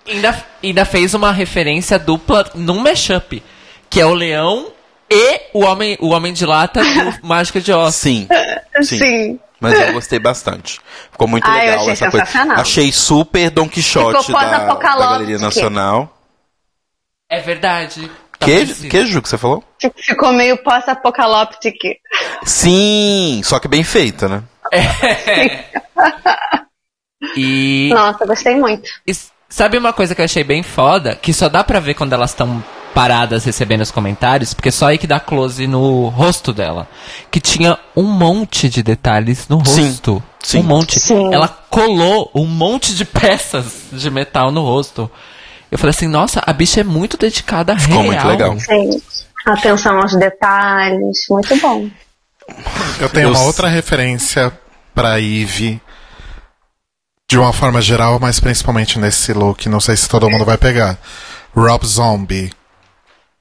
Ainda, ainda fez uma referência dupla num mashup. Que é o leão e o homem, o homem de lata do Mágica de Oz. Sim. Sim. Sim. Mas eu gostei bastante. Ficou muito Ah, legal achei essa coisa. sensacional. Achei super Don Quixote Ficou da, da. Galeria Nacional. É verdade. Tá Que, parecido. que Ju que você falou? Ficou meio pós-apocalíptico. Sim, só que bem feita, né? E, Nossa, gostei muito. e sabe uma coisa que eu achei bem foda? Que só dá pra ver quando elas estão paradas recebendo os comentários, porque só aí que dá close no rosto dela. Que tinha um monte de detalhes no Sim, rosto. sim. Um monte. Sim. Ela colou um monte de peças de metal no rosto. Eu falei assim, nossa, a bicha é muito dedicada a Ficou real. muito legal. Sim. Atenção aos detalhes. Muito bom. Eu tenho Eu uma outra referência pra Eve. De uma forma geral, mas principalmente nesse look. Não sei se todo mundo vai pegar. Rob Zombie.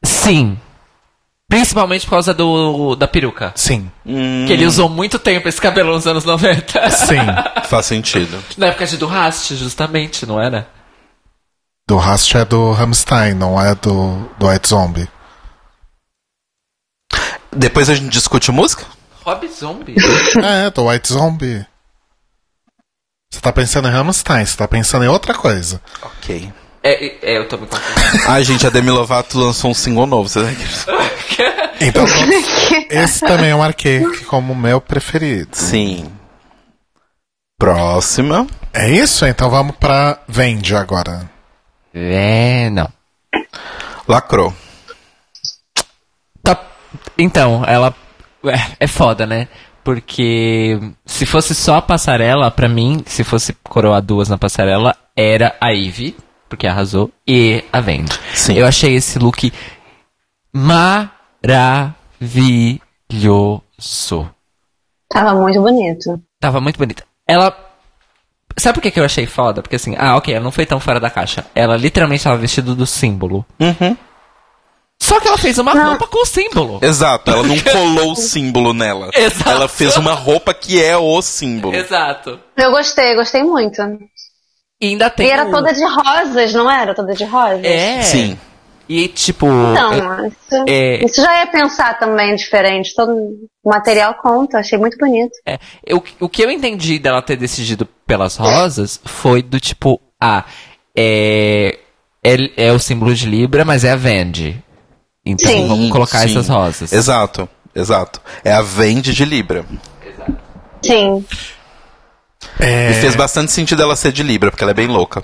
Sim. Principalmente por causa do da peruca. Sim. Hum, Que ele usou muito tempo esse cabelo nos anos 90. Sim. Faz sentido. Na época de do Rast, justamente, não era? Do Rast é do Hamstein, não é do, do White Zombie. Depois a gente discute música? Rob Zombie? É, do White Zombie. Você tá pensando em Hamstein, você tá pensando em outra coisa. Ok. é, é, eu tô me confundindo. Ai, gente, a Demi Lovato lançou um single novo. Você Então, esse também eu marquei como meu preferido. Sim. Próxima. É isso? Então vamos pra Vende agora. É, não. Lacrou. Tá, então, ela é, é foda, né? Porque se fosse só a passarela, pra mim, se fosse coroar duas na passarela, era a Ivy, porque arrasou, e a Vendi. Sim. Eu achei esse look maravilhoso. Tava muito bonito. Tava muito bonita. Ela. Sabe por que, que eu achei foda? Porque assim, ah, ok, ela não foi tão fora da caixa. Ela literalmente tava vestida do símbolo. Uhum. Só que ela fez uma roupa com o símbolo. Exato, ela não colou o símbolo nela. Exato. Ela fez uma roupa que é o símbolo. Exato. Eu gostei, gostei muito. E ainda tem. E era o- toda de rosas, não era? Toda de rosas? É. Sim. E tipo. Então, isso, é- isso já ia pensar também diferente. Todo o material conta, achei muito bonito. é, eu- o que eu entendi dela ter decidido pelas rosas foi do tipo, ah, é, é, é o símbolo de Libra, mas é a Vendi. Então Sim. vamos colocar Sim. essas rosas. Exato, exato. É a vende de Libra. Sim. É, E fez bastante sentido ela ser de Libra, porque ela é bem louca.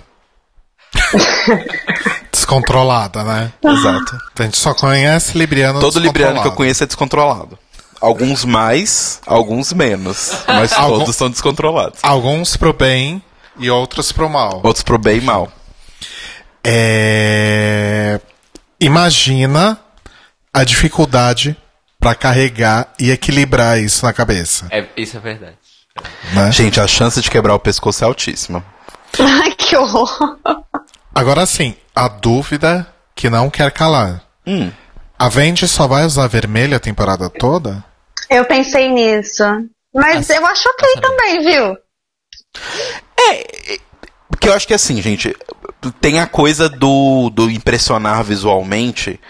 descontrolada, né? Exato. A gente só conhece Libriano Todo libriano que eu conheço é descontrolado. Alguns mais, alguns menos. Mas Algum- todos são descontrolados. Alguns pro bem e outros pro mal. Outros pro bem e mal. É... Imagina a dificuldade pra carregar e equilibrar isso na cabeça, É, isso é verdade. né? Gente, a chance de quebrar o pescoço é altíssima. Ai, que horror. Agora sim, a dúvida que não quer calar. Hum. A Vendi só vai usar vermelho a temporada toda? Eu pensei nisso. Mas eu acho ok também, viu? Porque eu acho que assim, gente, tem a coisa do, do impressionar visualmente,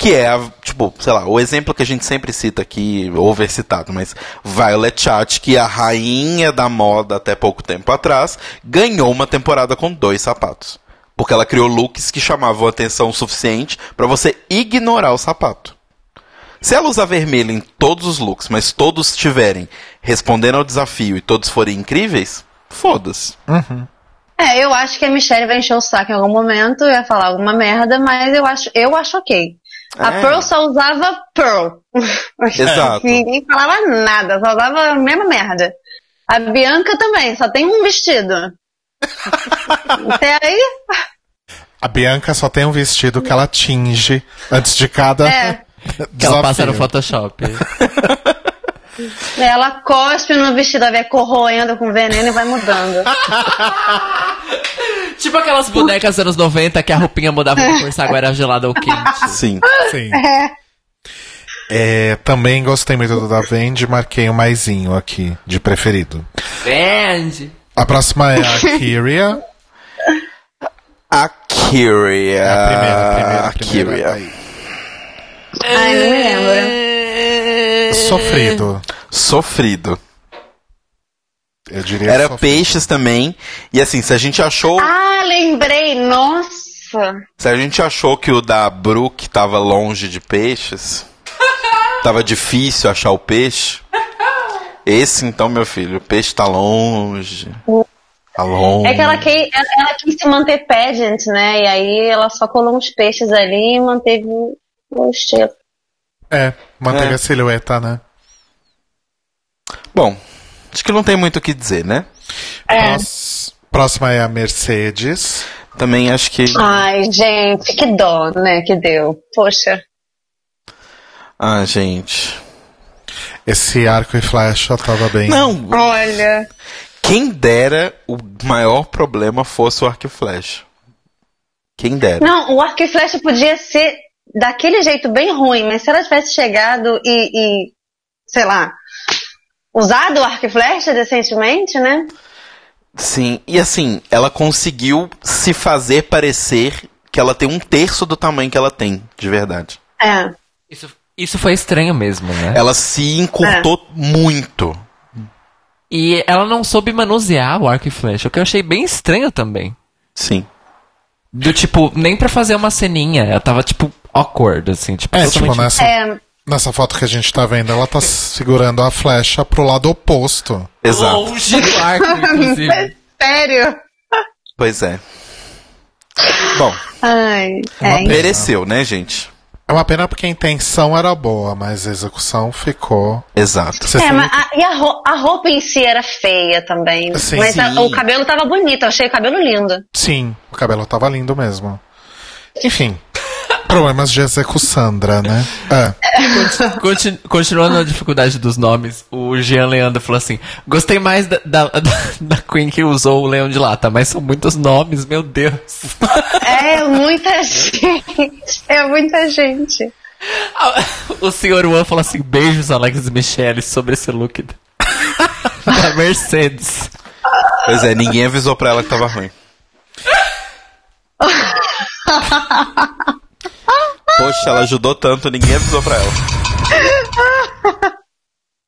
que é, a, tipo, sei lá, o exemplo que a gente sempre cita aqui, overcitado, mas Violet Chat, que é a rainha da moda até pouco tempo atrás, ganhou uma temporada com dois sapatos. Porque ela criou looks que chamavam atenção o suficiente pra você ignorar o sapato. Se ela usar vermelho em todos os looks, mas todos estiverem respondendo ao desafio e todos forem incríveis, foda-se. É, eu acho que a Michelle vai encher o saco em algum momento, vai falar alguma merda, mas eu acho, eu acho ok. A É. Pearl só usava Pearl. Exato. Ninguém falava nada, só usava a mesma merda. A Bianca também, só tem um vestido. Até aí, A Bianca só tem um vestido que ela tinge antes de cada é. Que ela passa no. Photoshop. Ela cospe no vestido, vai corroendo com veneno e vai mudando. tipo aquelas bonecas dos anos 90 que a roupinha mudava de cor se a água era gelada ou quente. Sim. Sim. É, também gostei muito do da Vendi, marquei um maisinho aqui, de preferido. Vende! A próxima é a Kyria. A Kyria. É a primeira, a primeira, a A primeira. Kyria. Aí. Ai, não me lembro. Sofrido. Sofrido. Eu diria Era sofrido. peixes também. E assim, se a gente achou. Ah, lembrei, nossa. Se a gente achou que o da Brook tava longe de peixes, tava difícil achar o peixe. Esse então, meu filho, o peixe tá longe. Tá longe. É que ela, que, ela, ela quis se manter pageant, né? E aí ela só colou uns peixes ali e manteve o estilo. É, manteve É. a silhueta, né? Bom, acho que não tem muito o que dizer, né? Prós- Próxima é a Mercedes. Também acho que. Ai, gente, que dó, né? Que deu. Poxa. Ah, gente. Esse arco e flecha tava bem. Não, Olha. quem dera o maior problema fosse o arco e flecha. Quem dera. Não, o arco e flecha podia ser daquele jeito bem ruim, mas se ela tivesse chegado e, e sei lá, usado o arco e flecha decentemente, né? Sim, e assim, ela conseguiu se fazer parecer que ela tem um terço do tamanho que ela tem, de verdade. É. Isso, isso foi estranho mesmo, né? Ela se encurtou muito. E ela não soube manusear o arco e flecha, o que eu achei bem estranho também. Sim. Do tipo, nem pra fazer uma ceninha, ela tava tipo awkward, assim, tipo, É, tipo, nessa, É, nessa foto que a gente tá vendo, ela tá segurando a flecha pro lado oposto. Exato. longe do arco, inclusive. sério. Pois é. Bom, Ai, é. pena. mereceu, né, gente? É uma pena porque a intenção era boa, mas a execução ficou. Exato. Você É, sabe mas que- a, e a, ro- a roupa em si era feia também. Sim, mas a- sim. o cabelo tava bonito, eu achei o cabelo lindo. Sim, o cabelo tava lindo mesmo. Enfim. Problemas de execuçandra, né? É. Conti- continuando a dificuldade dos nomes, o Jean Leandro falou assim: Gostei mais da, da, da- Queen que usou o leão de lata, mas são muitos nomes, meu Deus. É muita gente. É muita gente. O senhor Juan falou assim: Beijos, Alex e Michele, sobre esse look da da Mercedes. Pois é, ninguém avisou pra ela que tava ruim. Poxa, ela ajudou tanto, ninguém avisou pra ela.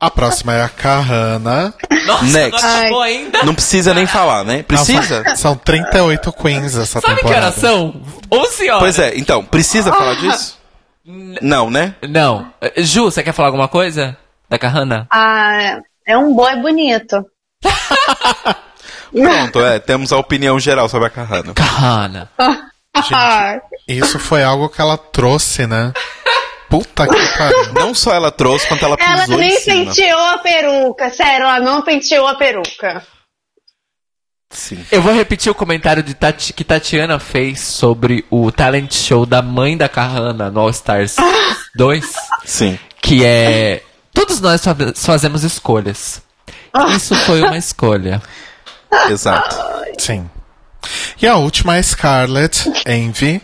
A próxima é a Kahana. Nossa, Next. não acabou ainda? Não precisa nem falar, né? Precisa? São, são 38 queens essa Sabe que temporada. horas são? 11 horas. Pois é, então, precisa falar disso? Não, né? Não. Ju, você quer falar alguma coisa? Da Kahana? Ah, é um boy bonito. Pronto, é, temos a opinião geral sobre a Kahana. Kahana. Isso foi algo que ela trouxe, né? Puta que pariu. Não só ela trouxe, quanto ela Ela pisou nem em cima. penteou a peruca, sério, ela não penteou a peruca. Sim. Eu vou repetir o comentário de Tati- que Tatiana fez sobre o talent show da mãe da Kahana no All Stars 2, Sim. que é todos nós fa- fazemos escolhas. Isso foi uma escolha. Exato. Sim. E a última é Scarlett Envy,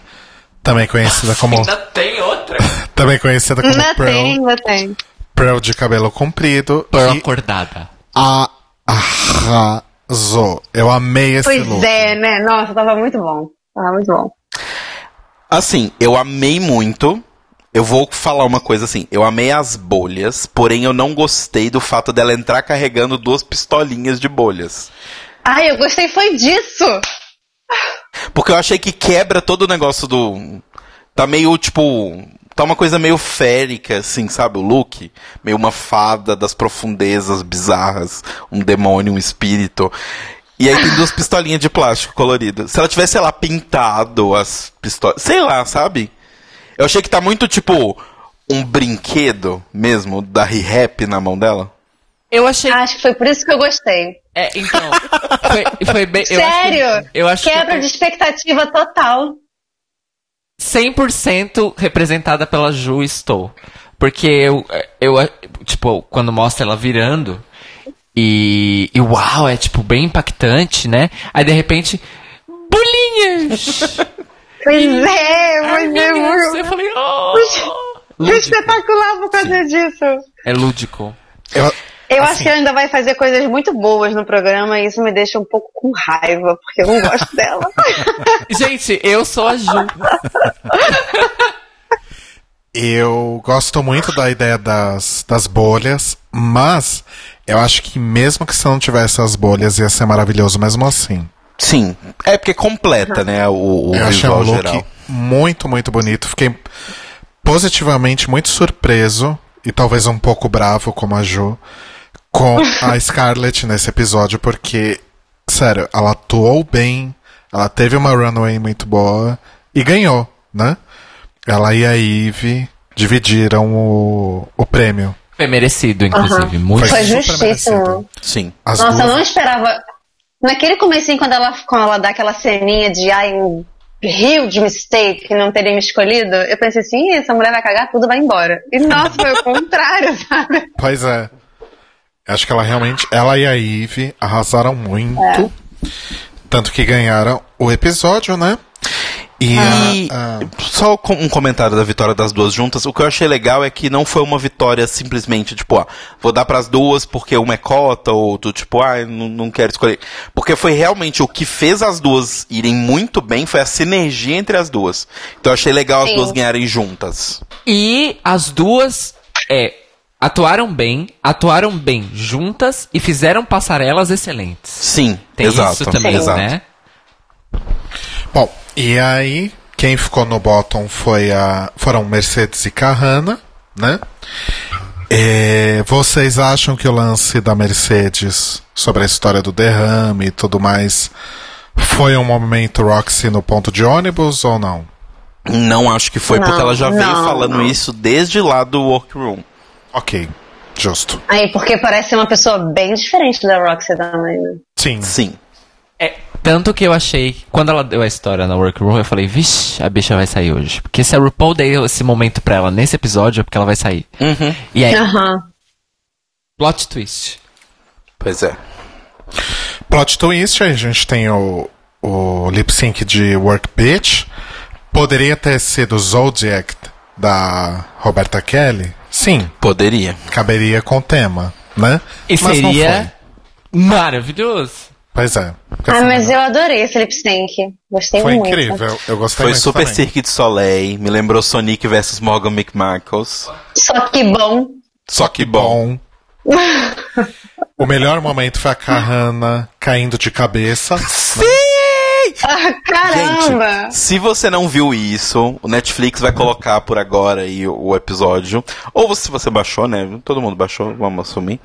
também conhecida como Ainda tem outra. também conhecida como Ainda Pearl, tem, ainda tem. Pearl de cabelo comprido. Pearl acordada. a- arrasou. Eu amei esse Pois look. é, né? Nossa, tava muito bom. Tava muito bom. Assim, eu amei muito. Eu vou falar uma coisa assim, eu amei as bolhas, porém eu não gostei do fato dela entrar carregando duas pistolinhas de bolhas. Ai, eu gostei foi disso. Porque eu achei que quebra todo o negócio do. Tá meio tipo. Tá uma coisa meio férica, assim, sabe? O look. Meio uma fada das profundezas bizarras. Um demônio, um espírito. E aí tem duas pistolinhas de plástico colorido. Se ela tivesse, sei lá, pintado as pistolas. Sei lá, sabe? Eu achei que tá muito tipo. Um brinquedo mesmo, da Re-Rap na mão dela. Eu achei. Acho que foi por isso que eu gostei. É, então. Foi, foi bem. eu acho que- Sério? eu acho Quebra que de expectativa total. 100% representada pela Ju estou. Porque eu, eu, tipo, quando mostra ela virando, e, e uau, é tipo bem impactante, né? Aí de repente, bolinhas! Pois é, pois meu é, Deus, eu falei, oh! espetacular por causa disso. É lúdico. Eu- Eu Assim. acho que ela ainda vai fazer coisas muito boas no programa e isso me deixa um pouco com raiva, porque eu não gosto dela. Gente, eu sou a Ju. Eu gosto muito da ideia das, das bolhas, mas eu acho que mesmo que se não tivesse as bolhas ia ser maravilhoso mesmo assim. Sim. É porque completa, né? O, o eu achei um visual look geral. muito, muito bonito. Fiquei positivamente muito surpreso e talvez um pouco bravo como a Ju com a Scarlett nesse episódio, porque, sério, ela atuou bem, ela teve uma runway muito boa e ganhou, né? Ela e a Eve dividiram o, o prêmio. Foi merecido, inclusive. Muito. Foi justíssimo. Sim. As Nossa, eu duas- não esperava. Naquele comecinho, quando ela, quando ela dá aquela ceninha de ai, um huge mistake, não teria me escolhido, eu pensei assim, "Ih, essa mulher vai cagar tudo, vai embora. E nossa, foi o contrário, sabe? Pois é. Acho que ela realmente. Ela e a Eve arrasaram muito. Tanto que ganharam o episódio, né? E, E a- a- só com- um comentário da vitória das duas juntas. O que eu achei legal é que não foi uma vitória simplesmente tipo, ó, vou dar pras duas porque uma é cota, ou tu tipo, ah, não, não quero escolher. Porque foi realmente o que fez as duas irem muito bem foi a sinergia entre as duas. Então eu achei legal as Sim. duas ganharem juntas. E as duas é, atuaram bem, atuaram bem juntas e fizeram passarelas excelentes. Sim, Tem exato. isso também, exato. né? Bom, e aí, quem ficou no bottom foi a, foram Mercedes e Carrana, né? É, vocês acham que o lance da Mercedes sobre a história do derrame e tudo mais foi um momento Roxy no ponto de ônibus ou não? Não acho que foi, porque Não, ela já veio não, falando não. isso desde lá do workroom. Ok, justo. Aí, porque parece ser uma pessoa bem diferente da Roxy também, né? Sim. Sim. É, tanto que eu achei, quando ela deu a história na workroom, eu falei, vixe, a bicha vai sair hoje. Porque se a RuPaul deu esse momento pra ela nesse episódio, é porque ela vai sair. Uhum. E aí, Aham. plot twist. Pois é. Plot twist, aí a gente tem o, o lip sync de Work Bitch. Poderia ter sido Zodiac da Roberta Kelly? Sim, Poderia. caberia com o tema, né? E Mas não seria maravilhoso. Pois é. Ah, mas eu adorei esse lip sync. Gostei Foi muito. incrível, eu gostei Foi muito super também. Cirque de Soleil, me lembrou Sonic versus Morgan McMichaels. Só que bom. Só que bom. Bom. o melhor momento foi a Carrana caindo de cabeça. Sim! Caramba! Gente, se você não viu isso, o Netflix vai colocar por agora aí o, episódio. Ou se você baixou, né? Todo mundo baixou, vamos assumir.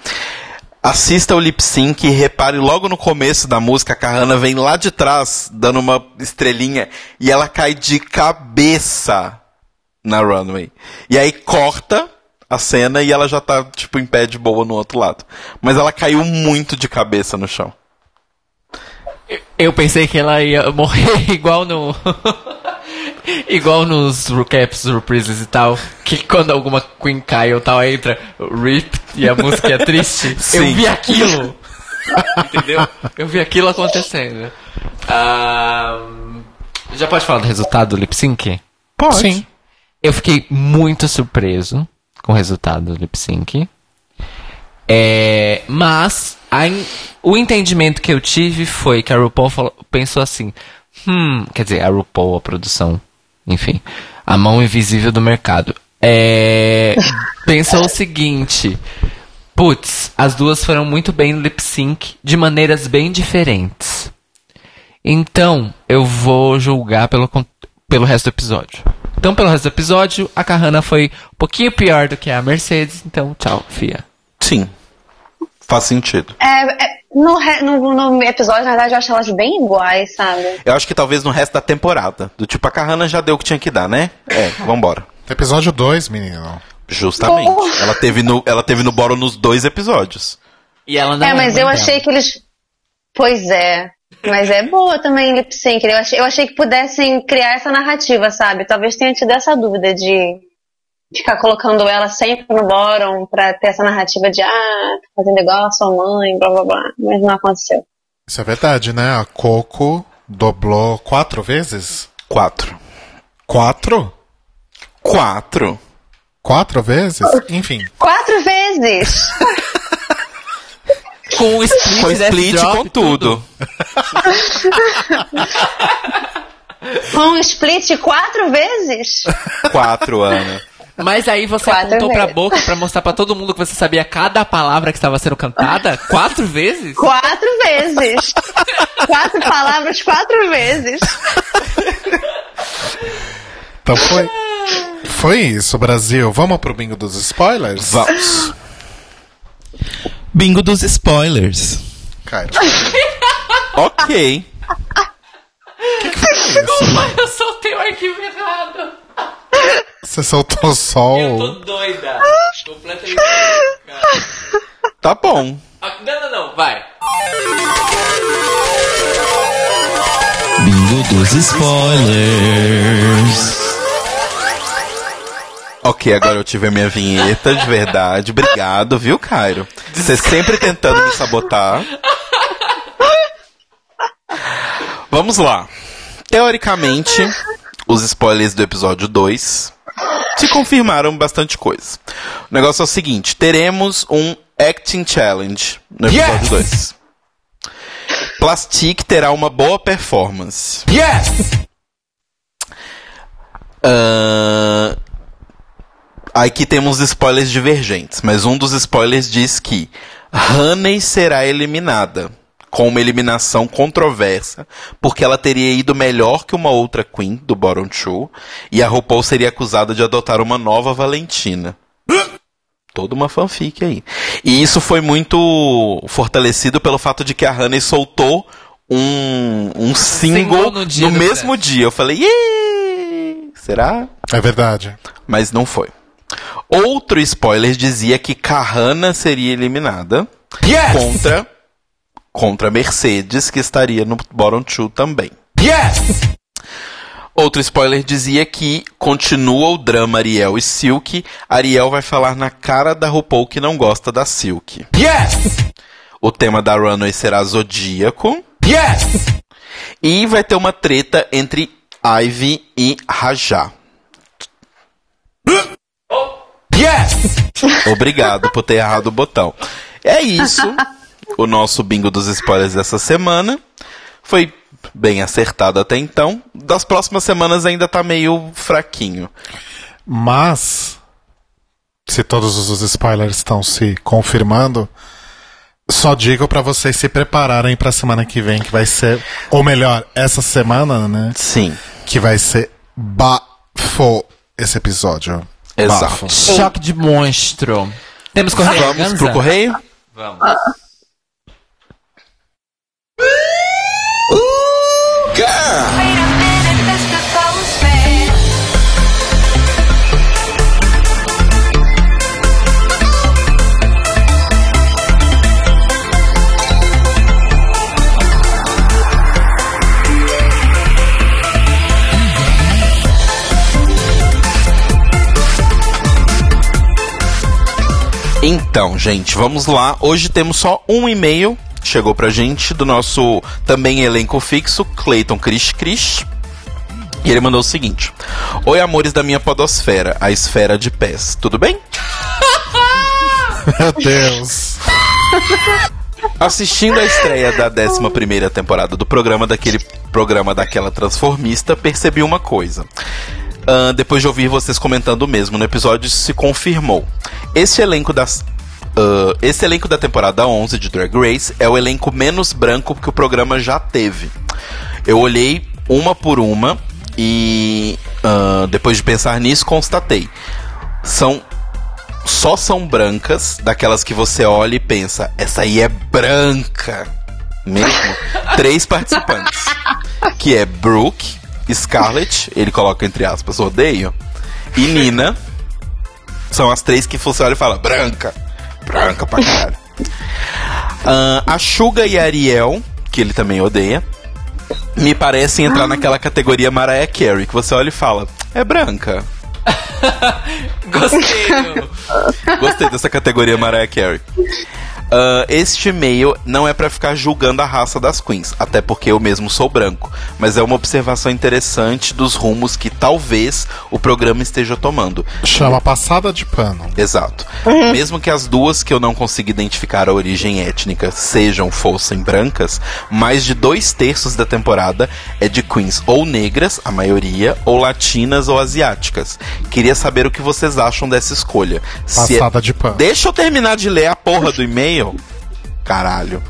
Assista o lip sync e repare logo no começo da música, a Carrana vem lá de trás, dando uma estrelinha, e ela cai de cabeça na runway. E aí corta a cena e ela já tá, tipo, em pé de boa no outro lado. Mas ela caiu muito de cabeça no chão. Eu pensei que ela ia morrer igual no. igual nos recaps, reprises e tal. Que quando alguma Queen cai ou tal, entra RIP e a música é triste. Sim. Eu vi aquilo! Entendeu? Eu vi aquilo acontecendo. Ahn, já pode falar do resultado do lip sync? Sim. Eu fiquei muito surpreso com o resultado do lip sync. É, mas a o entendimento que eu tive foi que a RuPaul falou- pensou assim: hum, quer dizer, a RuPaul, a produção, enfim, a mão invisível do mercado. É, pensou o seguinte: putz, as duas foram muito bem no lip sync de maneiras bem diferentes. Então, eu vou julgar pelo, pelo resto do episódio. Então, pelo resto do episódio, a Kahana foi um pouquinho pior do que a Mercedes. Então, tchau, Fia. Sim. Faz sentido. É, é, no, re- no, no episódio, na verdade, eu acho elas bem iguais, sabe? Eu acho que talvez no resto da temporada. Do tipo, a Kahana já deu o que tinha que dar, né? É, vambora. Episódio 2, menino. Justamente. Oh. Ela teve no, ela teve no Boro nos dois episódios. E ela não é, mas eu mãe achei dela. que eles. Pois é. Mas é boa também lip sync. Eu achei, eu achei que pudessem criar essa narrativa, sabe? Talvez tenha tido essa dúvida de ficar colocando ela sempre no bottom pra ter essa narrativa de ah, tá fazendo igual a sua mãe, blá blá blá. Mas não aconteceu. Isso é verdade, né? A Coco doblou quatro vezes? Quatro. Quatro? Quatro? Quatro vezes? Enfim. Quatro vezes! Com o split, Com split com tudo. Com um split quatro vezes? Quatro, Ana. Mas aí você Quatro apontou pra vezes. boca pra mostrar pra todo mundo que você sabia cada palavra que estava sendo cantada? Quatro vezes? Quatro vezes! quatro palavras, quatro vezes! Então foi. Foi isso, Brasil. Vamos pro bingo dos spoilers? Vamos. Bingo dos spoilers. Cairo. Ok. Eu soltei o arquivo errado. Você soltou só Eu tô o. doida. Completamente Tá bom. Ah, Não, não, não, vai. Bingo dos spoilers. Ok, agora eu tive a minha vinheta de verdade. Obrigado, viu, Cairo? Você sempre tentando me sabotar. Vamos lá. Teoricamente, os spoilers do episódio 2 se confirmaram bastante coisa. O negócio é o seguinte: teremos um Acting Challenge no episódio 2. Plastic terá uma boa performance. Yes! Ahn, Aqui temos spoilers divergentes, mas um dos spoilers diz que Honey será eliminada, com uma eliminação controversa, porque ela teria ido melhor que uma outra Queen do Bottom Two, e a RuPaul seria acusada de adotar uma nova Valentina. Toda uma fanfic aí. E isso foi muito fortalecido pelo fato de que a Honey soltou um, um single, Single no no, mesmo dia. Eu falei, "Ih, será? É verdade. mas não foi. Outro spoiler dizia que Kahana seria eliminada Yes! contra contra Mercedes, que estaria no bottom two também. Yes! Outro spoiler dizia que continua o drama Ariel e Silk. Ariel vai falar na cara da RuPaul que não gosta da Silk. Yes! O tema da runway será Zodíaco. Yes! E vai ter uma treta entre Ivy e Rajá. Yes! Obrigado por ter errado o botão. É isso. O nosso bingo dos spoilers dessa semana. Foi bem acertado até então. Das próximas semanas ainda tá meio fraquinho. Mas, se todos os spoilers estão se confirmando, só digo pra vocês se prepararem pra semana que vem, que vai ser, ou melhor, essa semana, né? Sim. Que vai ser bafo esse episódio. Exato. Bafo. Choque de monstro. Temos correio Vamos Ganza? pro correio? Vamos. Então, gente, vamos lá. Hoje temos só um e-mail. Chegou pra gente do nosso também elenco fixo, Clayton Cris Cris. E ele mandou o seguinte: Oi, amores da minha podosfera, a esfera de pés. Tudo bem? Meu Deus. Assistindo a estreia da 11 temporada do programa, daquele programa daquela transformista, percebi uma coisa. Ahn, depois de ouvir vocês comentando mesmo no episódio, se confirmou. Esse elenco das. Ah, esse elenco da temporada 11 de Drag Race é o elenco menos branco que o programa já teve. Eu olhei uma por uma e ah, depois de pensar nisso, constatei. São só são brancas, daquelas que você olha e pensa, essa aí é branca. Mesmo. Três participantes. Que é Brooke, Scarlett, ele coloca entre aspas, odeio, e Nina. São as três que você olha e fala, branca. Branca pra caralho. Ahn, a Suga e a Ariel, que ele também odeia, me parecem entrar naquela categoria Mariah Carey, que você olha e fala, é branca. Gostei. Gostei dessa categoria Mariah Carey. Ah, este e-mail não é pra ficar julgando a raça das queens, até porque eu mesmo sou branco, mas é uma observação interessante dos rumos que talvez o programa esteja tomando. Chama passada de pano. Exato. Mesmo que as duas que eu não consiga identificar a origem étnica sejam fossem brancas, mais de dois terços da temporada é de queens ou negras, a maioria, ou latinas ou asiáticas. Queria saber o que vocês acham dessa escolha. É- Passada de pano. Deixa eu terminar de ler a porra do e-mail. Caralho.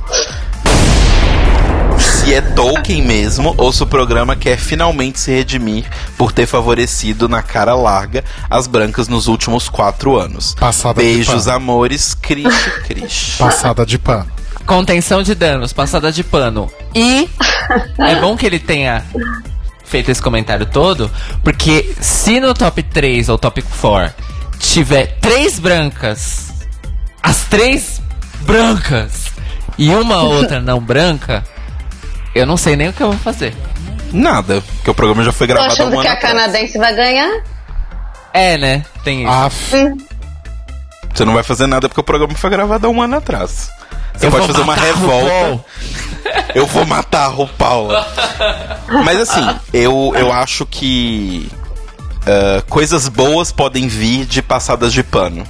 Se é Tolkien mesmo, ou se o programa quer finalmente se redimir por ter favorecido na cara larga as brancas nos últimos quatro anos. Passada de Beijos, pano. amores, Cris, Cris. Passada de pano. Contenção de danos, passada de pano. E é bom que ele tenha feito esse comentário todo, porque se no top 3 ou top 4 tiver três brancas, as três brancas e uma outra não branca, eu não sei nem o que eu vou fazer. Nada, porque o programa já foi Tô gravado há achando um que a atrás. canadense vai ganhar? É, né? Tem isso. Af. Você não vai fazer nada porque o programa foi gravado há um ano atrás. Você Eu pode vou fazer uma revolta. Eu vou matar a RuPaul. Mas assim, eu, eu acho que ah, coisas boas podem vir de passadas de pano.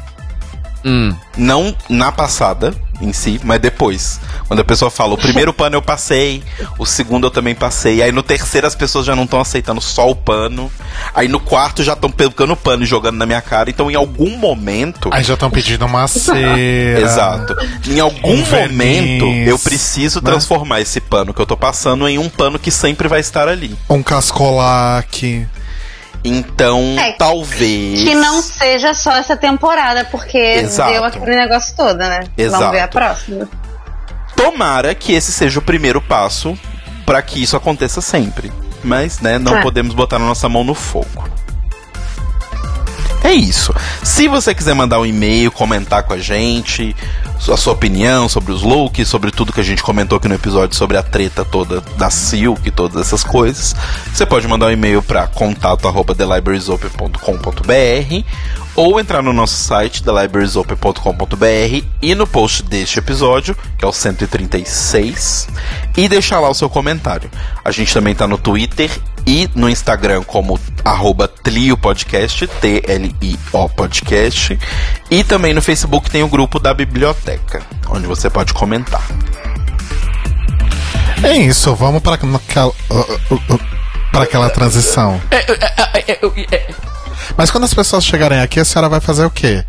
Hum. Não na passada em si, mas depois. Quando a pessoa fala, o primeiro pano eu passei, o segundo eu também passei. Aí no terceiro as pessoas já não estão aceitando só o pano. Aí no quarto já estão pegando o pano e jogando na minha cara. Então em algum momento. Aí já estão pedindo uma cera. Exato. Em algum Um verniz, momento, eu preciso né? transformar esse pano que eu tô passando em um pano que sempre vai estar ali. Um cascolaque. Então, É, talvez. Que não seja só essa temporada, porque Exato. deu aquele negócio todo, né? Exato. Vamos ver a próxima. Tomara que esse seja o primeiro passo pra que isso aconteça sempre. Mas, né, não É. podemos botar a nossa mão no fogo. É isso. Se você quiser mandar um e-mail, comentar com a gente, a sua opinião sobre os looks, sobre tudo que a gente comentou aqui no episódio sobre a treta toda da Silk e todas essas coisas, você pode mandar um e-mail para contato@thelibrariesopen.com.br ou entrar no nosso site thelibrariesopen.com.br e no post deste episódio, que é o 136, e deixar lá o seu comentário. A gente também tá no Twitter e no Instagram como arroba Tlio Podcast, T-L-I-O Podcast. E também no Facebook tem o grupo da biblioteca, onde você pode comentar. É isso, vamos para aquela, para aquela transição. Mas quando as pessoas chegarem aqui, a senhora vai fazer o quê?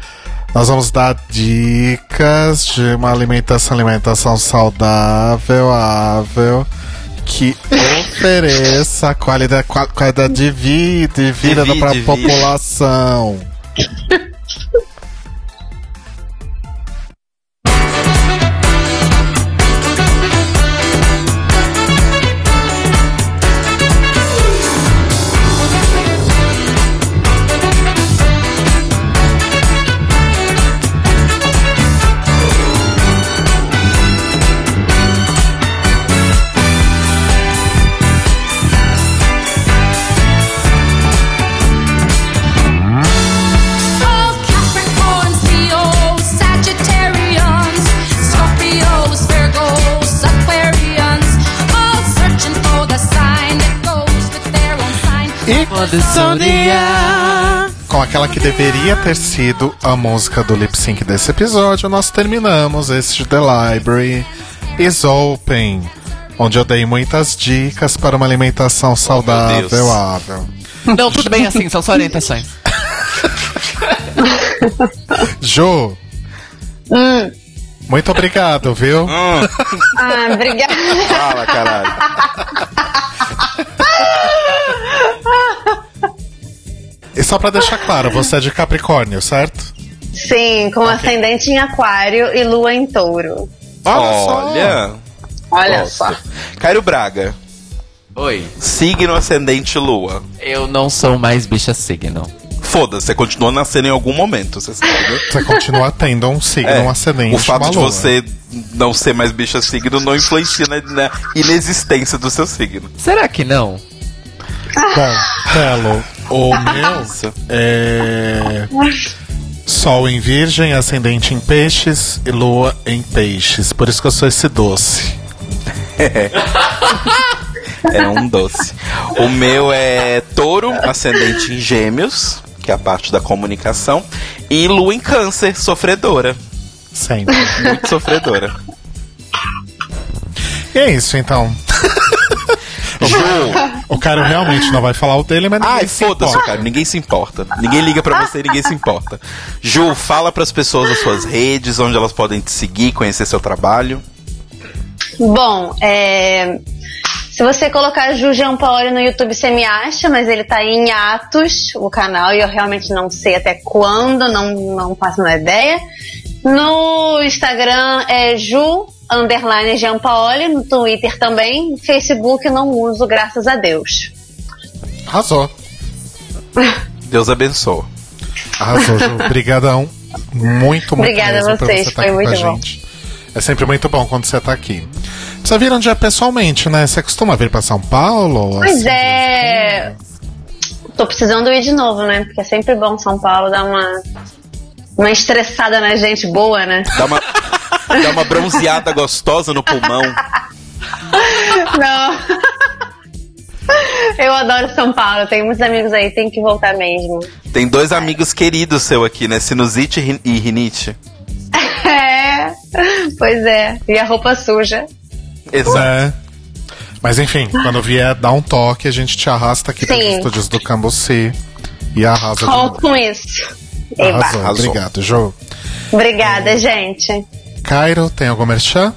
Nós vamos dar dicas de uma alimentação, alimentação saudável, ável, que ofereça qualidade, qual- qualidade de vida e vida para a vida. população. Com aquela que deveria ter sido a música do lip sync desse episódio, nós terminamos este The Library is Open, onde eu dei muitas dicas para uma alimentação saudável. Deus. ável. Não, tudo bem assim, são só orientações. Jo, Hum. muito obrigado, viu? Hum, Ah, obrigada. fala, caralho. Só pra deixar claro, você é de Capricórnio, certo? Sim, com ascendente em aquário e lua em touro. Olha. Olha só. Cairo Braga, Oi. signo ascendente lua. Eu não sou mais bicha signo. Foda-se, você continua nascendo em algum momento, você sabe. né? Você continua tendo um signo, É, um ascendente, o fato uma de lua. você não ser mais bicha signo não influencia na, na inexistência do seu signo. Será que não? Bom, Telo, o meu é. Sol em Virgem, ascendente em Peixes e Lua em Peixes. Por isso que eu sou esse doce. É um doce. O meu é touro, ascendente em gêmeos, que é a parte da comunicação. E lua em câncer, sofredora. Sempre. Muito sofredora. E é isso, então. O cara realmente não vai falar o dele, mas ninguém Ai, se foda-se, importa. cara. Ninguém se importa. Ninguém liga pra você e ninguém se importa. Ju, fala pras pessoas as suas redes, onde elas podem te seguir, conhecer seu trabalho. Bom, é, se você colocar Ju Jean Paoli no YouTube, você me acha, mas ele tá em atos, o canal, e eu realmente não sei até quando, não, não faço uma ideia. No Instagram é Ju underline Jean Paoli, no Twitter também, Facebook não uso, graças a Deus. Arrasou. Deus abençoe. Arrasou, Ju. Obrigadão. Muito, muito Obrigada mesmo a vocês, você estar foi muito bom. gente. É sempre muito bom quando você tá aqui. Precisa vir um dia pessoalmente, né? Você costuma vir pra São Paulo? Pois assim, é. Tô precisando ir de novo, né? Porque é sempre bom São Paulo dar uma, uma estressada na gente boa, né? Dá uma, dá uma bronzeada gostosa no pulmão. Não. Eu adoro São Paulo, tenho muitos amigos aí, tem que voltar mesmo. Tem dois amigos queridos seu aqui, né? Sinusite e rin- rinite. É, pois é. E a roupa suja. Exato. É. Mas enfim, quando vier, dá um toque, a gente te arrasta aqui para os estúdios do Cambuci e arrasa Conto com isso. Arrasou. Arrasou. Obrigado, Jô. Obrigada, gente. Cairo, tem algum merchan?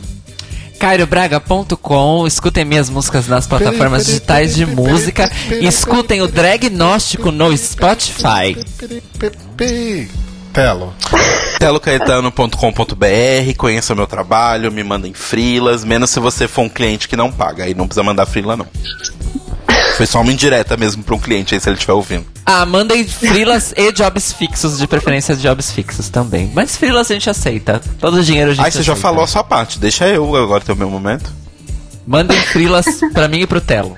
CairoBraga.com, escutem minhas músicas nas plataformas digitais de música e escutem o Dragnóstico no Spotify. Telo. telocaetano.com.br, conheça o meu trabalho, me mandem frilas, menos se você for um cliente que não paga, aí não precisa mandar frila não. Foi só uma indireta mesmo pra um cliente aí se ele estiver ouvindo. Ah, mandem frilas e jobs fixos, de preferência jobs fixos também. Mas frilas a gente aceita. Todo o dinheiro a gente Aí você já falou a sua parte, deixa eu agora ter o meu momento. Mandem frilas pra mim e pro Telo.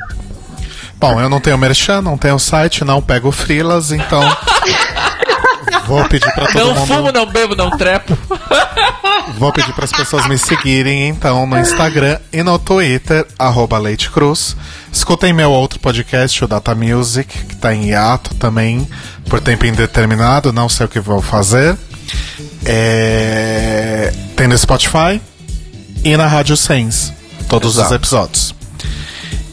Bom, eu não tenho merchan, não tenho site, não pego frilas, então. Vou pedir pra todo Não mundo. fumo, não bebo, não trepo. Vou pedir para as pessoas me seguirem então no Instagram e no Twitter, arroba Leite Cruz. Escutem meu outro podcast, o Data Music, que está em hiato também, por tempo indeterminado, não sei o que vou fazer. É... Tem no Spotify e na Rádio Sense, todos os Exato. episódios.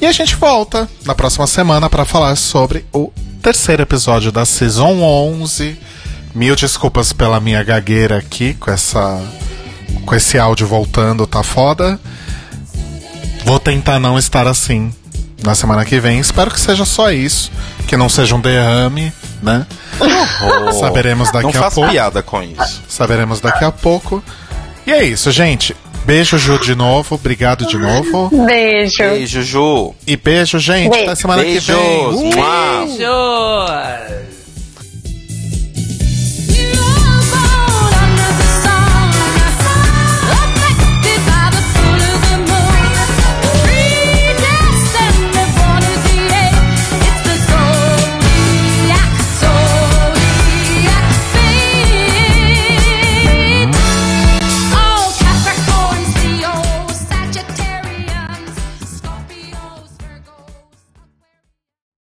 E a gente volta na próxima semana para falar sobre o terceiro episódio da Season 11. Mil desculpas pela minha gagueira aqui, com essa com esse áudio voltando, tá foda. Vou tentar não estar assim na semana que vem. Espero que seja só isso, que não seja um derrame, né? Saberemos daqui não a faça pouco. piada com isso. Saberemos daqui a pouco. E é isso, gente. Beijo, Ju, de novo. Obrigado de novo. Beijo. Beijo, Ju. E beijo, gente. Beijo. Até semana Beijos. que vem. Uh! Beijos!